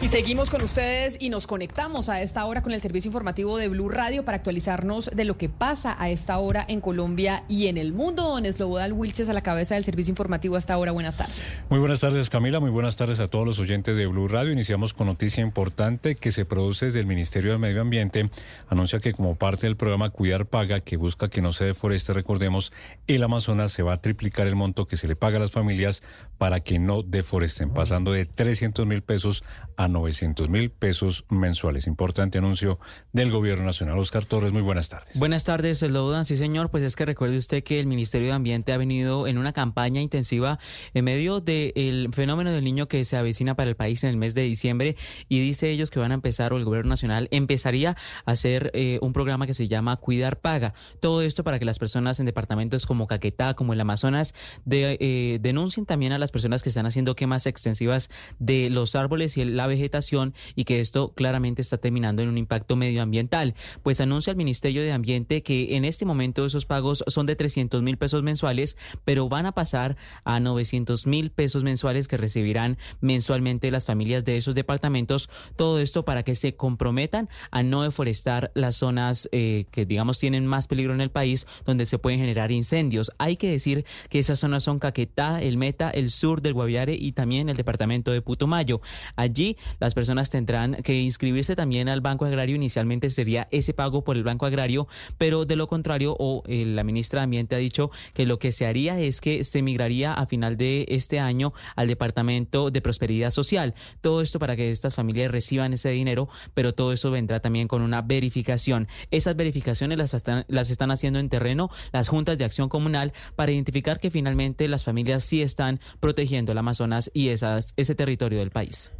Y seguimos con ustedes y nos conectamos a esta hora con el servicio informativo de Blue Radio para actualizarnos de lo que pasa a esta hora en Colombia y en el mundo. Don Eslobodan Wilches a la cabeza del servicio informativo a esta hora. Buenas tardes. Muy buenas tardes, Camila. Muy buenas tardes a todos los oyentes de Blue Radio. Iniciamos con noticia importante que se produce desde el Ministerio del Medio Ambiente. Anuncia que como parte del programa Cuidar Paga, que busca que no se deforeste, recordemos, el Amazonas se va a triplicar el monto que se le paga a las familias para que no deforesten, pasando de 300 mil pesos a a 900 mil pesos mensuales. Importante anuncio del Gobierno Nacional. Oscar Torres, muy buenas tardes. Buenas tardes, Slodan. Sí, señor, pues es que recuerde usted que el Ministerio de Ambiente ha venido en una campaña intensiva en medio del fenómeno del niño que se avecina para el país en el mes de diciembre y dice ellos que van a empezar, o el Gobierno Nacional empezaría a hacer eh, un programa que se llama Cuidar Paga. Todo esto para que las personas en departamentos como Caquetá, como el Amazonas, de, eh, denuncien también a las personas que están haciendo quemas extensivas de los árboles y la vegetación y que esto claramente está terminando en un impacto medioambiental. Pues anuncia el Ministerio de Ambiente que en este momento esos pagos son de 300 mil pesos mensuales, pero van a pasar a 900 mil pesos mensuales que recibirán mensualmente las familias de esos departamentos. Todo esto para que se comprometan a no deforestar las zonas eh, que digamos tienen más peligro en el país, donde se pueden generar incendios. Hay que decir que esas zonas son Caquetá, el Meta, el sur del Guaviare y también el departamento de Putumayo. Allí las personas tendrán que inscribirse también al Banco Agrario. Inicialmente sería ese pago por el Banco Agrario, pero de lo contrario, o eh, la ministra de Ambiente ha dicho que lo que se haría es que se migraría a final de este año al Departamento de Prosperidad Social. Todo esto para que estas familias reciban ese dinero, pero todo eso vendrá también con una verificación. Esas verificaciones las están, las están haciendo en terreno las juntas de acción comunal para identificar que finalmente las familias sí están protegiendo el Amazonas y ese territorio del país.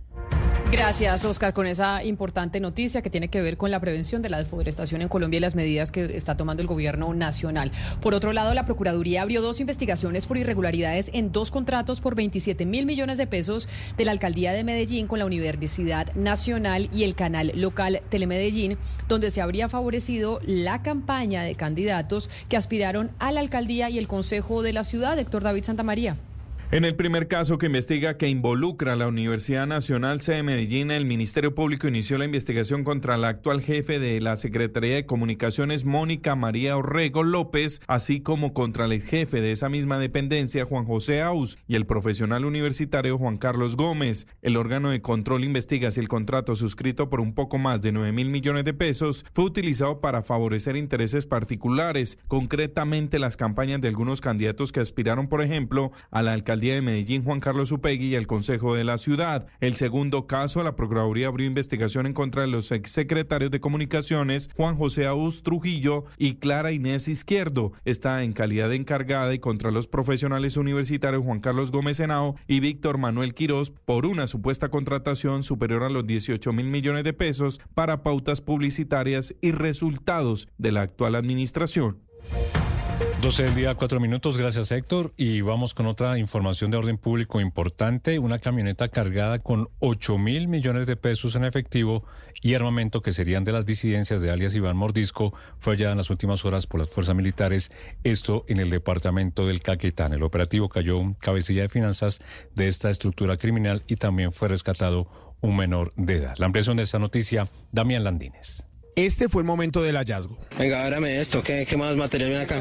Gracias, Oscar, con esa importante noticia que tiene que ver con la prevención de la deforestación en Colombia y las medidas que está tomando el gobierno nacional. Por otro lado, la Procuraduría abrió dos investigaciones por irregularidades en dos contratos por 27 mil millones de pesos de la Alcaldía de Medellín con la Universidad Nacional y el canal local Telemedellín, donde se habría favorecido la campaña de candidatos que aspiraron a la alcaldía y el Consejo de la ciudad, Héctor David Santamaría. En el primer caso que investiga que involucra a la Universidad Nacional C de Medellín, el Ministerio Público inició la investigación contra la actual jefe de la Secretaría de Comunicaciones, Mónica María Orrego López, así como contra el jefe de esa misma dependencia, Juan José Aus, y el profesional universitario Juan Carlos Gómez. El órgano de control investiga si el contrato suscrito por un poco más de 9 mil millones de pesos fue utilizado para favorecer intereses particulares, concretamente las campañas de algunos candidatos que aspiraron, por ejemplo, a la alcaldía de Medellín Juan Carlos Upegui y el Consejo de la Ciudad. El segundo caso, la Procuraduría abrió investigación en contra de los exsecretarios de Comunicaciones Juan José Aus Trujillo y Clara Inés Izquierdo. Está en calidad de encargada y contra los profesionales universitarios Juan Carlos Gómez Henao y Víctor Manuel Quirós por una supuesta contratación superior a los 18 mil millones de pesos para pautas publicitarias y resultados de la actual administración. 12 del día, 4 minutos. Gracias, Héctor. Y vamos con otra información de orden público importante. Una camioneta cargada con 8 mil millones de pesos en efectivo y armamento que serían de las disidencias de alias Iván Mordisco fue hallada en las últimas horas por las fuerzas militares. Esto en el departamento del Caquetán. El operativo cayó un cabecilla de finanzas de esta estructura criminal y también fue rescatado un menor de edad. La ampliación de esta noticia, Damián Landines. Este fue el momento del hallazgo. Venga, ábrame esto. ¿Qué, qué más material viene acá?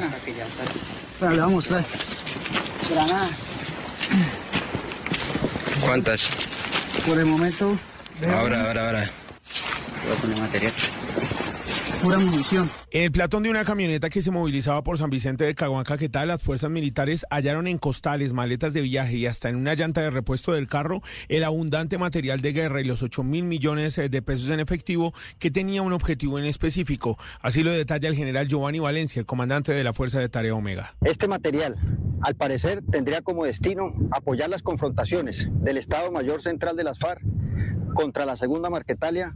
Bueno, le vamos a mostrar. Granada. ¿Cuántas? Por el momento. Ahora, ahora, ahora. Voy a poner material. Pura munición. En el platón de una camioneta que se movilizaba por San Vicente de Caguán, Caquetá, las fuerzas militares hallaron en costales, maletas de viaje y hasta en una llanta de repuesto del carro el abundante material de guerra y los 8 mil millones eh, de pesos en efectivo que tenía un objetivo en específico. Así lo detalla el general Giovanni Valencia, el comandante de la Fuerza de Tarea Omega. Este material, al parecer, tendría como destino apoyar las confrontaciones del Estado Mayor Central de las FARC contra la Segunda Marquetalia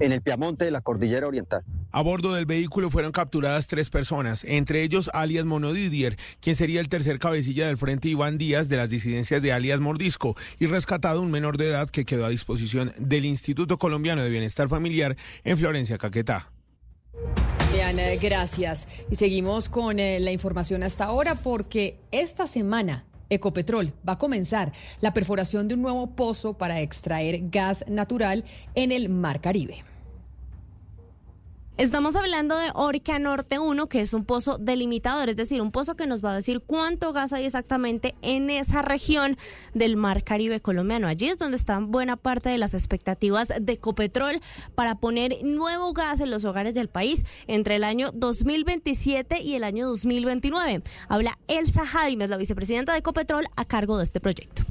en el Piamonte de la Cordillera Oriental. A bordo del vehículo fueron capturadas tres personas, entre ellos alias Monodidier, quien sería el tercer cabecilla del frente Iván Díaz de las disidencias de alias Mordisco, y rescatado un menor de edad que quedó a disposición del Instituto Colombiano de Bienestar Familiar en Florencia, Caquetá. Bien, gracias. Y seguimos con eh, la información hasta ahora porque esta semana Ecopetrol va a comenzar la perforación de un nuevo pozo para extraer gas natural en el Mar Caribe. Estamos hablando de Orca Norte 1, que es un pozo delimitador, es decir, un pozo que nos va a decir cuánto gas hay exactamente en esa región del Mar Caribe colombiano. Allí es donde están buena parte de las expectativas de Ecopetrol para poner nuevo gas en los hogares del país entre el año 2027 y el año 2029. Habla Elsa Jaimes, la vicepresidenta de Ecopetrol, a cargo de este proyecto.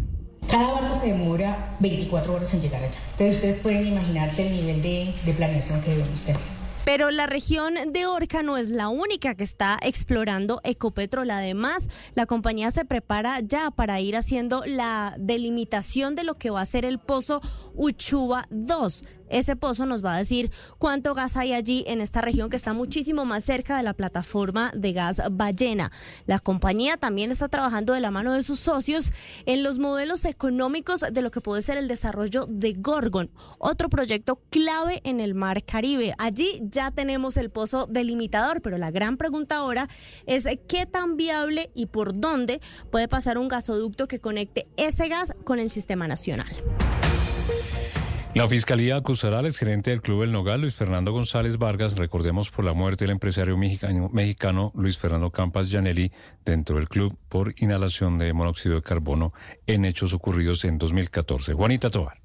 Cada barco se demora 24 horas en llegar allá. Entonces ustedes pueden imaginarse el nivel de, de planeación que debemos tener. Pero la región de Orca no es la única que está explorando Ecopetrol. Además, la compañía se prepara ya para ir haciendo la delimitación de lo que va a ser el pozo Uchuba 2. Ese pozo nos va a decir cuánto gas hay allí en esta región que está muchísimo más cerca de la plataforma de gas ballena. La compañía también está trabajando de la mano de sus socios en los modelos económicos de lo que puede ser el desarrollo de Gorgon, otro proyecto clave en el mar Caribe. Allí ya tenemos el pozo delimitador, pero la gran pregunta ahora es qué tan viable y por dónde puede pasar un gasoducto que conecte ese gas con el sistema nacional. La Fiscalía acusará al exgerente del Club El Nogal, Luis Fernando González Vargas, recordemos por la muerte del empresario mexicano, mexicano Luis Fernando Campas Janelli dentro del club por inhalación de monóxido de carbono en hechos ocurridos en 2014. Juanita Tobar.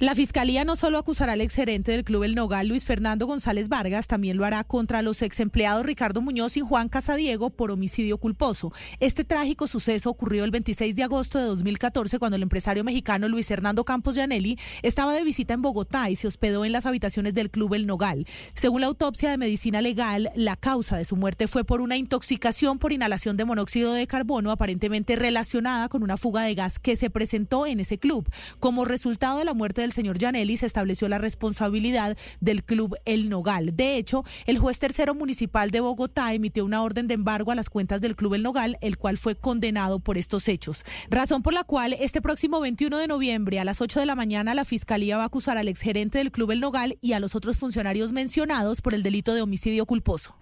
La fiscalía no solo acusará al exgerente del club El Nogal, Luis Fernando González Vargas, también lo hará contra los ex empleados Ricardo Muñoz y Juan Casadiego por homicidio culposo. Este trágico suceso ocurrió el 26 de agosto de 2014 cuando el empresario mexicano Luis Hernando Campos Gianelli estaba de visita en Bogotá y se hospedó en las habitaciones del club El Nogal. Según la autopsia de medicina legal, la causa de su muerte fue por una intoxicación por inhalación de monóxido de carbono aparentemente relacionada con una fuga de gas que se presentó en ese club. Como resultado de la muerte del señor Janelli se estableció la responsabilidad del club El Nogal. De hecho, el juez tercero municipal de Bogotá emitió una orden de embargo a las cuentas del club El Nogal, el cual fue condenado por estos hechos. Razón por la cual este próximo 21 de noviembre a las 8 de la mañana la fiscalía va a acusar al exgerente del club El Nogal y a los otros funcionarios mencionados por el delito de homicidio culposo.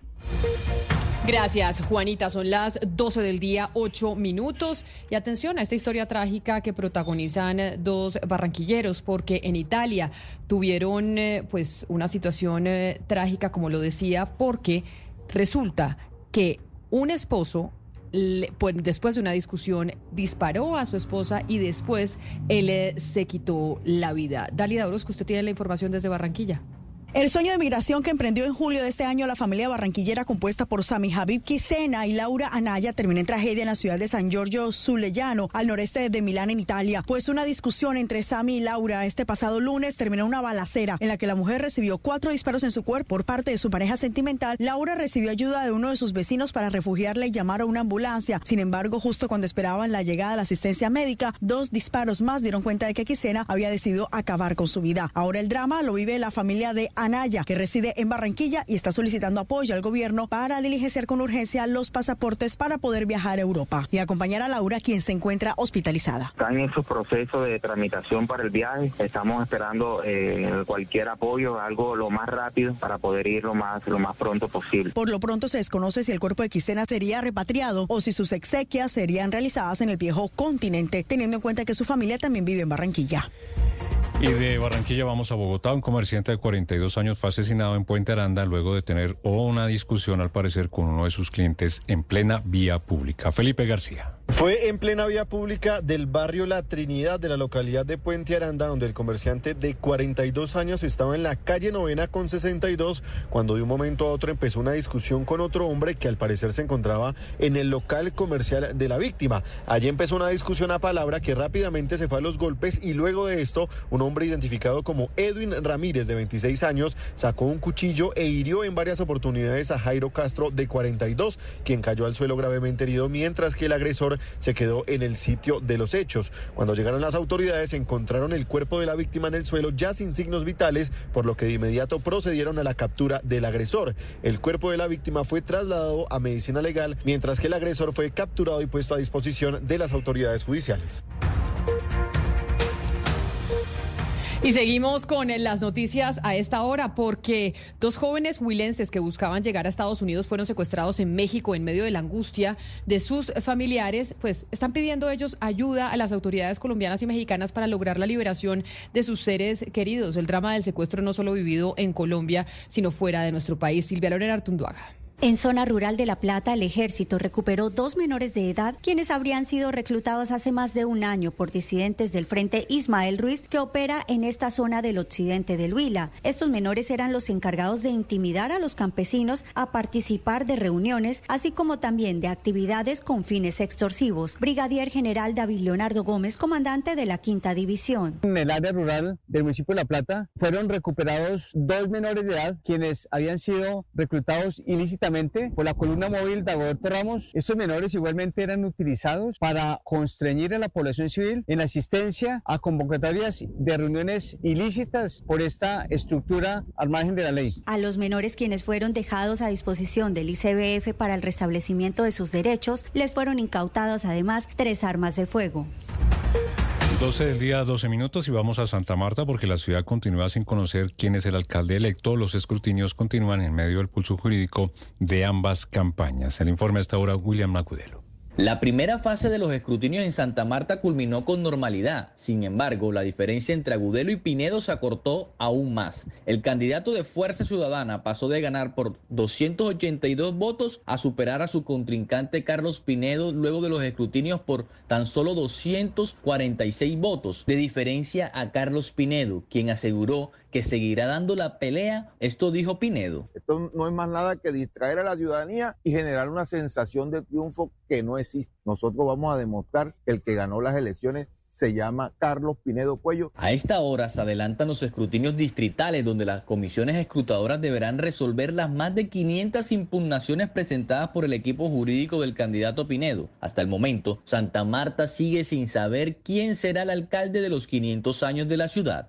Gracias, Juanita. Son las 12 del día, 8 minutos. Y atención a esta historia trágica que protagonizan dos barranquilleros, porque en Italia tuvieron eh, pues una situación eh, trágica, como lo decía, porque resulta que un esposo pues, después de una discusión disparó a su esposa y después él eh, se quitó la vida. Dalida Orozco, usted tiene la información desde Barranquilla. El sueño de migración que emprendió en julio de este año la familia barranquillera compuesta por Sami Habib Quisena y Laura Anaya terminó en tragedia en la ciudad de San Giorgio Sulellano, al noreste de Milán, en Italia. Pues una discusión entre Sami y Laura este pasado lunes terminó una balacera en la que la mujer recibió cuatro disparos en su cuerpo por parte de su pareja sentimental. Laura recibió ayuda de uno de sus vecinos para refugiarla y llamar a una ambulancia. Sin embargo, justo cuando esperaban la llegada de la asistencia médica, dos disparos más dieron cuenta de que Quisena había decidido acabar con su vida. Ahora el drama lo vive la familia de Anaya, que reside en Barranquilla y está solicitando apoyo al gobierno para diligenciar con urgencia los pasaportes para poder viajar a Europa y acompañar a Laura, quien se encuentra hospitalizada. Están en su proceso de tramitación para el viaje. Estamos esperando eh, cualquier apoyo, algo lo más rápido para poder ir lo más, lo más pronto posible. Por lo pronto se desconoce si el cuerpo de Quisena sería repatriado o si sus exequias serían realizadas en el viejo continente, teniendo en cuenta que su familia también vive en Barranquilla. Y de Barranquilla vamos a Bogotá. Un comerciante de 42 años fue asesinado en Puente Aranda luego de tener una discusión, al parecer, con uno de sus clientes en plena vía pública. Felipe García. Fue en plena vía pública del barrio La Trinidad de la localidad de Puente Aranda, donde el comerciante de 42 años estaba en la calle novena con 62, cuando de un momento a otro empezó una discusión con otro hombre que al parecer se encontraba en el local comercial de la víctima. Allí empezó una discusión a palabra que rápidamente se fue a los golpes y luego de esto, un hombre identificado como Edwin Ramírez, de 26 años, sacó un cuchillo e hirió en varias oportunidades a Jairo Castro, de 42, quien cayó al suelo gravemente herido, mientras que el agresor se quedó en el sitio de los hechos. Cuando llegaron las autoridades encontraron el cuerpo de la víctima en el suelo ya sin signos vitales, por lo que de inmediato procedieron a la captura del agresor. El cuerpo de la víctima fue trasladado a medicina legal, mientras que el agresor fue capturado y puesto a disposición de las autoridades judiciales. Y seguimos con las noticias a esta hora porque dos jóvenes huilenses que buscaban llegar a Estados Unidos fueron secuestrados en México en medio de la angustia de sus familiares, pues están pidiendo ellos ayuda a las autoridades colombianas y mexicanas para lograr la liberación de sus seres queridos. El drama del secuestro no solo vivido en Colombia, sino fuera de nuestro país. Silvia Lorena Artunduaga. En zona rural de La Plata, el ejército recuperó dos menores de edad quienes habrían sido reclutados hace más de un año por disidentes del Frente Ismael Ruiz que opera en esta zona del occidente del Huila. Estos menores eran los encargados de intimidar a los campesinos a participar de reuniones, así como también de actividades con fines extorsivos. Brigadier General David Leonardo Gómez, comandante de la Quinta División. En el área rural del municipio de La Plata fueron recuperados dos menores de edad quienes habían sido reclutados ilícitamente por la columna móvil de Agoberto Ramos. Estos menores igualmente eran utilizados para constreñir a la población civil en asistencia a convocatorias de reuniones ilícitas por esta estructura al margen de la ley. A los menores quienes fueron dejados a disposición del ICBF para el restablecimiento de sus derechos, les fueron incautadas además tres armas de fuego. 12 del día, 12 minutos y vamos a Santa Marta porque la ciudad continúa sin conocer quién es el alcalde electo. Los escrutinios continúan en medio del pulso jurídico de ambas campañas. El informe hasta ahora, William Macudelo. La primera fase de los escrutinios en Santa Marta culminó con normalidad. Sin embargo, la diferencia entre Agudelo y Pinedo se acortó aún más. El candidato de Fuerza Ciudadana pasó de ganar por 282 votos a superar a su contrincante Carlos Pinedo luego de los escrutinios por tan solo 246 votos de diferencia a Carlos Pinedo, quien aseguró que seguirá dando la pelea. Esto dijo Pinedo. Esto no es más nada que distraer a la ciudadanía y generar una sensación de triunfo que no existe. Nosotros vamos a demostrar que el que ganó las elecciones se llama Carlos Pinedo Cuello. A esta hora se adelantan los escrutinios distritales donde las comisiones escrutadoras deberán resolver las más de 500 impugnaciones presentadas por el equipo jurídico del candidato Pinedo. Hasta el momento, Santa Marta sigue sin saber quién será el alcalde de los 500 años de la ciudad.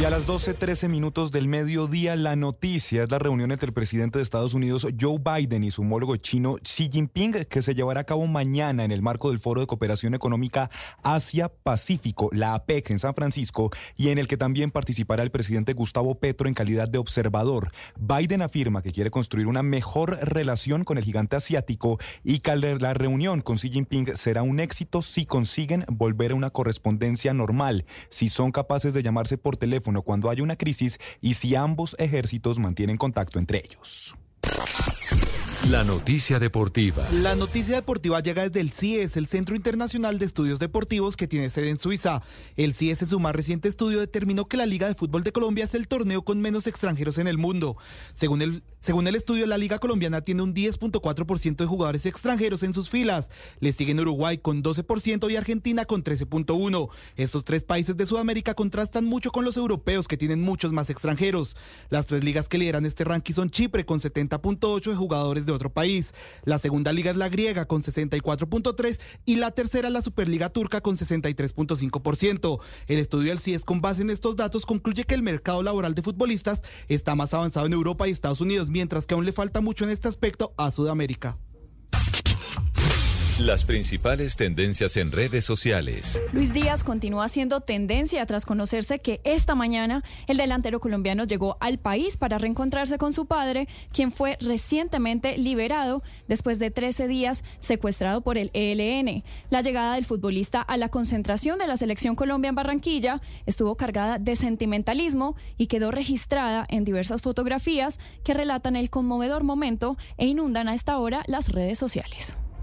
Y a las 12.13 minutos del mediodía, la noticia es la reunión entre el presidente de Estados Unidos, Joe Biden, y su homólogo chino, Xi Jinping, que se llevará a cabo mañana en el marco del Foro de Cooperación Económica Asia-Pacífico, la APEC, en San Francisco, y en el que también participará el presidente Gustavo Petro en calidad de observador. Biden afirma que quiere construir una mejor relación con el gigante asiático y que la reunión con Xi Jinping será un éxito si consiguen volver a una correspondencia normal, si son capaces de llamarse por teléfono cuando haya una crisis y si ambos ejércitos mantienen contacto entre ellos. La noticia deportiva. La noticia deportiva llega desde el CIES, el Centro Internacional de Estudios Deportivos que tiene sede en Suiza. El CIES en su más reciente estudio determinó que la Liga de Fútbol de Colombia es el torneo con menos extranjeros en el mundo. Según el, según el estudio, la Liga Colombiana tiene un 10.4% de jugadores extranjeros en sus filas. Le siguen Uruguay con 12% y Argentina con 13.1%. Estos tres países de Sudamérica contrastan mucho con los europeos que tienen muchos más extranjeros. Las tres ligas que lideran este ranking son Chipre con 70.8 de jugadores de otro país. La segunda liga es la griega con 64.3 y la tercera la Superliga turca con 63.5%. El estudio del CIES con base en estos datos concluye que el mercado laboral de futbolistas está más avanzado en Europa y Estados Unidos, mientras que aún le falta mucho en este aspecto a Sudamérica. Las principales tendencias en redes sociales. Luis Díaz continúa siendo tendencia tras conocerse que esta mañana el delantero colombiano llegó al país para reencontrarse con su padre, quien fue recientemente liberado después de 13 días secuestrado por el ELN. La llegada del futbolista a la concentración de la selección Colombia en Barranquilla estuvo cargada de sentimentalismo y quedó registrada en diversas fotografías que relatan el conmovedor momento e inundan a esta hora las redes sociales.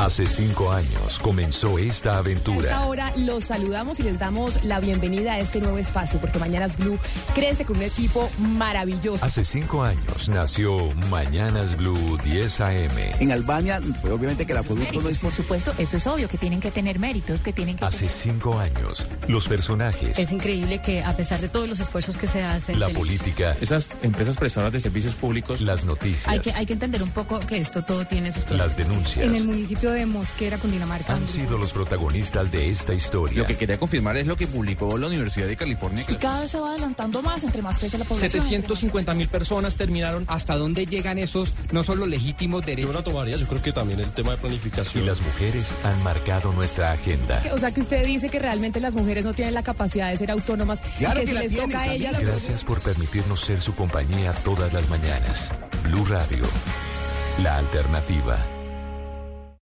Hace cinco años comenzó esta aventura. Ahora los saludamos y les damos la bienvenida a este nuevo espacio, porque Mañanas Blue crece con un equipo maravilloso. Hace cinco años nació Mañanas Blue 10 AM. En Albania, pues obviamente que la producto no es... Por supuesto, eso es obvio, que tienen que tener méritos, que tienen que... Hace cinco años, los personajes. Es increíble que a pesar de todos los esfuerzos que se hacen... La política. Esas empresas prestadoras de servicios públicos. Las noticias. Hay que, hay que entender un poco que esto todo tiene sus Las denuncias. En el municipio de Mosquera, Cundinamarca. Han sido los protagonistas de esta historia. Lo que quería confirmar es lo que publicó la Universidad de California. Y cada vez se va adelantando más, entre más crece la población. 750 mil personas terminaron. ¿Hasta dónde llegan esos no solo legítimos derechos? Yo la tomaría, yo creo que también el tema de planificación. Y las mujeres han marcado nuestra agenda. O sea que usted dice que realmente las mujeres no tienen la capacidad de ser autónomas claro y que, que si les tienen, toca a ellas... Gracias por permitirnos ser su compañía todas las mañanas. Blue Radio, la alternativa.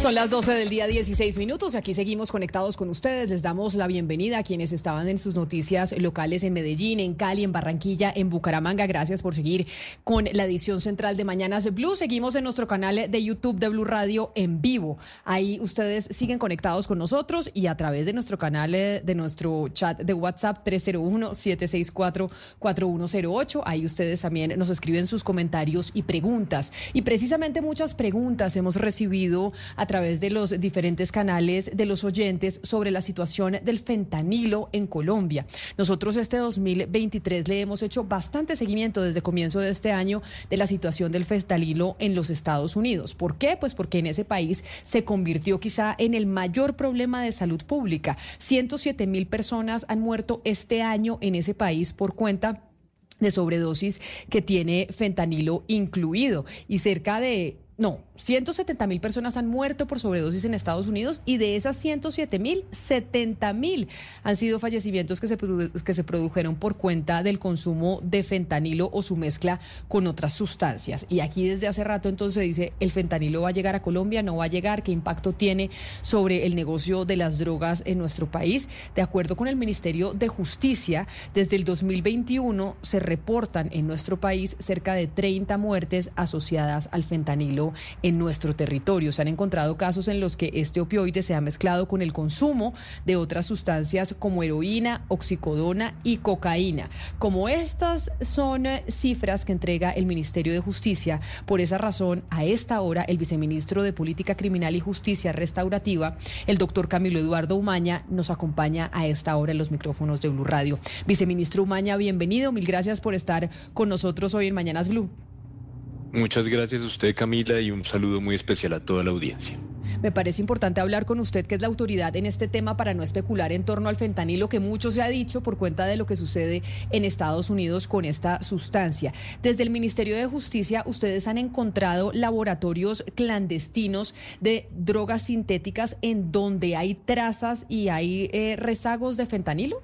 Son las 12 del día 16 minutos. Aquí seguimos conectados con ustedes. Les damos la bienvenida a quienes estaban en sus noticias locales en Medellín, en Cali, en Barranquilla, en Bucaramanga. Gracias por seguir con la edición central de Mañanas Blue. Seguimos en nuestro canal de YouTube de Blue Radio en vivo. Ahí ustedes siguen conectados con nosotros y a través de nuestro canal eh, de nuestro chat de WhatsApp 301-764-4108. Ahí ustedes también nos escriben sus comentarios y preguntas. Y precisamente muchas preguntas hemos recibido través de los diferentes canales de los oyentes sobre la situación del fentanilo en Colombia. Nosotros este 2023 le hemos hecho bastante seguimiento desde comienzo de este año de la situación del fentanilo en los Estados Unidos. ¿Por qué? Pues porque en ese país se convirtió quizá en el mayor problema de salud pública. 107 mil personas han muerto este año en ese país por cuenta de sobredosis que tiene fentanilo incluido y cerca de no, 170 mil personas han muerto por sobredosis en Estados Unidos y de esas 107 mil, 70 mil han sido fallecimientos que se, que se produjeron por cuenta del consumo de fentanilo o su mezcla con otras sustancias. Y aquí desde hace rato entonces dice, ¿el fentanilo va a llegar a Colombia? ¿No va a llegar? ¿Qué impacto tiene sobre el negocio de las drogas en nuestro país? De acuerdo con el Ministerio de Justicia, desde el 2021 se reportan en nuestro país cerca de 30 muertes asociadas al fentanilo en nuestro territorio. Se han encontrado casos en los que este opioide se ha mezclado con el consumo de otras sustancias como heroína, oxicodona y cocaína. Como estas son eh, cifras que entrega el Ministerio de Justicia, por esa razón, a esta hora, el viceministro de Política Criminal y Justicia Restaurativa, el doctor Camilo Eduardo Umaña, nos acompaña a esta hora en los micrófonos de Blue Radio. Viceministro Umaña, bienvenido. Mil gracias por estar con nosotros hoy en Mañanas Blue. Muchas gracias a usted, Camila, y un saludo muy especial a toda la audiencia. Me parece importante hablar con usted, que es la autoridad en este tema, para no especular en torno al fentanilo, que mucho se ha dicho por cuenta de lo que sucede en Estados Unidos con esta sustancia. Desde el Ministerio de Justicia, ustedes han encontrado laboratorios clandestinos de drogas sintéticas en donde hay trazas y hay eh, rezagos de fentanilo.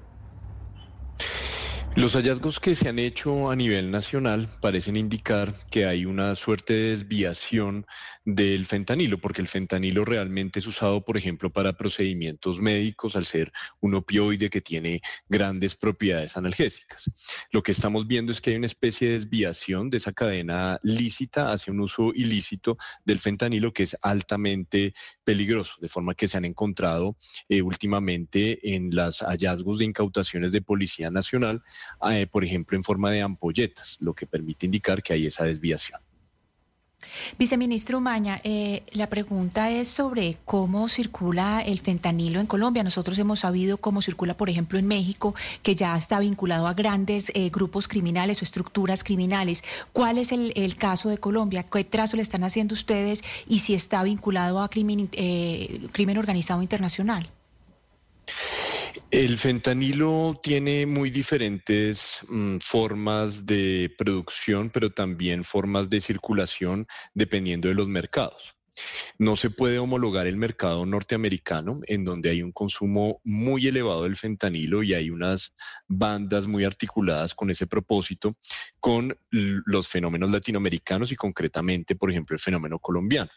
Los hallazgos que se han hecho a nivel nacional parecen indicar que hay una suerte de desviación del fentanilo, porque el fentanilo realmente es usado, por ejemplo, para procedimientos médicos al ser un opioide que tiene grandes propiedades analgésicas. Lo que estamos viendo es que hay una especie de desviación de esa cadena lícita hacia un uso ilícito del fentanilo que es altamente peligroso, de forma que se han encontrado eh, últimamente en los hallazgos de incautaciones de Policía Nacional, eh, por ejemplo, en forma de ampolletas, lo que permite indicar que hay esa desviación. Viceministro Maña, eh, la pregunta es sobre cómo circula el fentanilo en Colombia. Nosotros hemos sabido cómo circula, por ejemplo, en México, que ya está vinculado a grandes eh, grupos criminales o estructuras criminales. ¿Cuál es el, caso de Colombia? ¿Qué trazo le están haciendo ustedes y si está vinculado a crimen, eh, crimen organizado internacional? El fentanilo tiene muy diferentes mm, formas de producción, pero también formas de circulación dependiendo de los mercados. No se puede homologar el mercado norteamericano, en donde hay un consumo muy elevado del fentanilo y hay unas bandas muy articuladas con ese propósito, con los fenómenos latinoamericanos y concretamente, por ejemplo, el fenómeno colombiano.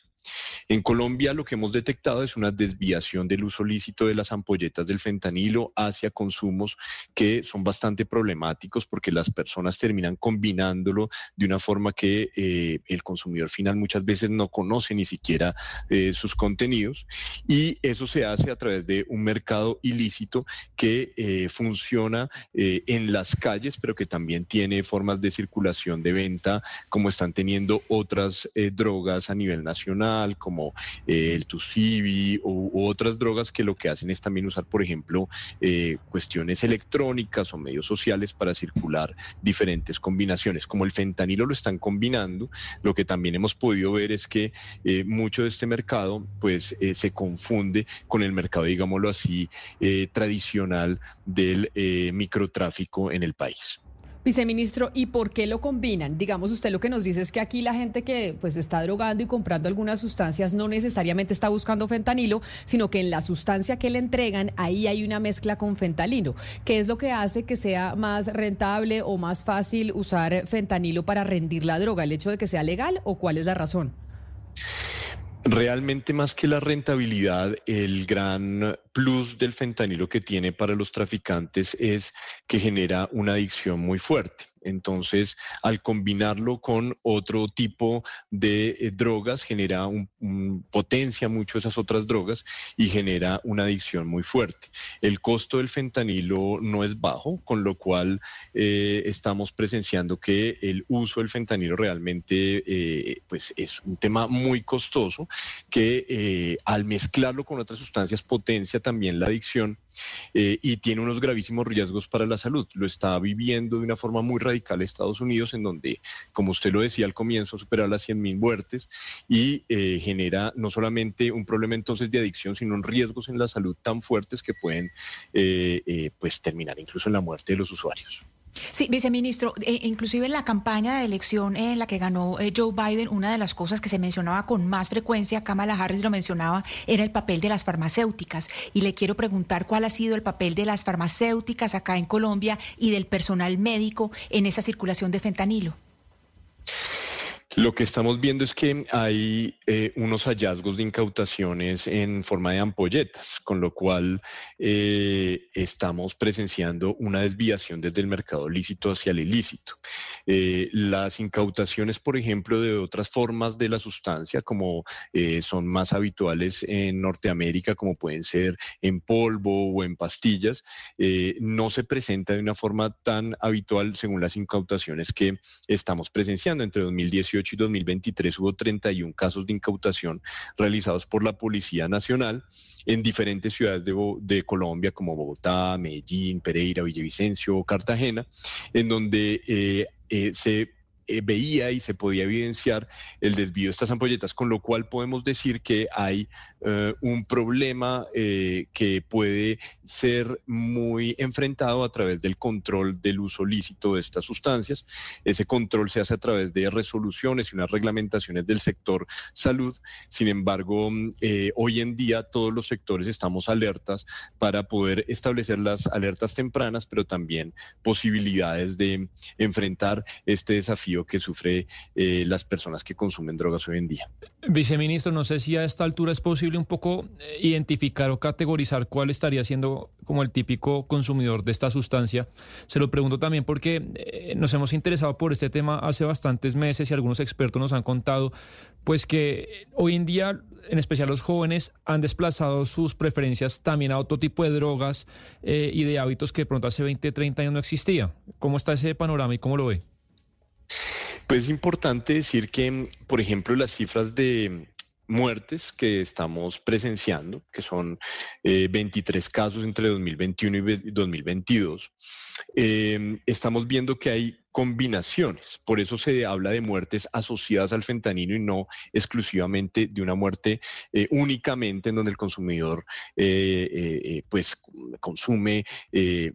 En Colombia lo que hemos detectado es una desviación del uso lícito de las ampolletas del fentanilo hacia consumos que son bastante problemáticos porque las personas terminan combinándolo de una forma que eh, el consumidor final muchas veces no conoce ni siquiera eh, sus contenidos. Y eso se hace a través de un mercado ilícito que eh, funciona en las calles pero que también tiene formas de circulación de venta como están teniendo otras drogas a nivel nacional como eh, el Tusibi u, otras drogas que lo que hacen es también usar, por ejemplo, eh, cuestiones electrónicas o medios sociales para circular diferentes combinaciones. Como el fentanilo lo están combinando, lo que también hemos podido ver es que eh, mucho de este mercado pues se confunde con el mercado, digámoslo así, tradicional del microtráfico en el país. Viceministro, ¿y por qué lo combinan? Digamos, usted lo que nos dice es que aquí la gente que pues está drogando y comprando algunas sustancias no necesariamente está buscando fentanilo, sino que en la sustancia que le entregan ahí hay una mezcla con fentanilo. ¿Qué es lo que hace que sea más rentable o más fácil usar fentanilo para rendir la droga? ¿El hecho de que sea legal o cuál es la razón? Realmente más que la rentabilidad, el gran plus del fentanilo que tiene para los traficantes es que genera una adicción muy fuerte. Entonces, al combinarlo con otro tipo de eh, drogas, genera un, potencia mucho esas otras drogas y genera una adicción muy fuerte. El costo del fentanilo no es bajo, con lo cual eh, estamos presenciando que el uso del fentanilo realmente eh, pues es un tema muy costoso que al mezclarlo con otras sustancias potencia también la adicción y tiene unos gravísimos riesgos para la salud. Lo está viviendo de una forma muy radical Estados Unidos, en donde, como usted lo decía al comienzo, supera las 100.000 muertes y eh, genera no solamente un problema entonces de adicción, sino riesgos en la salud tan fuertes que pueden eh, eh, pues terminar incluso en la muerte de los usuarios. Sí, viceministro, eh, inclusive en la campaña de elección en la que ganó eh, Joe Biden, una de las cosas que se mencionaba con más frecuencia, Kamala Harris lo mencionaba, era el papel de las farmacéuticas. Y le quiero preguntar cuál ha sido el papel de las farmacéuticas acá en Colombia y del personal médico en esa circulación de fentanilo. Lo que estamos viendo es que hay eh, unos hallazgos de incautaciones en forma de ampolletas, con lo cual eh, estamos presenciando una desviación desde el mercado lícito hacia el ilícito. Eh, las incautaciones, por ejemplo, de otras formas de la sustancia, como son más habituales en Norteamérica, como pueden ser en polvo o en pastillas, no se presenta de una forma tan habitual según las incautaciones que estamos presenciando entre 2018 y 2023 hubo 31 casos de incautación realizados por la Policía Nacional en diferentes ciudades de, Colombia como Bogotá, Medellín, Pereira, Villavicencio, Cartagena, en donde eh, eh, se eh, veía y se podía evidenciar el desvío de estas ampolletas, con lo cual podemos decir que hay eh, un problema eh, que puede ser muy enfrentado a través del control del uso lícito de estas sustancias. Ese control se hace a través de resoluciones y unas reglamentaciones del sector salud. Sin embargo, hoy en día todos los sectores estamos alertas para poder establecer las alertas tempranas, pero también posibilidades de enfrentar este desafío que sufre eh, las personas que consumen drogas hoy en día. Viceministro, no sé si a esta altura es posible un poco eh, identificar o categorizar cuál estaría siendo como el típico consumidor de esta sustancia. Se lo pregunto también porque eh, nos hemos interesado por este tema hace bastantes meses y algunos expertos nos han contado pues que hoy en día, en especial los jóvenes, han desplazado sus preferencias también a otro tipo de drogas y de hábitos que de pronto hace 20, 30 años no existía. ¿Cómo está ese panorama y cómo lo ve? Pues es importante decir que, por ejemplo, las cifras de muertes que estamos presenciando, que son 23 eh, casos entre 2021 y 2022, eh, estamos viendo que hay combinaciones. Por eso se habla de muertes asociadas al fentanilo y no exclusivamente de una muerte eh, únicamente en donde el consumidor pues consume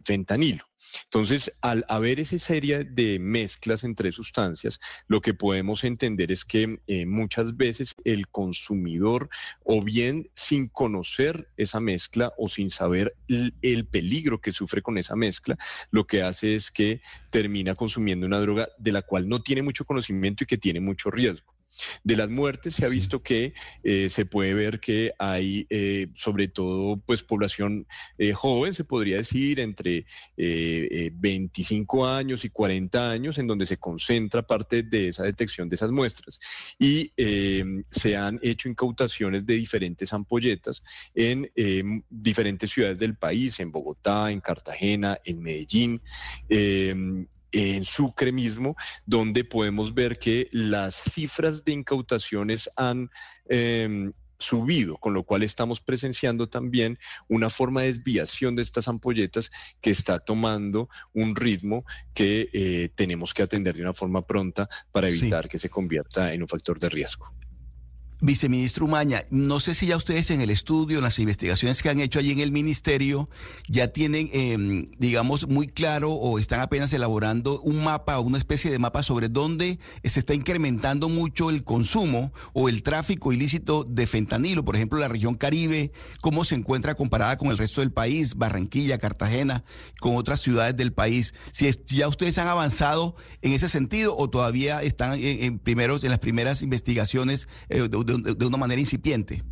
fentanilo. Entonces, al haber esa serie de mezclas entre sustancias, lo que podemos entender es que eh, muchas veces el consumidor, o bien sin conocer esa mezcla o sin saber el peligro que sufre con esa mezcla, lo que hace es que termina consumiendo una droga de la cual no tiene mucho conocimiento y que tiene mucho riesgo. De las muertes se ha visto que eh, se puede ver que hay eh, sobre todo pues población eh, joven, se podría decir, entre 25 años y 40 años, en donde se concentra parte de esa detección de esas muestras. Y se han hecho incautaciones de diferentes ampolletas en diferentes ciudades del país, en Bogotá, en Cartagena, en Medellín en Sucre mismo, donde podemos ver que las cifras de incautaciones han... Em, subido, con lo cual estamos presenciando también una forma de desviación de estas ampolletas que está tomando un ritmo que eh, tenemos que atender de una forma pronta para evitar que se convierta en un factor de riesgo. Viceministro Umaña, no sé si ya ustedes en el estudio, en las investigaciones que han hecho allí en el ministerio, ya tienen, em, digamos, muy claro o están apenas elaborando un mapa o una especie de mapa sobre dónde se está incrementando mucho el consumo o el tráfico ilícito de fentanilo, por ejemplo, la región Caribe, cómo se encuentra comparada con el resto del país, Barranquilla, Cartagena, con otras ciudades del país. Si ya ustedes han avanzado en ese sentido o todavía están en, primeros, en las primeras investigaciones eh, de de, una manera incipiente.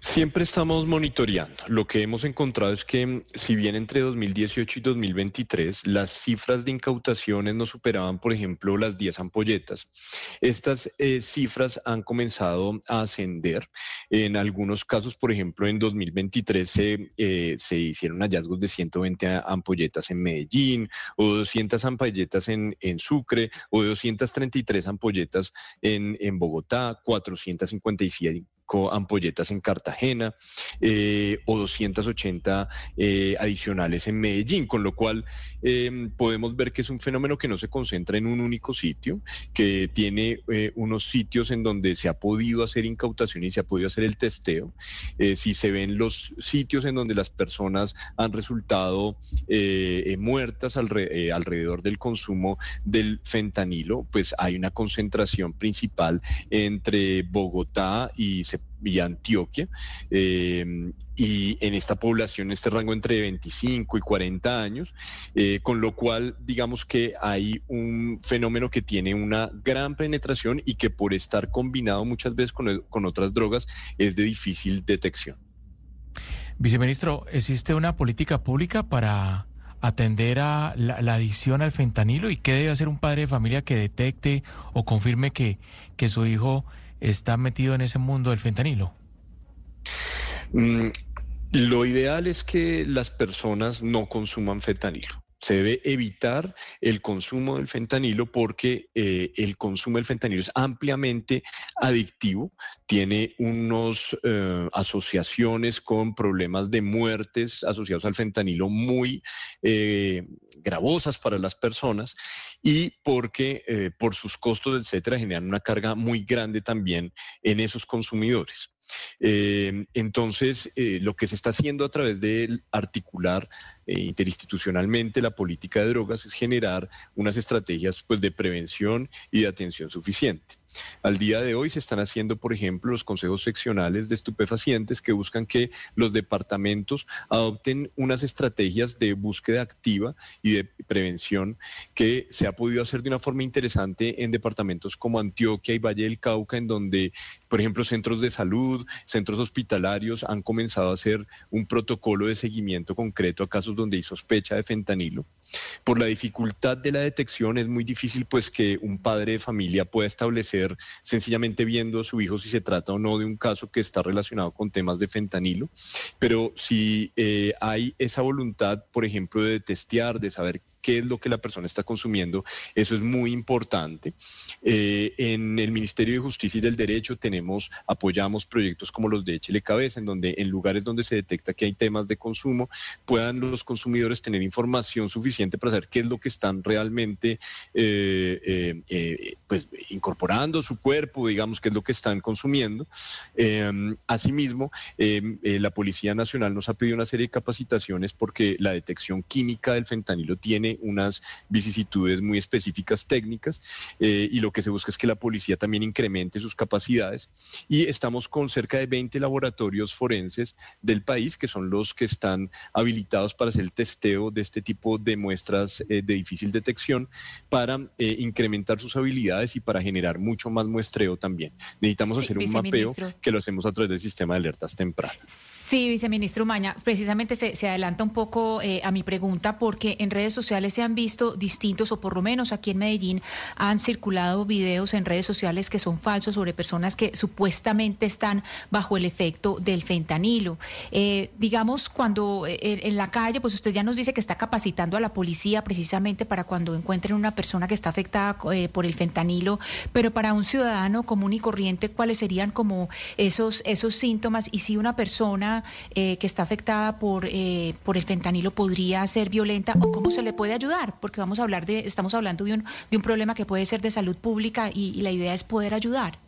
Siempre estamos monitoreando. Lo que hemos encontrado es que si bien entre 2018 y 2023 las cifras de incautaciones no superaban, por ejemplo, las 10 ampolletas, estas eh, cifras han comenzado a ascender. En algunos casos, por ejemplo, en 2023 se, eh, se hicieron hallazgos de 120 ampolletas en Medellín o 200 ampolletas en, en Sucre o 233 ampolletas en, en Bogotá, 457 ampolletas en Cartagena eh, o 280 eh, adicionales en Medellín, con lo cual em, podemos ver que es un fenómeno que no se concentra en un único sitio, que tiene eh, unos sitios en donde se ha podido hacer incautación y se ha podido hacer el testeo. si se ven los sitios en donde las personas han resultado muertas alrededor del consumo del fentanilo, pues hay una concentración principal entre Bogotá y se y Antioquia. Em, y en esta población, este rango entre 25 y 40 años, eh, con lo cual digamos que hay un fenómeno que tiene una gran penetración y que por estar combinado muchas veces con, con otras drogas es de difícil detección. Viceministro, ¿existe una política pública para atender a la, la, adicción al fentanilo y qué debe hacer un padre de familia que detecte o confirme que, que su hijo está metido en ese mundo del fentanilo? Mm, lo ideal es que las personas no consuman fentanilo. Se debe evitar el consumo del fentanilo porque eh, el consumo del fentanilo es ampliamente adictivo, tiene unas eh, asociaciones con problemas de muertes asociados al fentanilo muy eh, gravosas para las personas y porque por sus costos, etcétera, generan una carga muy grande también en esos consumidores. Eh, entonces, eh, lo que se está haciendo a través de articular eh, interinstitucionalmente la política de drogas es generar unas estrategias pues, de prevención y de atención suficiente. Al día de hoy se están haciendo, por ejemplo, los consejos seccionales de estupefacientes que buscan que los departamentos adopten unas estrategias de búsqueda activa y de prevención que se ha podido hacer de una forma interesante en departamentos como Antioquia y Valle del Cauca, en donde, por ejemplo, centros de salud, centros hospitalarios han comenzado a hacer un protocolo de seguimiento concreto a casos donde hay sospecha de fentanilo. Por la dificultad de la detección es muy difícil pues que un padre de familia pueda establecer sencillamente viendo a su hijo si se trata o no de un caso que está relacionado con temas de fentanilo, pero si eh, hay esa voluntad, por ejemplo, de testear, de saber qué es lo que la persona está consumiendo. Eso es muy importante. Eh, en el Ministerio de Justicia y del Derecho tenemos, apoyamos proyectos como los de Échele Cabeza, en donde en lugares donde se detecta que hay temas de consumo, puedan los consumidores tener información suficiente para saber qué es lo que están realmente eh, eh, pues, incorporando su cuerpo, digamos, qué es lo que están consumiendo. asimismo, la Policía Nacional nos ha pedido una serie de capacitaciones porque la detección química del fentanilo tiene unas vicisitudes muy específicas técnicas eh, y lo que se busca es que la policía también incremente sus capacidades y estamos con cerca de 20 laboratorios forenses del país que son los que están habilitados para hacer el testeo de este tipo de muestras eh, de difícil detección para eh, incrementar sus habilidades y para generar mucho más muestreo también. Necesitamos hacer un mapeo que lo hacemos a través del sistema de alertas tempranas. Sí, viceministro Umaña, precisamente se, adelanta un poco eh, a mi pregunta porque en redes sociales se han visto distintos, o por lo menos aquí en Medellín han circulado videos en redes sociales que son falsos sobre personas que supuestamente están bajo el efecto del fentanilo. Eh, digamos, cuando eh, en la calle, pues usted ya nos dice que está capacitando a la policía precisamente para cuando encuentren una persona que está afectada por el fentanilo, pero para un ciudadano común y corriente, ¿cuáles serían como esos, esos síntomas? Y si una persona eh, que está afectada por, eh, por el fentanilo podría ser violenta o cómo se le puede ayudar, porque vamos a hablar de, estamos hablando de un, de un problema que puede ser de salud pública y, la idea es poder ayudar.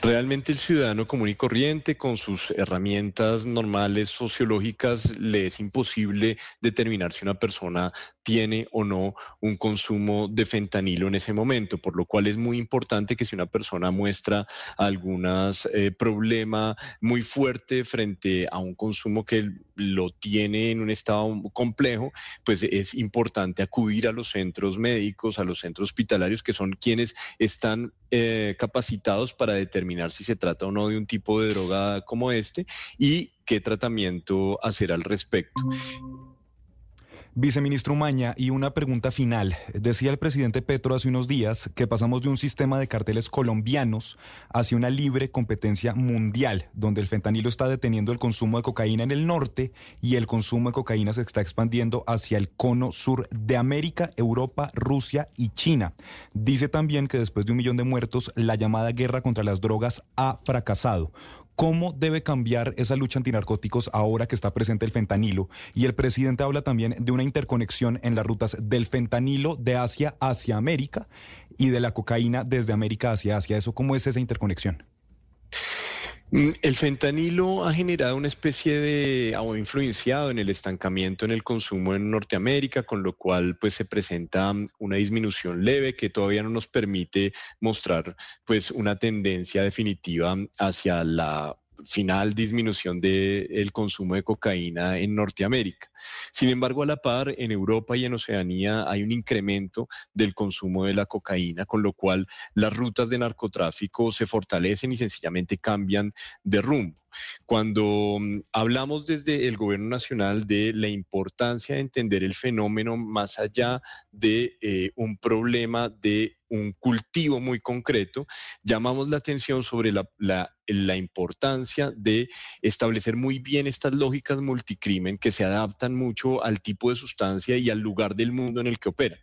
Realmente el ciudadano común y corriente, con sus herramientas normales sociológicas, le es imposible determinar si una persona tiene o no un consumo de fentanilo en ese momento, por lo cual es muy importante que si una persona muestra algún eh, problema muy fuerte frente a un consumo que lo tiene en un estado complejo, pues es importante acudir a los centros médicos, a los centros hospitalarios, que son quienes están eh, capacitados para determinar si se trata o no de un tipo de droga como este y qué tratamiento hacer al respecto. Viceministro Maña, y una pregunta final. Decía el presidente Petro hace unos días que pasamos de un sistema de carteles colombianos hacia una libre competencia mundial, donde el fentanilo está deteniendo el consumo de cocaína en el norte y el consumo de cocaína se está expandiendo hacia el cono sur de América, Europa, Rusia y China. Dice también que después de un millón de muertos, la llamada guerra contra las drogas ha fracasado. ¿Cómo debe cambiar esa lucha antinarcóticos ahora que está presente el fentanilo? Y el presidente habla también de una interconexión en las rutas del fentanilo de Asia hacia América y de la cocaína desde América hacia Asia. ¿Eso cómo es esa interconexión? Mm, el fentanilo ha generado una especie de, o influenciado en el estancamiento en el consumo en Norteamérica, con lo cual pues se presenta una disminución leve que todavía no nos permite mostrar pues una tendencia definitiva hacia la final disminución del consumo de cocaína en Norteamérica. Sin embargo, a la par, en Europa y en Oceanía hay un incremento del consumo de la cocaína, con lo cual las rutas de narcotráfico se fortalecen y sencillamente cambian de rumbo. Cuando mm, hablamos desde el gobierno nacional de la importancia de entender el fenómeno más allá de eh, un problema de un cultivo muy concreto, llamamos la atención sobre la, la, importancia de establecer muy bien estas lógicas multicrimen que se adaptan mucho al tipo de sustancia y al lugar del mundo en el que operan.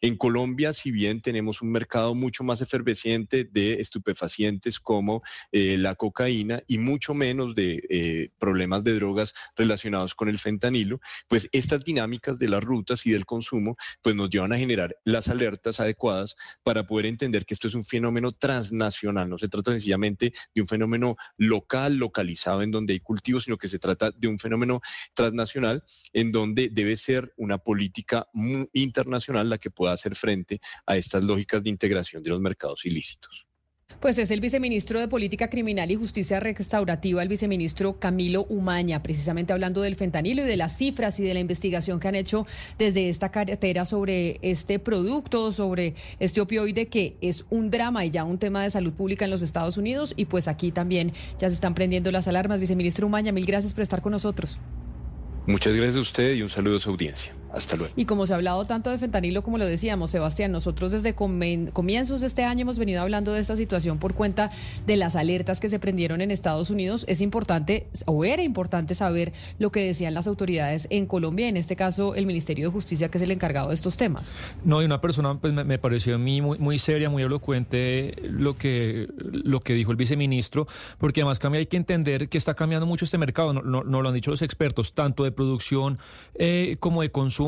En Colombia, si bien tenemos un mercado mucho más efervesciente de estupefacientes como eh, la cocaína y mucho menos de eh, problemas de drogas relacionados con el fentanilo, pues estas dinámicas de las rutas y del consumo pues nos llevan a generar las alertas adecuadas para poder entender que esto es un fenómeno transnacional, no se trata sencillamente de un fenómeno local, localizado en donde hay cultivos, sino que se trata de un fenómeno transnacional en donde debe ser una política internacional la que pueda hacer frente a estas lógicas de integración de los mercados ilícitos. Pues es el viceministro de Política Criminal y Justicia Restaurativa, el viceministro Camilo Umaña, precisamente hablando del fentanilo y de las cifras y de la investigación que han hecho desde esta carretera sobre este producto, sobre este opioide que es un drama y ya un tema de salud pública en los Estados Unidos. Y pues aquí también ya se están prendiendo las alarmas. Viceministro Umaña, mil gracias por estar con nosotros. Muchas gracias a usted y un saludo a su audiencia. Hasta luego. Y como se ha hablado tanto de fentanilo, como lo decíamos, Sebastián, nosotros desde comienzos de este año hemos venido hablando de esta situación por cuenta de las alertas que se prendieron en Estados Unidos. Es importante, o era importante saber lo que decían las autoridades en Colombia, en este caso el Ministerio de Justicia, que es el encargado de estos temas. No, y una persona, pues me, pareció a mí muy, muy, seria, muy elocuente lo que, lo que dijo el viceministro, porque además cambia, hay que entender que está cambiando mucho este mercado, no, no, lo han dicho los expertos, tanto de producción eh, como de consumo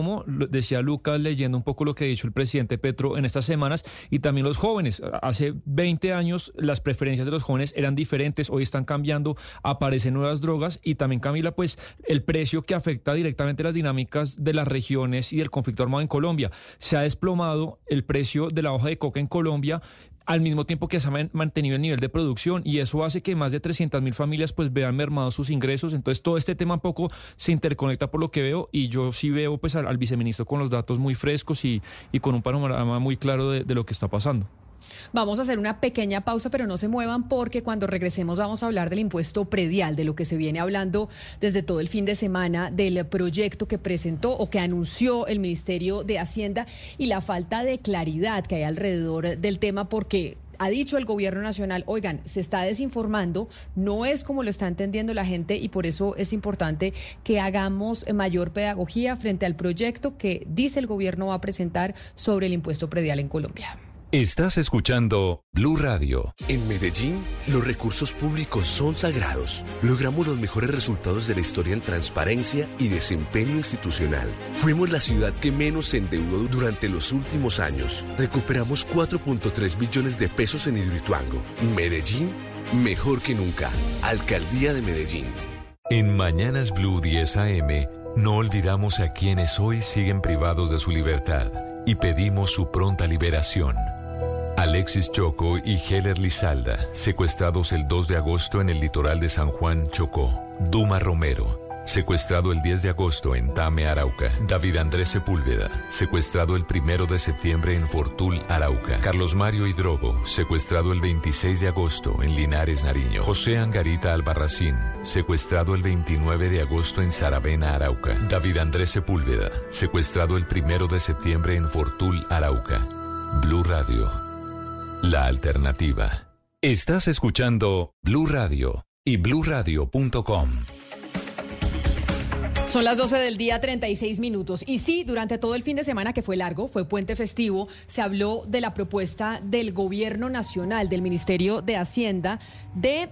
decía Lucas leyendo un poco lo que ha dicho el presidente Petro en estas semanas, y también los jóvenes. Hace 20 años las preferencias de los jóvenes eran diferentes, hoy están cambiando, aparecen nuevas drogas y también Camila, pues el precio que afecta directamente las dinámicas de las regiones y del conflicto armado en Colombia. Se ha desplomado el precio de la hoja de coca en Colombia al mismo tiempo que se ha mantenido el nivel de producción y eso hace que más de 300 mil familias pues vean mermados sus ingresos. Entonces todo este tema un poco se interconecta por lo que veo y yo sí veo pues al, viceministro con los datos muy frescos y, con un panorama muy claro de lo que está pasando. Vamos a hacer una pequeña pausa, pero no se muevan porque cuando regresemos vamos a hablar del impuesto predial, de lo que se viene hablando desde todo el fin de semana, del proyecto que presentó o que anunció el Ministerio de Hacienda y la falta de claridad que hay alrededor del tema porque ha dicho el gobierno nacional, oigan, se está desinformando, no es como lo está entendiendo la gente y por eso es importante que hagamos mayor pedagogía frente al proyecto que dice el gobierno va a presentar sobre el impuesto predial en Colombia. Estás escuchando Blue Radio. En Medellín, los recursos públicos son sagrados. Logramos los mejores resultados de la historia en transparencia y desempeño institucional. Fuimos la ciudad que menos se endeudó durante los últimos años. Recuperamos 4.3 billones de pesos en Hidroituango. Medellín, mejor que nunca. Alcaldía de Medellín. En Mañanas Blue 10 AM, no olvidamos a quienes hoy siguen privados de su libertad y pedimos su pronta liberación. Alexis Choco y Heller Lizalda, secuestrados el 2 de agosto en el litoral de San Juan, Chocó. Duma Romero, secuestrado el 10 de agosto en Tame, Arauca. David Andrés Sepúlveda, secuestrado el 1 de septiembre en Fortul, Arauca. Carlos Mario Hidrobo, secuestrado el 26 de agosto en Linares, Nariño. José Angarita Albarracín, secuestrado el 29 de agosto en Saravena, Arauca. David Andrés Sepúlveda, secuestrado el 1 de septiembre en Fortul, Arauca. Blue Radio la alternativa. Estás escuchando Blue Radio y bluradio.com. Son las 12 del día, 36 minutos. Y sí, durante todo el fin de semana que fue largo, fue puente festivo, se habló de la propuesta del gobierno nacional, del Ministerio de Hacienda, de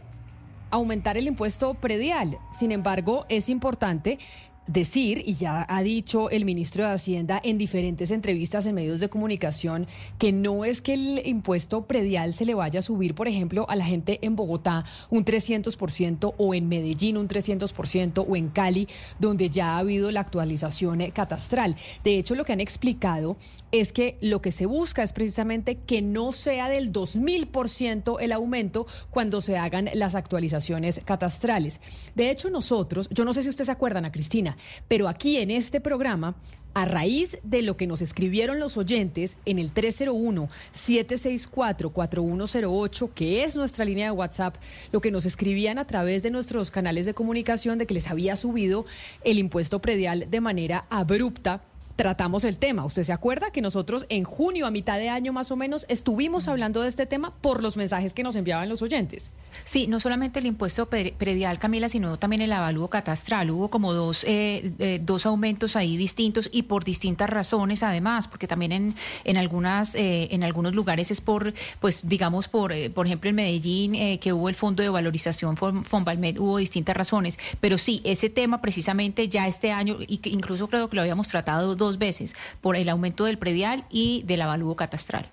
aumentar el impuesto predial. Sin embargo, es importante decir, y ya ha dicho el ministro de Hacienda en diferentes entrevistas en medios de comunicación, que no es que el impuesto predial se le vaya a subir, por ejemplo, a la gente en Bogotá un 300% o en Medellín un 300% o en Cali, donde ya ha habido la actualización catastral. De hecho, lo que han explicado es que lo que se busca es precisamente que no sea del 2000% el aumento cuando se hagan las actualizaciones catastrales. De hecho, nosotros, yo no sé si ustedes se acuerdan a Cristina, pero aquí en este programa a raíz de lo que nos escribieron los oyentes en el 301-764-4108, que es nuestra línea de WhatsApp, lo que nos escribían a través de nuestros canales de comunicación de que les había subido el impuesto predial de manera abrupta tratamos el tema. ¿Usted se acuerda que nosotros en junio, a mitad de año más o menos, estuvimos hablando de este tema por los mensajes que nos enviaban los oyentes? Sí, no solamente el impuesto predial, Camila, sino también el avalúo catastral. Hubo como dos, eh, eh, dos aumentos ahí distintos y por distintas razones, además, porque también en, en algunas eh, en algunos lugares es por, pues digamos, por, por ejemplo, en Medellín, que hubo el fondo de valorización Fonbalmet, hubo distintas razones. Pero sí, ese tema precisamente ya este año, y que incluso creo que lo habíamos tratado dos veces por el aumento del predial y del avalúo catastral.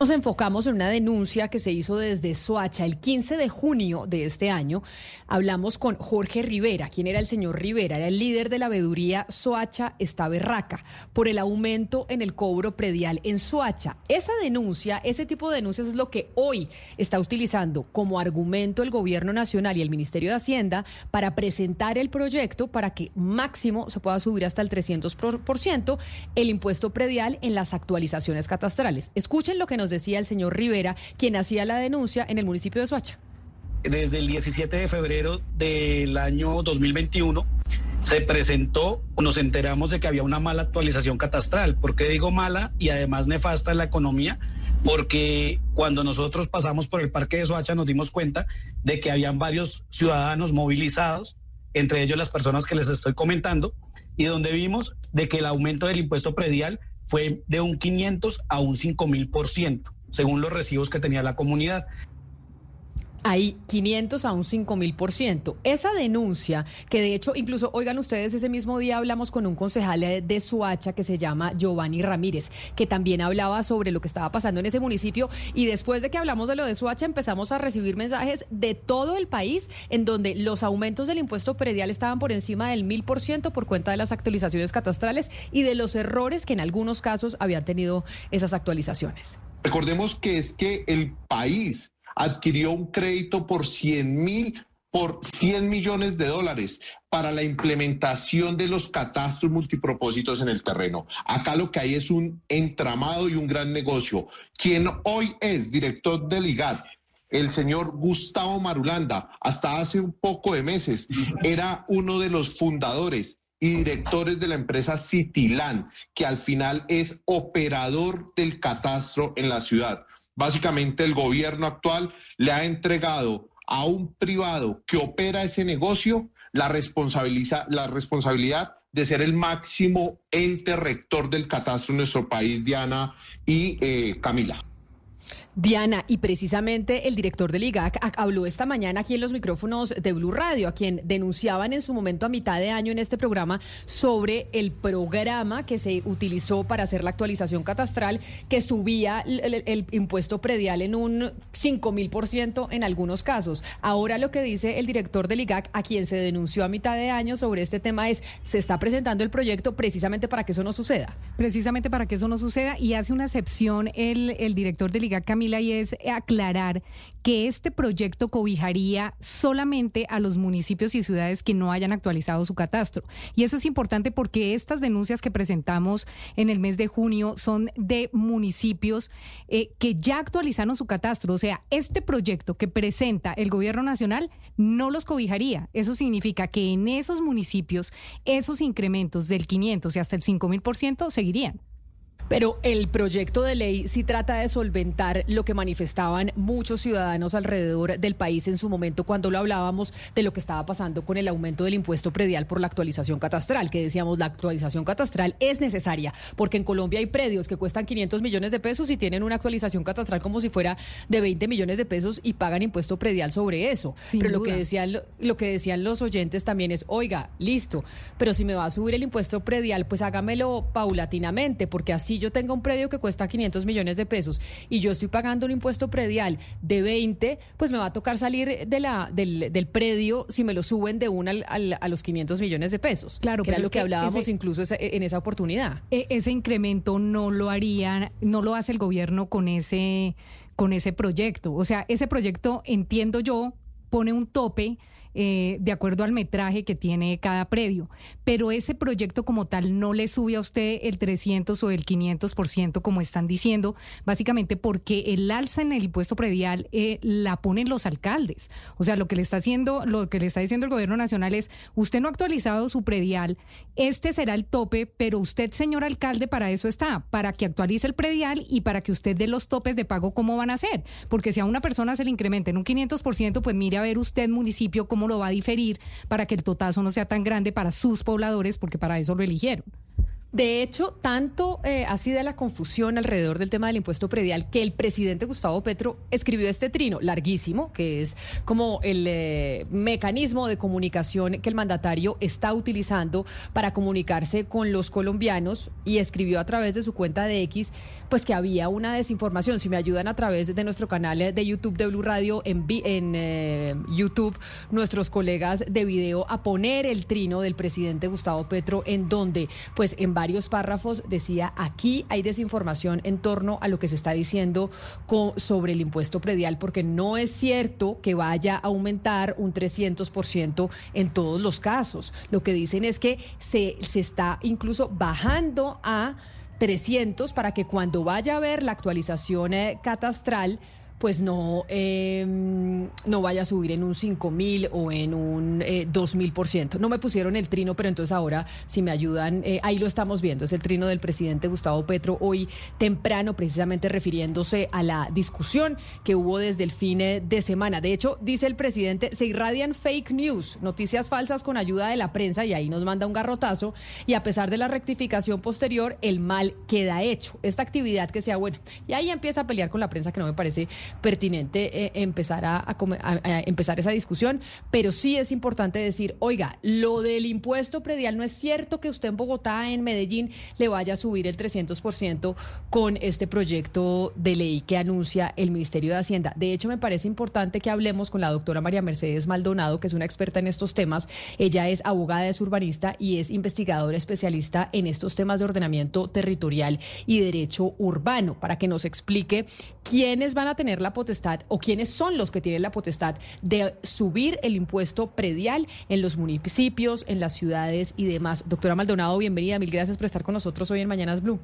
Nos enfocamos en una denuncia que se hizo desde Soacha el 15 de junio de este año. Hablamos con Jorge Rivera. ¿Quién era el señor Rivera? Era el líder de la veeduría Soacha Está Berraca por el aumento en el cobro predial en Soacha. Esa denuncia, ese tipo de denuncias es lo que hoy está utilizando como argumento el gobierno nacional y el Ministerio de Hacienda para presentar el proyecto para que máximo se pueda subir hasta el 300% el impuesto predial en las actualizaciones catastrales. Escuchen lo que nos decía el señor Rivera, quien hacía la denuncia en el municipio de Soacha. Desde el 17 de febrero del año 2021 se presentó, nos enteramos de que había una mala actualización catastral. ¿Por qué digo mala y además nefasta en la economía? Porque cuando nosotros pasamos por el parque de Soacha nos dimos cuenta de que habían varios ciudadanos movilizados, entre ellos las personas que les estoy comentando, y donde vimos de que el aumento del impuesto predial fue de un 500 a un 5 mil por ciento, según los recibos que tenía la comunidad. Ahí 500 a un 5 mil por ciento. Esa denuncia, que de hecho, incluso, oigan ustedes, ese mismo día hablamos con un concejal de Suacha que se llama Giovanni Ramírez, que también hablaba sobre lo que estaba pasando en ese municipio. Y después de que hablamos de lo de Suacha, empezamos a recibir mensajes de todo el país en donde los aumentos del impuesto predial estaban por encima del mil por ciento por cuenta de las actualizaciones catastrales y de los errores que en algunos casos habían tenido esas actualizaciones. Recordemos que es que el país adquirió un crédito por 100 mil por 100 millones de dólares para la implementación de los catastros multipropósitos en el terreno. Acá lo que hay es un entramado y un gran negocio. Quien hoy es director del IGAD, el señor Gustavo Marulanda, hasta hace un poco de meses, era uno de los fundadores y directores de la empresa Citilán, que al final es operador del catastro en la ciudad. Básicamente el gobierno actual le ha entregado a un privado que opera ese negocio la, la responsabilidad de ser el máximo ente rector del catastro en nuestro país, Diana y eh, Camila. Diana, y precisamente el director del IGAC habló esta mañana aquí en los micrófonos de Blue Radio, a quien denunciaban en su momento a mitad de año en este programa sobre el programa que se utilizó para hacer la actualización catastral, que subía el, impuesto predial en un 5 mil por ciento en algunos casos. Ahora lo que dice el director del IGAC, a quien se denunció a mitad de año sobre este tema, es se está presentando el proyecto precisamente para que eso no suceda. Precisamente para que eso no suceda y hace una excepción el, el director del IGAC, Y es aclarar que este proyecto cobijaría solamente a los municipios y ciudades que no hayan actualizado su catastro. Y eso es importante porque estas denuncias que presentamos en el mes de junio son de municipios eh, que ya actualizaron su catastro. O sea, este proyecto que presenta el gobierno nacional no los cobijaría. Eso significa que en esos municipios esos incrementos del 500 y hasta el 5.000% seguirían. Pero el proyecto de ley sí trata de solventar lo que manifestaban muchos ciudadanos alrededor del país en su momento cuando lo hablábamos de lo que estaba pasando con el aumento del impuesto predial por la actualización catastral, que decíamos la actualización catastral es necesaria porque en Colombia hay predios que cuestan 500 millones de pesos y tienen una actualización catastral como si fuera de 20 millones de pesos y pagan impuesto predial sobre eso. pero lo que decían lo que decían los oyentes también es, "Oiga, listo, pero si me va a subir el impuesto predial, pues hágamelo paulatinamente porque así yo tengo un predio que cuesta 500 millones de pesos y yo estoy pagando un impuesto predial de 20, pues me va a tocar salir de la, del, predio si me lo suben de una a los 500 millones de pesos. Claro, que era lo que, hablábamos incluso en esa oportunidad. E, ese incremento no lo haría, no lo hace el gobierno con ese, con ese proyecto. O sea, ese proyecto, entiendo yo, pone un tope eh, de acuerdo al metraje que tiene cada predio. Pero ese proyecto como tal no le sube a usted el 300 o el 500% como están diciendo, básicamente porque el alza en el impuesto predial eh, la ponen los alcaldes. O sea, lo que le está haciendo, lo que le está diciendo el gobierno nacional es, usted no ha actualizado su predial, este será el tope, pero usted, señor alcalde, para eso está, para que actualice el predial y para que usted dé los topes de pago cómo van a ser. Porque si a una persona se le incrementa en un 500%, pues mire a ver usted, municipio, cómo lo va a diferir para que el totazo no sea tan grande para sus pobladores, porque para eso lo eligieron. De hecho, tanto eh, ha sido la confusión alrededor del tema del impuesto predial que el presidente Gustavo Petro escribió este trino larguísimo, que es como el eh, mecanismo de comunicación que el mandatario está utilizando para comunicarse con los colombianos y escribió a través de su cuenta de X, pues que había una desinformación. Si me ayudan a través de nuestro canal de YouTube de Blue Radio en, eh, YouTube, nuestros colegas de video a poner el trino del presidente Gustavo Petro en donde, pues en varios párrafos decía, aquí hay desinformación en torno a lo que se está diciendo sobre el impuesto predial, porque no es cierto que vaya a aumentar un 300% en todos los casos. Lo que dicen es que se, se está incluso bajando a 300 para que cuando vaya a ver la actualización eh, catastral, pues no, em, no vaya a subir en un 5 mil o en un eh, 2 mil por ciento. No me pusieron el trino, pero entonces ahora, si me ayudan, eh, ahí lo estamos viendo, es el trino del presidente Gustavo Petro hoy temprano, precisamente refiriéndose a la discusión que hubo desde el fin eh, de semana. De hecho, dice el presidente, se irradian fake news, noticias falsas con ayuda de la prensa y ahí nos manda un garrotazo y a pesar de la rectificación posterior, el mal queda hecho. Esta actividad que sea buena. Y ahí empieza a pelear con la prensa que no me parece pertinente eh, empezar a, empezar esa discusión, pero sí es importante decir, oiga, lo del impuesto predial no es cierto que usted en Bogotá, en Medellín, le vaya a subir el 300% con este proyecto de ley que anuncia el Ministerio de Hacienda. De hecho, me parece importante que hablemos con la doctora María Mercedes Maldonado, que es una experta en estos temas. Ella es abogada, es urbanista y es investigadora especialista en estos temas de ordenamiento territorial y derecho urbano, para que nos explique quiénes van a tener la potestad o quiénes son los que tienen la potestad de subir el impuesto predial en los municipios, en las ciudades y demás. Doctora Maldonado, bienvenida. Mil gracias por estar con nosotros hoy en Mañanas Blue.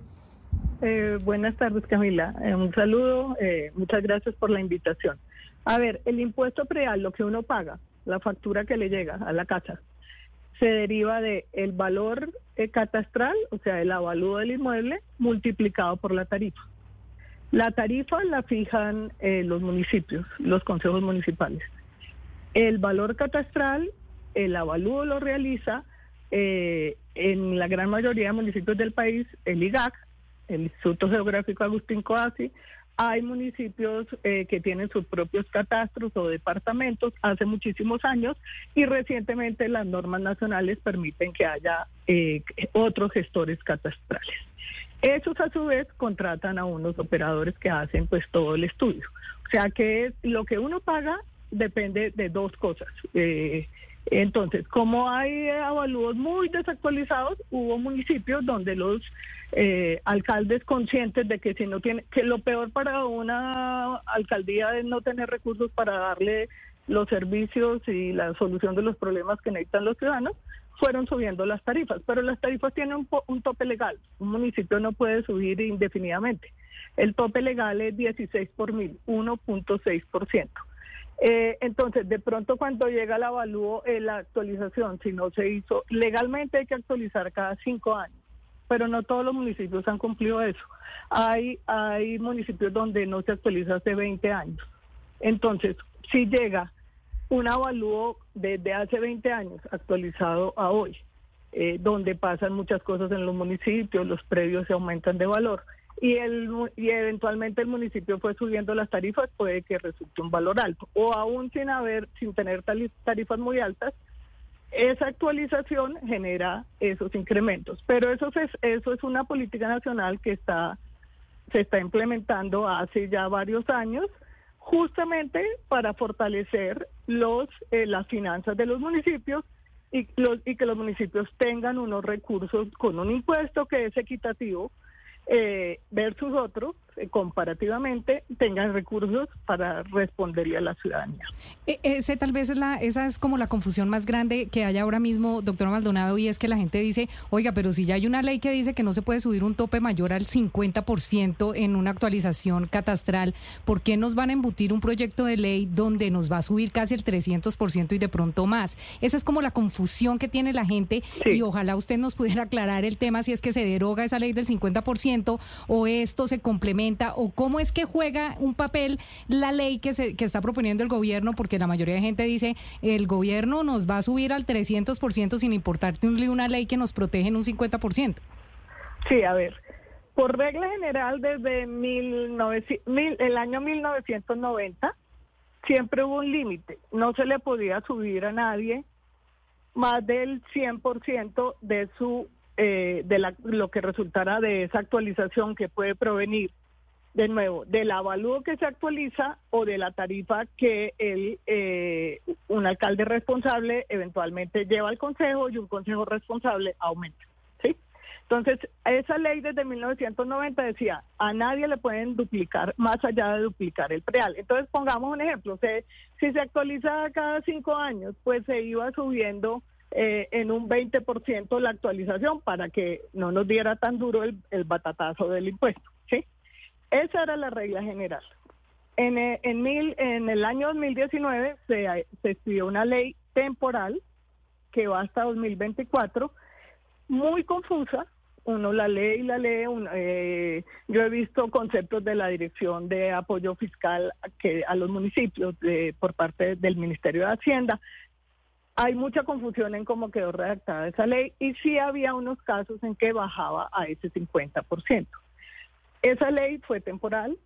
Eh, buenas tardes, Camila. Eh, un saludo. Eh, muchas gracias por la invitación. A ver, el impuesto predial, lo que uno paga, la factura que le llega a la casa, se deriva de el valor catastral, o sea, el avalúo del inmueble, multiplicado por la tarifa. La tarifa la fijan eh, los municipios, los consejos municipales. El valor catastral, el avalúo lo realiza eh, en la gran mayoría de municipios del país el IGAC, el Instituto Geográfico Agustín Coasi, Hay municipios eh, que tienen sus propios catastros o departamentos hace muchísimos años y recientemente las normas nacionales permiten que haya otros gestores catastrales. Esos a su vez contratan a unos operadores que hacen pues todo el estudio. O sea que lo que uno paga depende de dos cosas. Eh, entonces, como hay avalúos muy desactualizados, hubo municipios donde los eh, alcaldes conscientes de que si no tiene, que lo peor para una alcaldía es no tener recursos para darle los servicios y la solución de los problemas que necesitan los ciudadanos, fueron subiendo las tarifas. Pero las tarifas tienen un, un tope legal. Un municipio no puede subir indefinidamente. El tope legal es 16 por mil, 1.6%. Eh, entonces, de pronto cuando llega el avalúo, eh, la actualización, si no se hizo, legalmente hay que actualizar cada cinco años, pero no todos los municipios han cumplido eso. Hay, hay municipios donde no se actualiza hace 20 años. Entonces, si llega un avalúo desde hace 20 años actualizado a hoy, eh, donde pasan muchas cosas en los municipios, los predios se aumentan de valor, y, el, y eventualmente el municipio fue subiendo las tarifas, puede que resulte un valor alto. O aún sin haber, sin tener tarifas muy altas, esa actualización genera esos incrementos. Pero eso es, eso es una política nacional que está, se está implementando hace ya varios años, justamente para fortalecer los, eh, las finanzas de los municipios y, los, y que los municipios tengan unos recursos con un impuesto que es equitativo eh, versus otros, eh, comparativamente, tengan recursos para responderle a la ciudadanía. E, ese tal vez es la, esa es como la confusión más grande que hay ahora mismo, doctora Maldonado, y es que la gente dice, oiga, pero si ya hay una ley que dice que no se puede subir un tope mayor al 50% en una actualización catastral, ¿por qué nos van a embutir un proyecto de ley donde nos va a subir casi el 300% y de pronto más? Esa es como la confusión que tiene la gente y ojalá usted nos pudiera aclarar el tema si es que se deroga esa ley del 50% o esto se complementa o cómo es que juega un papel la ley que, se, que está proponiendo el gobierno, porque la mayoría de gente dice el gobierno nos va a subir al 300% sin importarte una ley que nos protege en un 50%. Sí, a ver, por regla general desde mil, el año 1990 siempre hubo un límite, no se le podía subir a nadie más del 100% de su eh, de la, lo que resultará de esa actualización que puede provenir, de nuevo, del avalúo que se actualiza o de la tarifa que el, eh, un alcalde responsable eventualmente lleva al consejo y un consejo responsable aumenta. ¿sí? Entonces, esa ley desde 1990 decía, a nadie le pueden duplicar más allá de duplicar el preal. Entonces, pongamos un ejemplo, si se actualiza cada cinco años, pues se iba subiendo eh, en un 20% la actualización para que no nos diera tan duro el, batatazo del impuesto. Esa era la regla general. En, eh, el año 2019 se, se estudió una ley temporal que va hasta 2024, muy confusa, uno la lee y la lee. Eh, yo he visto conceptos de la Dirección de Apoyo Fiscal que a los municipios por parte del Ministerio de Hacienda hay mucha confusión en cómo quedó redactada esa ley y sí había unos casos en que bajaba a ese 50%. Esa ley fue temporal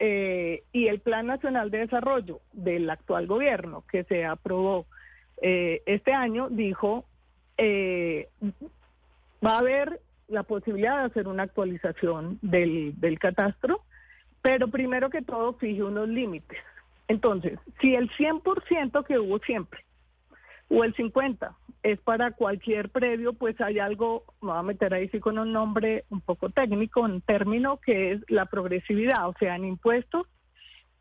eh, y el Plan Nacional de Desarrollo del actual gobierno que se aprobó eh, este año dijo eh, va a haber la posibilidad de hacer una actualización del, del catastro, pero primero que todo fije unos límites. Entonces, si el 100% que hubo siempre o el 50 es para cualquier predio, pues hay algo, me voy a meter ahí sí con un nombre un poco técnico, un término que es la progresividad, o sea, en impuestos,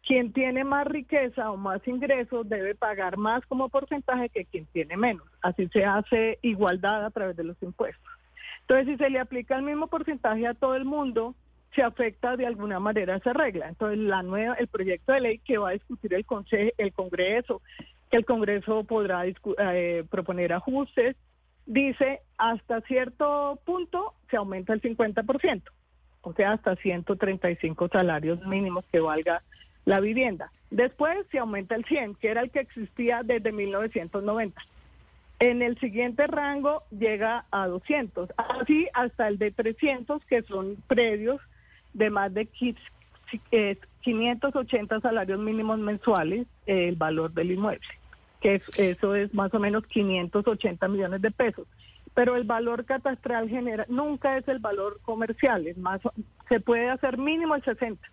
quien tiene más riqueza o más ingresos debe pagar más como porcentaje que quien tiene menos. Así se hace igualdad a través de los impuestos. Entonces, si se le aplica el mismo porcentaje a todo el mundo, se afecta de alguna manera esa regla. Entonces, la nueva, el proyecto de ley que va a discutir el, el Congreso el Congreso podrá eh, proponer ajustes. Dice, hasta cierto punto se aumenta el 50%, o sea, hasta 135 salarios mínimos que valga la vivienda. Después se aumenta el 100, que era el que existía desde 1990. En el siguiente rango llega a 200, así hasta el de 300, que son predios de más de es 580 salarios mínimos mensuales el valor del inmueble, que eso es más o menos 580 millones de pesos. Pero el valor catastral genera nunca es el valor comercial, es más se puede hacer mínimo el 60.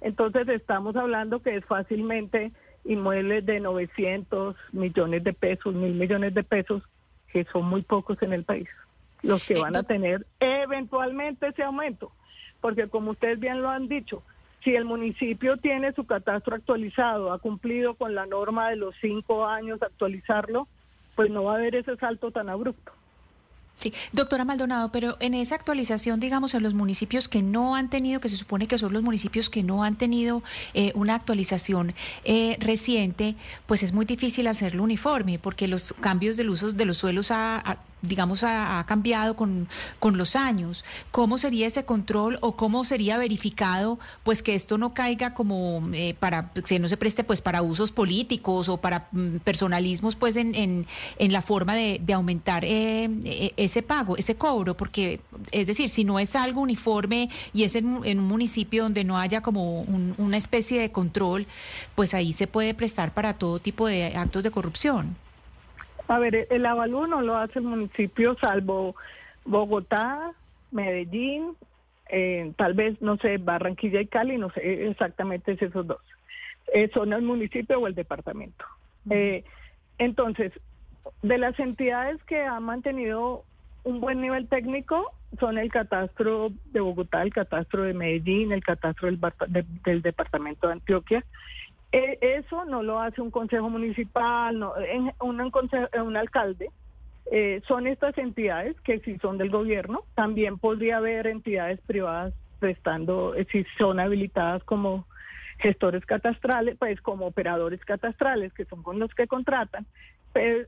Entonces estamos hablando que es fácilmente inmuebles de 900 millones de pesos, mil millones de pesos, que son muy pocos en el país, los que van a tener eventualmente ese aumento. Porque como ustedes bien lo han dicho, si el municipio tiene su catastro actualizado, ha cumplido con la norma de los cinco años actualizarlo, pues no va a haber ese salto tan abrupto. Sí, doctora Maldonado, pero en esa actualización, digamos, en los municipios que no han tenido, que se supone que son los municipios que no han tenido eh, una actualización eh, reciente, pues es muy difícil hacerlo uniforme, porque los cambios del uso de los suelos ha, digamos, ha, cambiado con, con, los años. ¿Cómo sería ese control o cómo sería verificado, pues, que esto no caiga como eh, para, que no se preste, pues, para usos políticos o para mm, personalismos, pues, en, en, en, la forma de, de aumentar eh, eh, ese pago, ese cobro? Porque, es decir, si no es algo uniforme y es en, un municipio donde no haya como una especie de control, pues ahí se puede prestar para todo tipo de actos de corrupción. A ver, el avalúo no lo hace el municipio, salvo Bogotá, Medellín, eh, tal vez, no sé, Barranquilla y Cali, no sé exactamente si esos dos. Eh, son el municipio o el departamento. Eh, entonces, de las entidades que han mantenido un buen nivel técnico son el catastro de Bogotá, el catastro de Medellín, el catastro del, del departamento de Antioquia eh, eso no lo hace un consejo municipal, no, un, un alcalde. Eh, son estas entidades que si son del gobierno, también podría haber entidades privadas prestando, eh, si son habilitadas como gestores catastrales, pues como operadores catastrales, que son con los que contratan,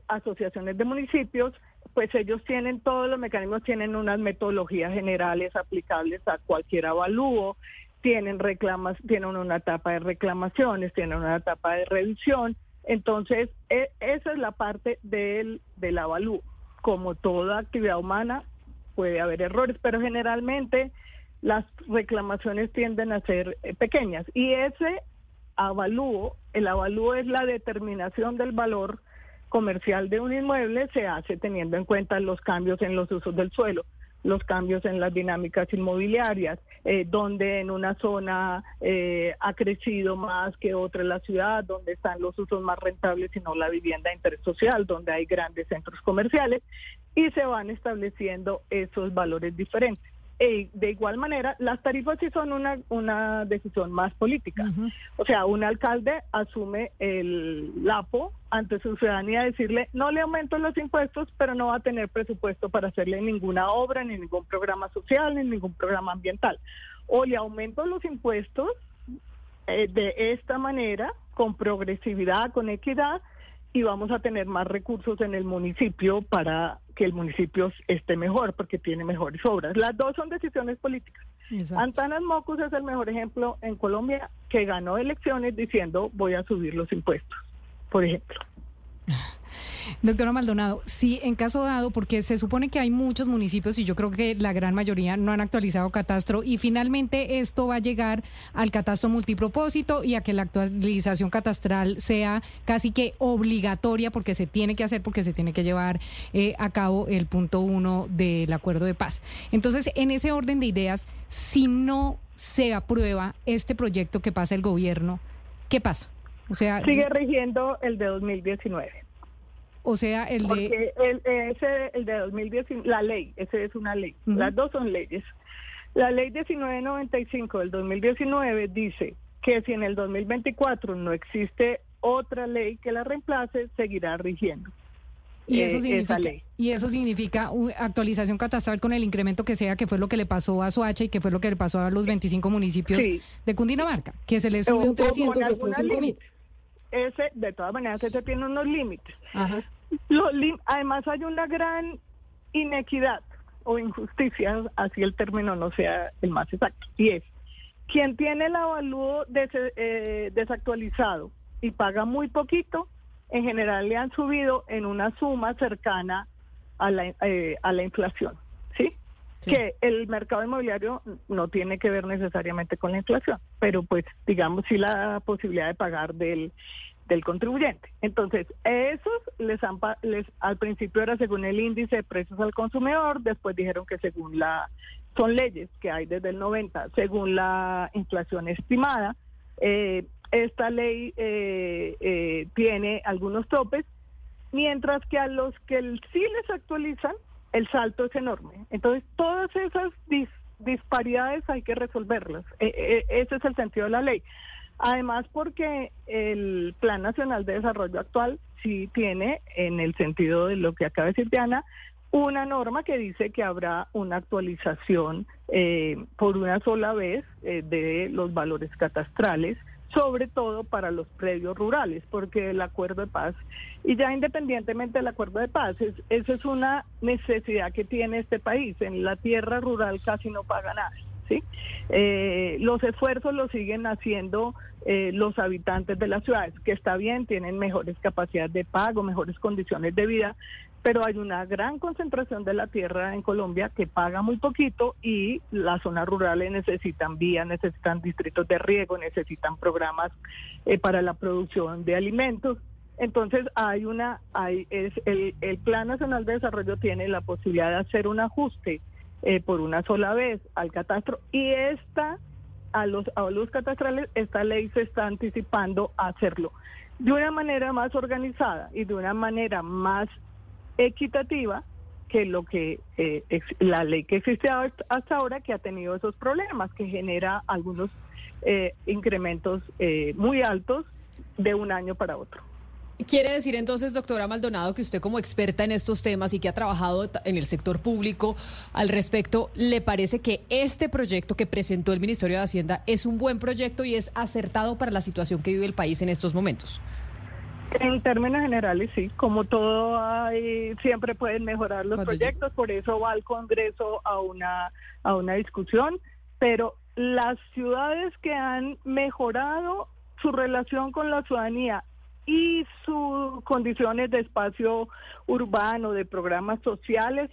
asociaciones de municipios, pues ellos tienen todos los mecanismos, tienen unas metodologías generales aplicables a cualquier avalúo, tienen reclamas, tienen una etapa de reclamaciones, tienen una etapa de revisión. Entonces, e, esa es la parte del, del avalúo. Como toda actividad humana, puede haber errores, pero generalmente las reclamaciones tienden a ser eh, pequeñas. Y ese avalúo, el avalúo es la determinación del valor comercial de un inmueble, se hace teniendo en cuenta los cambios en los usos del suelo los cambios en las dinámicas inmobiliarias, eh, donde en una zona eh, ha crecido más que otra la ciudad, donde están los usos más rentables y no la vivienda de interés social, donde hay grandes centros comerciales, y se van estableciendo esos valores diferentes. E de igual manera, las tarifas sí son una, una decisión más política. O sea, un alcalde asume el lapo ante su ciudadanía decirle, no le aumento los impuestos, pero no va a tener presupuesto para hacerle ninguna obra, ni ningún programa social, ni ningún programa ambiental. O le aumento los impuestos eh, de esta manera, con progresividad, con equidad, y vamos a tener más recursos en el municipio para que el municipio esté mejor porque tiene mejores obras. Las dos son decisiones políticas. Antanas Mocus es el mejor ejemplo en Colombia que ganó elecciones diciendo voy a subir los impuestos, por ejemplo. Doctora Maldonado, sí, en caso dado, porque se supone que hay muchos municipios y yo creo que la gran mayoría no han actualizado catastro y finalmente esto va a llegar al catastro multipropósito y a que la actualización catastral sea casi que obligatoria porque se tiene que hacer, porque se tiene que llevar eh, a cabo el punto uno del acuerdo de paz. Entonces, en ese orden de ideas, si no se aprueba este proyecto que pasa el gobierno, ¿qué pasa? O sea, sigue rigiendo el de 2019. O sea, el de... el, ese, el de 2019, la ley, ese es una ley. Las dos son leyes. La ley 1995 del 2019 dice que si en el 2024 no existe otra ley que la reemplace, seguirá rigiendo. Y eso, eh, significa, y eso significa actualización catastral con el incremento que sea, que fue lo que le pasó a Soacha y que fue lo que le pasó a los 25 municipios de Cundinamarca, que se les subió un 300 después un ese, de todas maneras, ese tiene unos límites. además hay una gran inequidad o injusticia, así el término no sea el más exacto, y es, quien tiene el avalúo eh, desactualizado y paga muy poquito, en general le han subido en una suma cercana a la, eh, a la inflación, que el mercado inmobiliario no tiene que ver necesariamente con la inflación, pero pues digamos sí la posibilidad de pagar del, del contribuyente. Entonces, esos les han les al principio era según el índice de precios al consumidor, después dijeron que según la son leyes que hay desde el 90, según la inflación estimada. Eh, esta ley eh, eh, tiene algunos topes, mientras que a los que sí les actualizan, el salto es enorme. Entonces, todas esas disparidades hay que resolverlas. E, e, ese es el sentido de la ley. Además, porque el Plan Nacional de Desarrollo actual sí tiene, en el sentido de lo que acaba de decir Diana, una norma que dice que habrá una actualización eh, por una sola vez eh, de los valores catastrales sobre todo para los predios rurales, porque el acuerdo de paz, y ya independientemente del acuerdo de paz, es, esa es una necesidad que tiene este país. En la tierra rural casi no paga nada. ¿sí? Eh, los esfuerzos los siguen haciendo eh, los habitantes de las ciudades, que está bien, tienen mejores capacidades de pago, mejores condiciones de vida, pero hay una gran concentración de la tierra en Colombia que paga muy poquito y las zonas rurales necesitan vías, necesitan distritos de riego, necesitan programas eh, para la producción de alimentos. Entonces hay una, hay, es el, el Plan Nacional de Desarrollo tiene la posibilidad de hacer un ajuste eh, por una sola vez al catastro y esta a los a los catastrales esta ley se está anticipando a hacerlo de una manera más organizada y de una manera más equitativa que lo que eh, la ley que existe hasta ahora que ha tenido esos problemas que genera algunos eh, incrementos muy altos de un año para otro. Quiere decir entonces, doctora Maldonado, que usted como experta en estos temas y que ha trabajado en el sector público al respecto, ¿le parece que este proyecto que presentó el Ministerio de Hacienda es un buen proyecto y es acertado para la situación que vive el país en estos momentos? En términos generales, sí. Como todo, hay, siempre pueden mejorar los proyectos, por eso va al Congreso a una, a una discusión, pero las ciudades que han mejorado su relación con la ciudadanía y sus condiciones de espacio urbano, de programas sociales,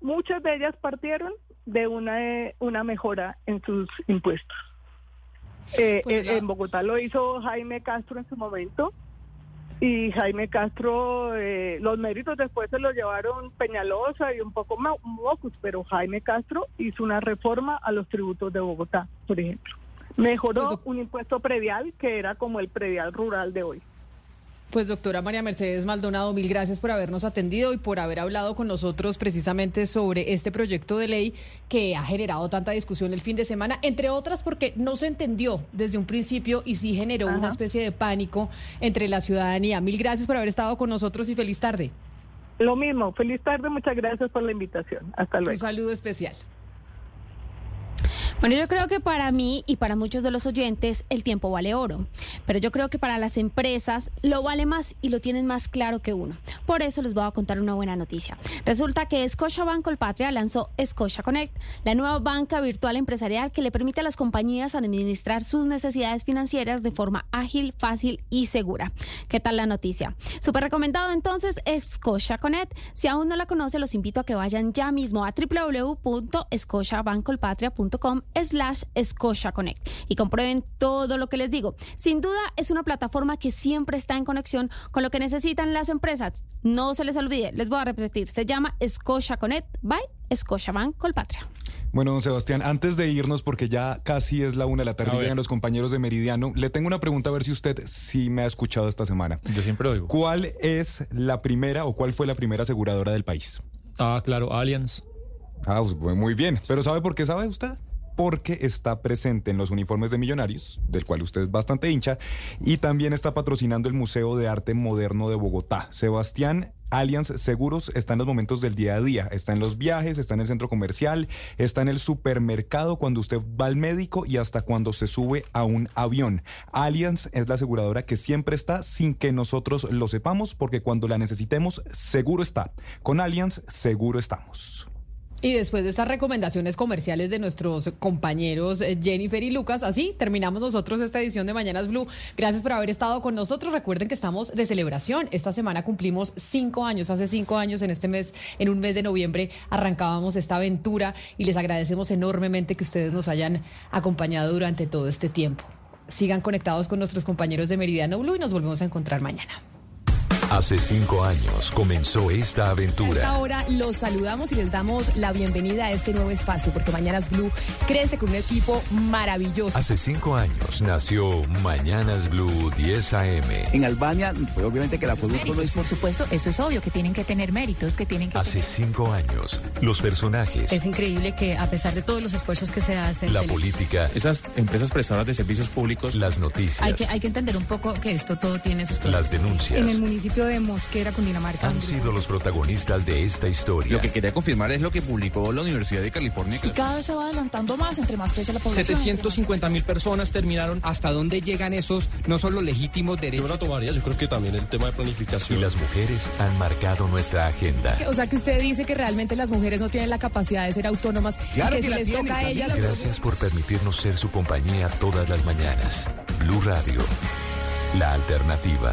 muchas de ellas partieron de una, una mejora en sus impuestos. Eh, pues eh, en Bogotá lo hizo Jaime Castro en su momento y Jaime Castro, eh, los méritos después se los llevaron Peñalosa y un poco Mocus, pero Jaime Castro hizo una reforma a los tributos de Bogotá, por ejemplo. Mejoró pues un impuesto predial que era como el predial rural de hoy. Pues doctora María Mercedes Maldonado, mil gracias por habernos atendido y por haber hablado con nosotros precisamente sobre este proyecto de ley que ha generado tanta discusión el fin de semana, entre otras porque no se entendió desde un principio y sí generó una especie de pánico entre la ciudadanía. Mil gracias por haber estado con nosotros y feliz tarde. Lo mismo, feliz tarde, muchas gracias por la invitación. Hasta luego. Un saludo especial. Bueno, yo creo que para mí y para muchos de los oyentes el tiempo vale oro, pero yo creo que para las empresas lo vale más y lo tienen más claro que uno. Por eso les voy a contar una buena noticia. Resulta que Scotiabank Colpatria lanzó Scotia Connect, la nueva banca virtual empresarial que le permite a las compañías administrar sus necesidades financieras de forma ágil, fácil y segura. ¿Qué tal la noticia? Súper recomendado entonces Scotia Connect. Si aún no la conoce, los invito a que vayan ya mismo a www.scotiabankcolpatria.com slash Scotia Connect y comprueben todo lo que les digo. Sin duda es una plataforma que siempre está en conexión con lo que necesitan las empresas. No se les olvide, les voy a repetir, se llama Scotia Connect by Scotiabank Colpatria. Bueno, don Sebastián, antes de irnos, porque ya casi es la una de la tarde, llegan los compañeros de Meridiano, le tengo una pregunta a ver si usted sí me ha escuchado esta semana. Yo siempre lo digo. ¿Cuál es la primera o cuál fue la primera aseguradora del país? Ah, claro, Allianz. Ah, pues, muy bien. ¿Pero sabe por qué sabe usted? Porque está presente en los uniformes de Millonarios, del cual usted es bastante hincha, y también está patrocinando el Museo de Arte Moderno de Bogotá. Sebastián Allianz Seguros está en los momentos del día a día, está en los viajes, está en el centro comercial, está en el supermercado cuando usted va al médico y hasta cuando se sube a un avión. Allianz es la aseguradora que siempre está sin que nosotros lo sepamos porque cuando la necesitemos seguro está. Con Allianz seguro estamos. Y después de estas recomendaciones comerciales de nuestros compañeros eh, Jennifer y Lucas, así terminamos nosotros esta edición de Mañanas Blue. Gracias por haber estado con nosotros. Recuerden que estamos de celebración. Esta semana cumplimos cinco años. Hace cinco años, en este mes, en un mes de noviembre, arrancábamos esta aventura y les agradecemos enormemente que ustedes nos hayan acompañado durante todo este tiempo. Sigan conectados con nuestros compañeros de Meridiano Blue y nos volvemos a encontrar mañana. Hace cinco años comenzó esta aventura. Ahora los saludamos y les damos la bienvenida a este nuevo espacio, porque Mañanas Blue crece con un equipo maravilloso. Hace cinco años nació Mañanas Blue 10 AM. En Albania, pues, obviamente que la producto no es... Por supuesto, eso es obvio, que tienen que tener méritos, que tienen que Hace cinco años, los personajes. Es increíble que a pesar de todos los esfuerzos que se hacen... La política. Esas empresas prestadoras de servicios públicos. Las noticias. Hay que, hay que entender un poco que esto todo tiene sus... Las denuncias. En el municipio de Mosquera, Cundinamarca. Han sido los protagonistas de esta historia. Lo que quería confirmar es lo que publicó la Universidad de California. Y cada vez se va adelantando más entre más crece la población. 750 mil personas terminaron. ¿Hasta dónde llegan esos no solo legítimos derechos? Yo la tomaría, yo creo que también el tema de planificación. Y las mujeres han marcado nuestra agenda. O sea que usted dice que realmente las mujeres no tienen la capacidad de ser autónomas claro y que, que la si les tienen, toca a ellas... Gracias por permitirnos ser su compañía todas las mañanas. Blue Radio, la alternativa.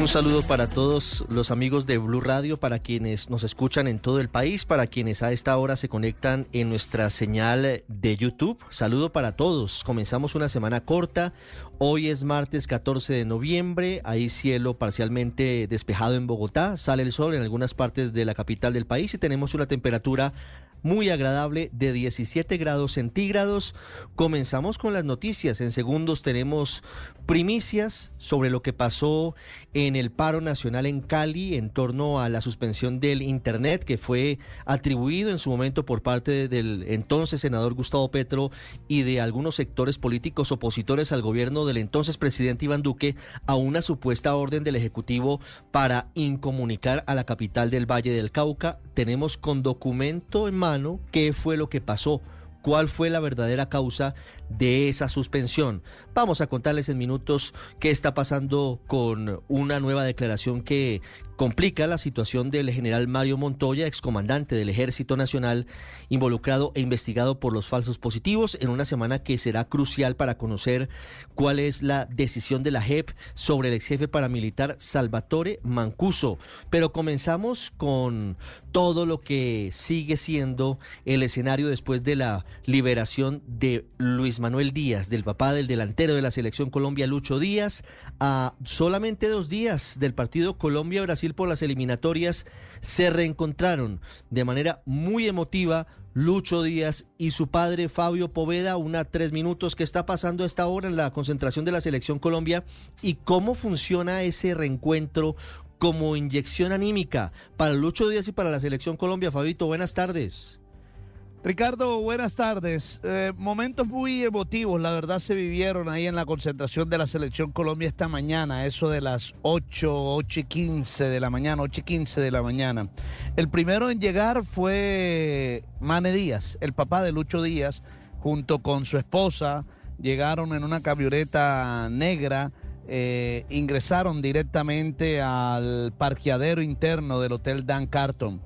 Un saludo para todos los amigos de Blue Radio, para quienes nos escuchan en todo el país, para quienes a esta hora se conectan en nuestra señal de YouTube. Saludo para todos. Comenzamos una semana corta. Hoy es martes 14 de noviembre. Hay cielo parcialmente despejado en Bogotá. Sale el sol en algunas partes de la capital del país y tenemos una temperatura muy agradable de 17 grados centígrados. Comenzamos con las noticias. En segundos tenemos primicias sobre lo que pasó en el paro nacional en Cali en torno a la suspensión del Internet que fue atribuido en su momento por parte del entonces senador Gustavo Petro y de algunos sectores políticos opositores al gobierno del entonces presidente Iván Duque a una supuesta orden del Ejecutivo para incomunicar a la capital del Valle del Cauca. Tenemos con documento en mano qué fue lo que pasó cuál fue la verdadera causa de esa suspensión. Vamos a contarles en minutos qué está pasando con una nueva declaración que complica la situación del general Mario Montoya, excomandante del Ejército Nacional, involucrado e investigado por los falsos positivos, en una semana que será crucial para conocer cuál es la decisión de la JEP sobre el ex jefe paramilitar Salvatore Mancuso. Pero comenzamos con todo lo que sigue siendo el escenario después de la liberación de Luis Manuel Díaz, del papá del delantero de la selección Colombia, Lucho Díaz, a solamente dos días del partido Colombia-Brasil por las eliminatorias, se reencontraron de manera muy emotiva Lucho Díaz y su padre Fabio Poveda, una tres minutos que está pasando a esta hora en la concentración de la selección Colombia y cómo funciona ese reencuentro como inyección anímica para Lucho Díaz y para la selección Colombia. Fabito, buenas tardes. Ricardo, buenas tardes. Eh, momentos muy emotivos, la verdad, se vivieron ahí en la concentración de la Selección Colombia esta mañana, eso de las 8, 8 y 15 de la mañana, 8 y 15 de la mañana. El primero en llegar fue Mane Díaz, el papá de Lucho Díaz, junto con su esposa, llegaron en una camioneta negra. Eh, ingresaron directamente al parqueadero interno del Hotel Dan Carton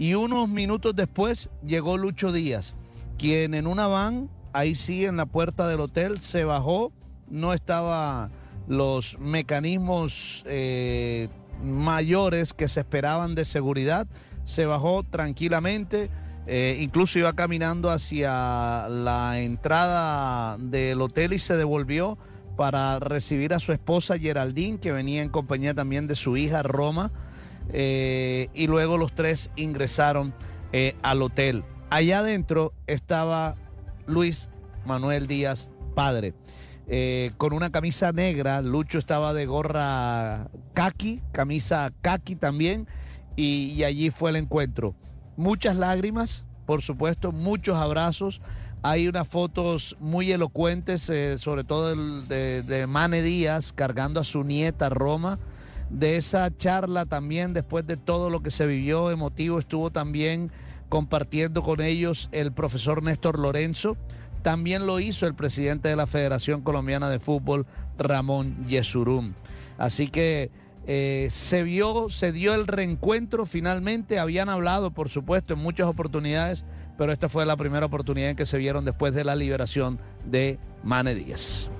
y unos minutos después llegó Lucho Díaz, quien en una van, ahí sí, en la puerta del hotel, se bajó, no estaba los mecanismos eh, mayores que se esperaban de seguridad, se bajó tranquilamente, eh, incluso iba caminando hacia la entrada del hotel y se devolvió para recibir a su esposa Geraldine, que venía en compañía también de su hija Roma. Eh, y luego los tres ingresaron eh, al hotel. Allá adentro estaba Luis Manuel Díaz, padre, eh, con una camisa negra. Lucho estaba de gorra kaki, camisa kaki también, y, allí fue el encuentro. Muchas lágrimas, por supuesto, muchos abrazos. Hay unas fotos muy elocuentes, sobre todo de, de Mane Díaz cargando a su nieta Roma de esa charla también, después de todo lo que se vivió emotivo, estuvo también compartiendo con ellos el profesor Néstor Lorenzo. También lo hizo el presidente de la Federación Colombiana de Fútbol, Ramón Yesurum. Así que eh, se vio, se dio el reencuentro finalmente. Habían hablado, por supuesto, en muchas oportunidades, pero esta fue la primera oportunidad en que se vieron después de la liberación de Mane Díaz.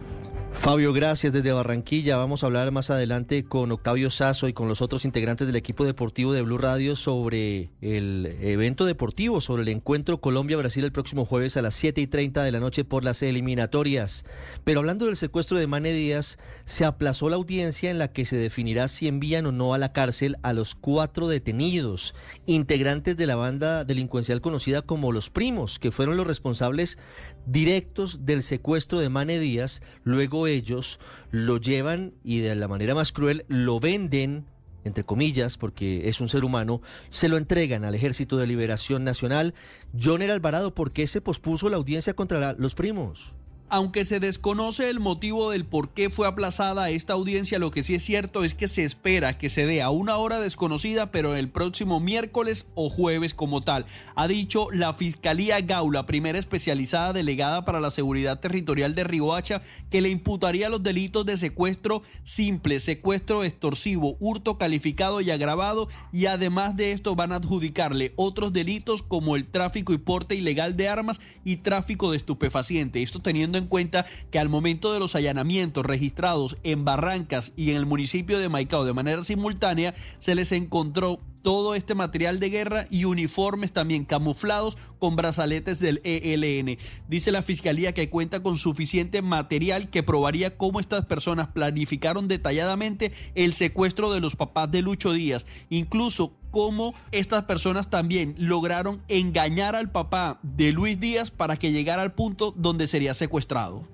Fabio, gracias desde Barranquilla. Vamos a hablar más adelante con Octavio Sazo y con los otros integrantes del equipo deportivo de Blue Radio sobre el evento deportivo, sobre el encuentro Colombia-Brasil el próximo jueves a las 7 y 30 de la noche por las eliminatorias. Pero hablando del secuestro de Mane Díaz, se aplazó la audiencia en la que se definirá si envían o no a la cárcel a los cuatro detenidos, integrantes de la banda delincuencial conocida como Los Primos, que fueron los responsables directos del secuestro de Mane Díaz, luego ellos lo llevan y de la manera más cruel lo venden entre comillas, porque es un ser humano, se lo entregan al Ejército de Liberación Nacional. Joner Alvarado, ¿por qué se pospuso la audiencia contra los primos? Aunque se desconoce el motivo del por qué fue aplazada esta audiencia, lo que sí es cierto es que se espera que se dé a una hora desconocida, pero el próximo miércoles o jueves como tal. Ha dicho la Fiscalía Gaula, primera especializada delegada para la seguridad territorial de Riohacha, que le imputaría los delitos de secuestro simple, secuestro extorsivo, hurto calificado y agravado, y además de esto van a adjudicarle otros delitos como el tráfico y porte ilegal de armas y tráfico de estupefaciente. Esto teniendo en cuenta que al momento de los allanamientos registrados en Barrancas y en el municipio de Maicao de manera simultánea, se les encontró todo este material de guerra y uniformes también camuflados con brazaletes del ELN. Dice la fiscalía que cuenta con suficiente material que probaría cómo estas personas planificaron detalladamente el secuestro de los papás de Lucho Díaz, incluso cómo estas personas también lograron engañar al papá de Luis Díaz para que llegara al punto donde sería secuestrado.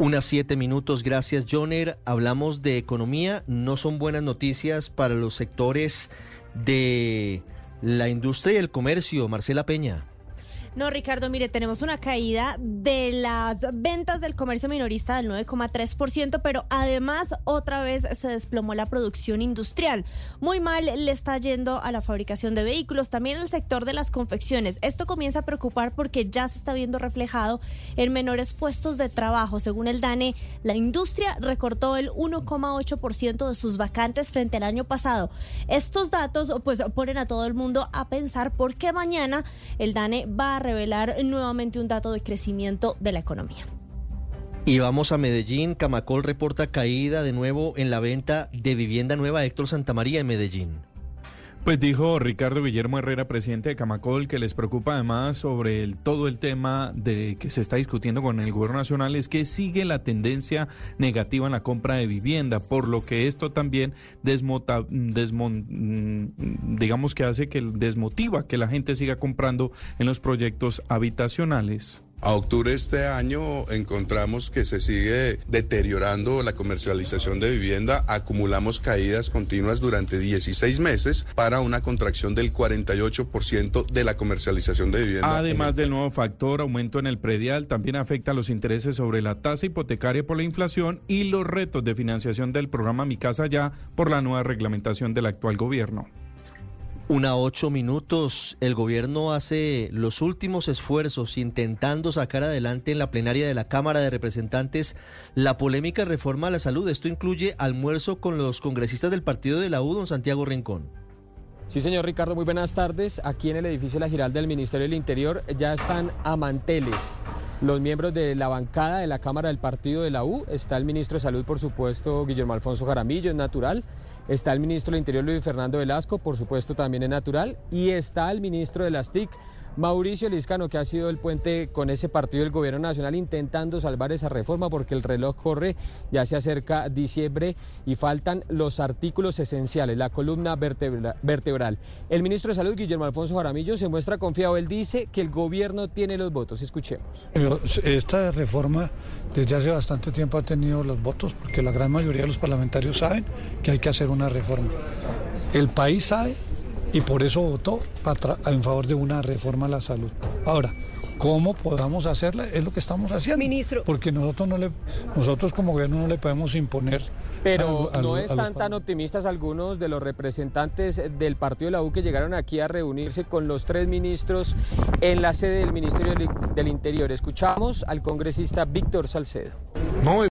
Unas siete minutos, gracias Joner. Hablamos de economía, no son buenas noticias para los sectores de la industria y el comercio. Marcela Peña. No, Ricardo, mire, tenemos una caída de las ventas del comercio minorista del 9,3%, pero además otra vez se desplomó la producción industrial. Muy mal le está yendo a la fabricación de vehículos, también el sector de las confecciones. Esto comienza a preocupar porque ya se está viendo reflejado en menores puestos de trabajo. Según el DANE, la industria recortó el 1,8% de sus vacantes frente al año pasado. Estos datos pues ponen a todo el mundo a pensar por qué mañana el DANE va a revelar nuevamente un dato de crecimiento de la economía. Y vamos a Medellín. Camacol reporta caída de nuevo en la venta de vivienda nueva Héctor Santamaría en Medellín. Pues dijo Ricardo Guillermo Herrera, presidente de Camacol, que les preocupa además sobre todo el tema de que se está discutiendo con el gobierno nacional es que sigue la tendencia negativa en la compra de vivienda, por lo que esto también desmota, desmon, digamos que hace que desmotiva que la gente siga comprando en los proyectos habitacionales. A octubre de este año encontramos que se sigue deteriorando la comercialización de vivienda. Acumulamos caídas continuas durante 16 meses para una contracción del 48% de la comercialización de vivienda. Además del nuevo factor, aumento en el predial, también afecta los intereses sobre la tasa hipotecaria por la inflación y los retos de financiación del programa Mi Casa Ya por la nueva reglamentación del actual gobierno. Una ocho minutos. El gobierno hace los últimos esfuerzos intentando sacar adelante en la plenaria de la Cámara de Representantes la polémica reforma a la salud. Esto incluye almuerzo con los congresistas del partido de la U, don Santiago Rincón. Sí, señor Ricardo, muy buenas tardes. Aquí en el edificio La Giral del Ministerio del Interior ya están a manteles los miembros de la bancada de la Cámara del Partido de la U. Está el ministro de Salud, por supuesto, Guillermo Alfonso Jaramillo, es natural. Está el ministro del Interior, Luis Fernando Velasco, por supuesto, también es natural. Y está el ministro de las TIC, Mauricio Liscano, que ha sido el puente con ese partido del gobierno nacional intentando salvar esa reforma porque el reloj corre, ya se acerca diciembre y faltan los artículos esenciales, la columna vertebral. El ministro de Salud, Guillermo Alfonso Jaramillo, se muestra confiado. Él dice que el gobierno tiene los votos. Escuchemos. Esta reforma desde hace bastante tiempo ha tenido los votos porque la gran mayoría de los parlamentarios saben que hay que hacer una reforma. El país sabe y por eso votó en favor de una reforma a la salud. Ahora, ¿cómo podamos hacerla? Es lo que estamos haciendo. Ministro. Porque nosotros, no le, nosotros como gobierno no le podemos imponer Pero no están tan optimistas algunos de los representantes del partido de la U que llegaron aquí a reunirse con los tres ministros en la sede del Ministerio del del Interior. Escuchamos al congresista Víctor Salcedo. No,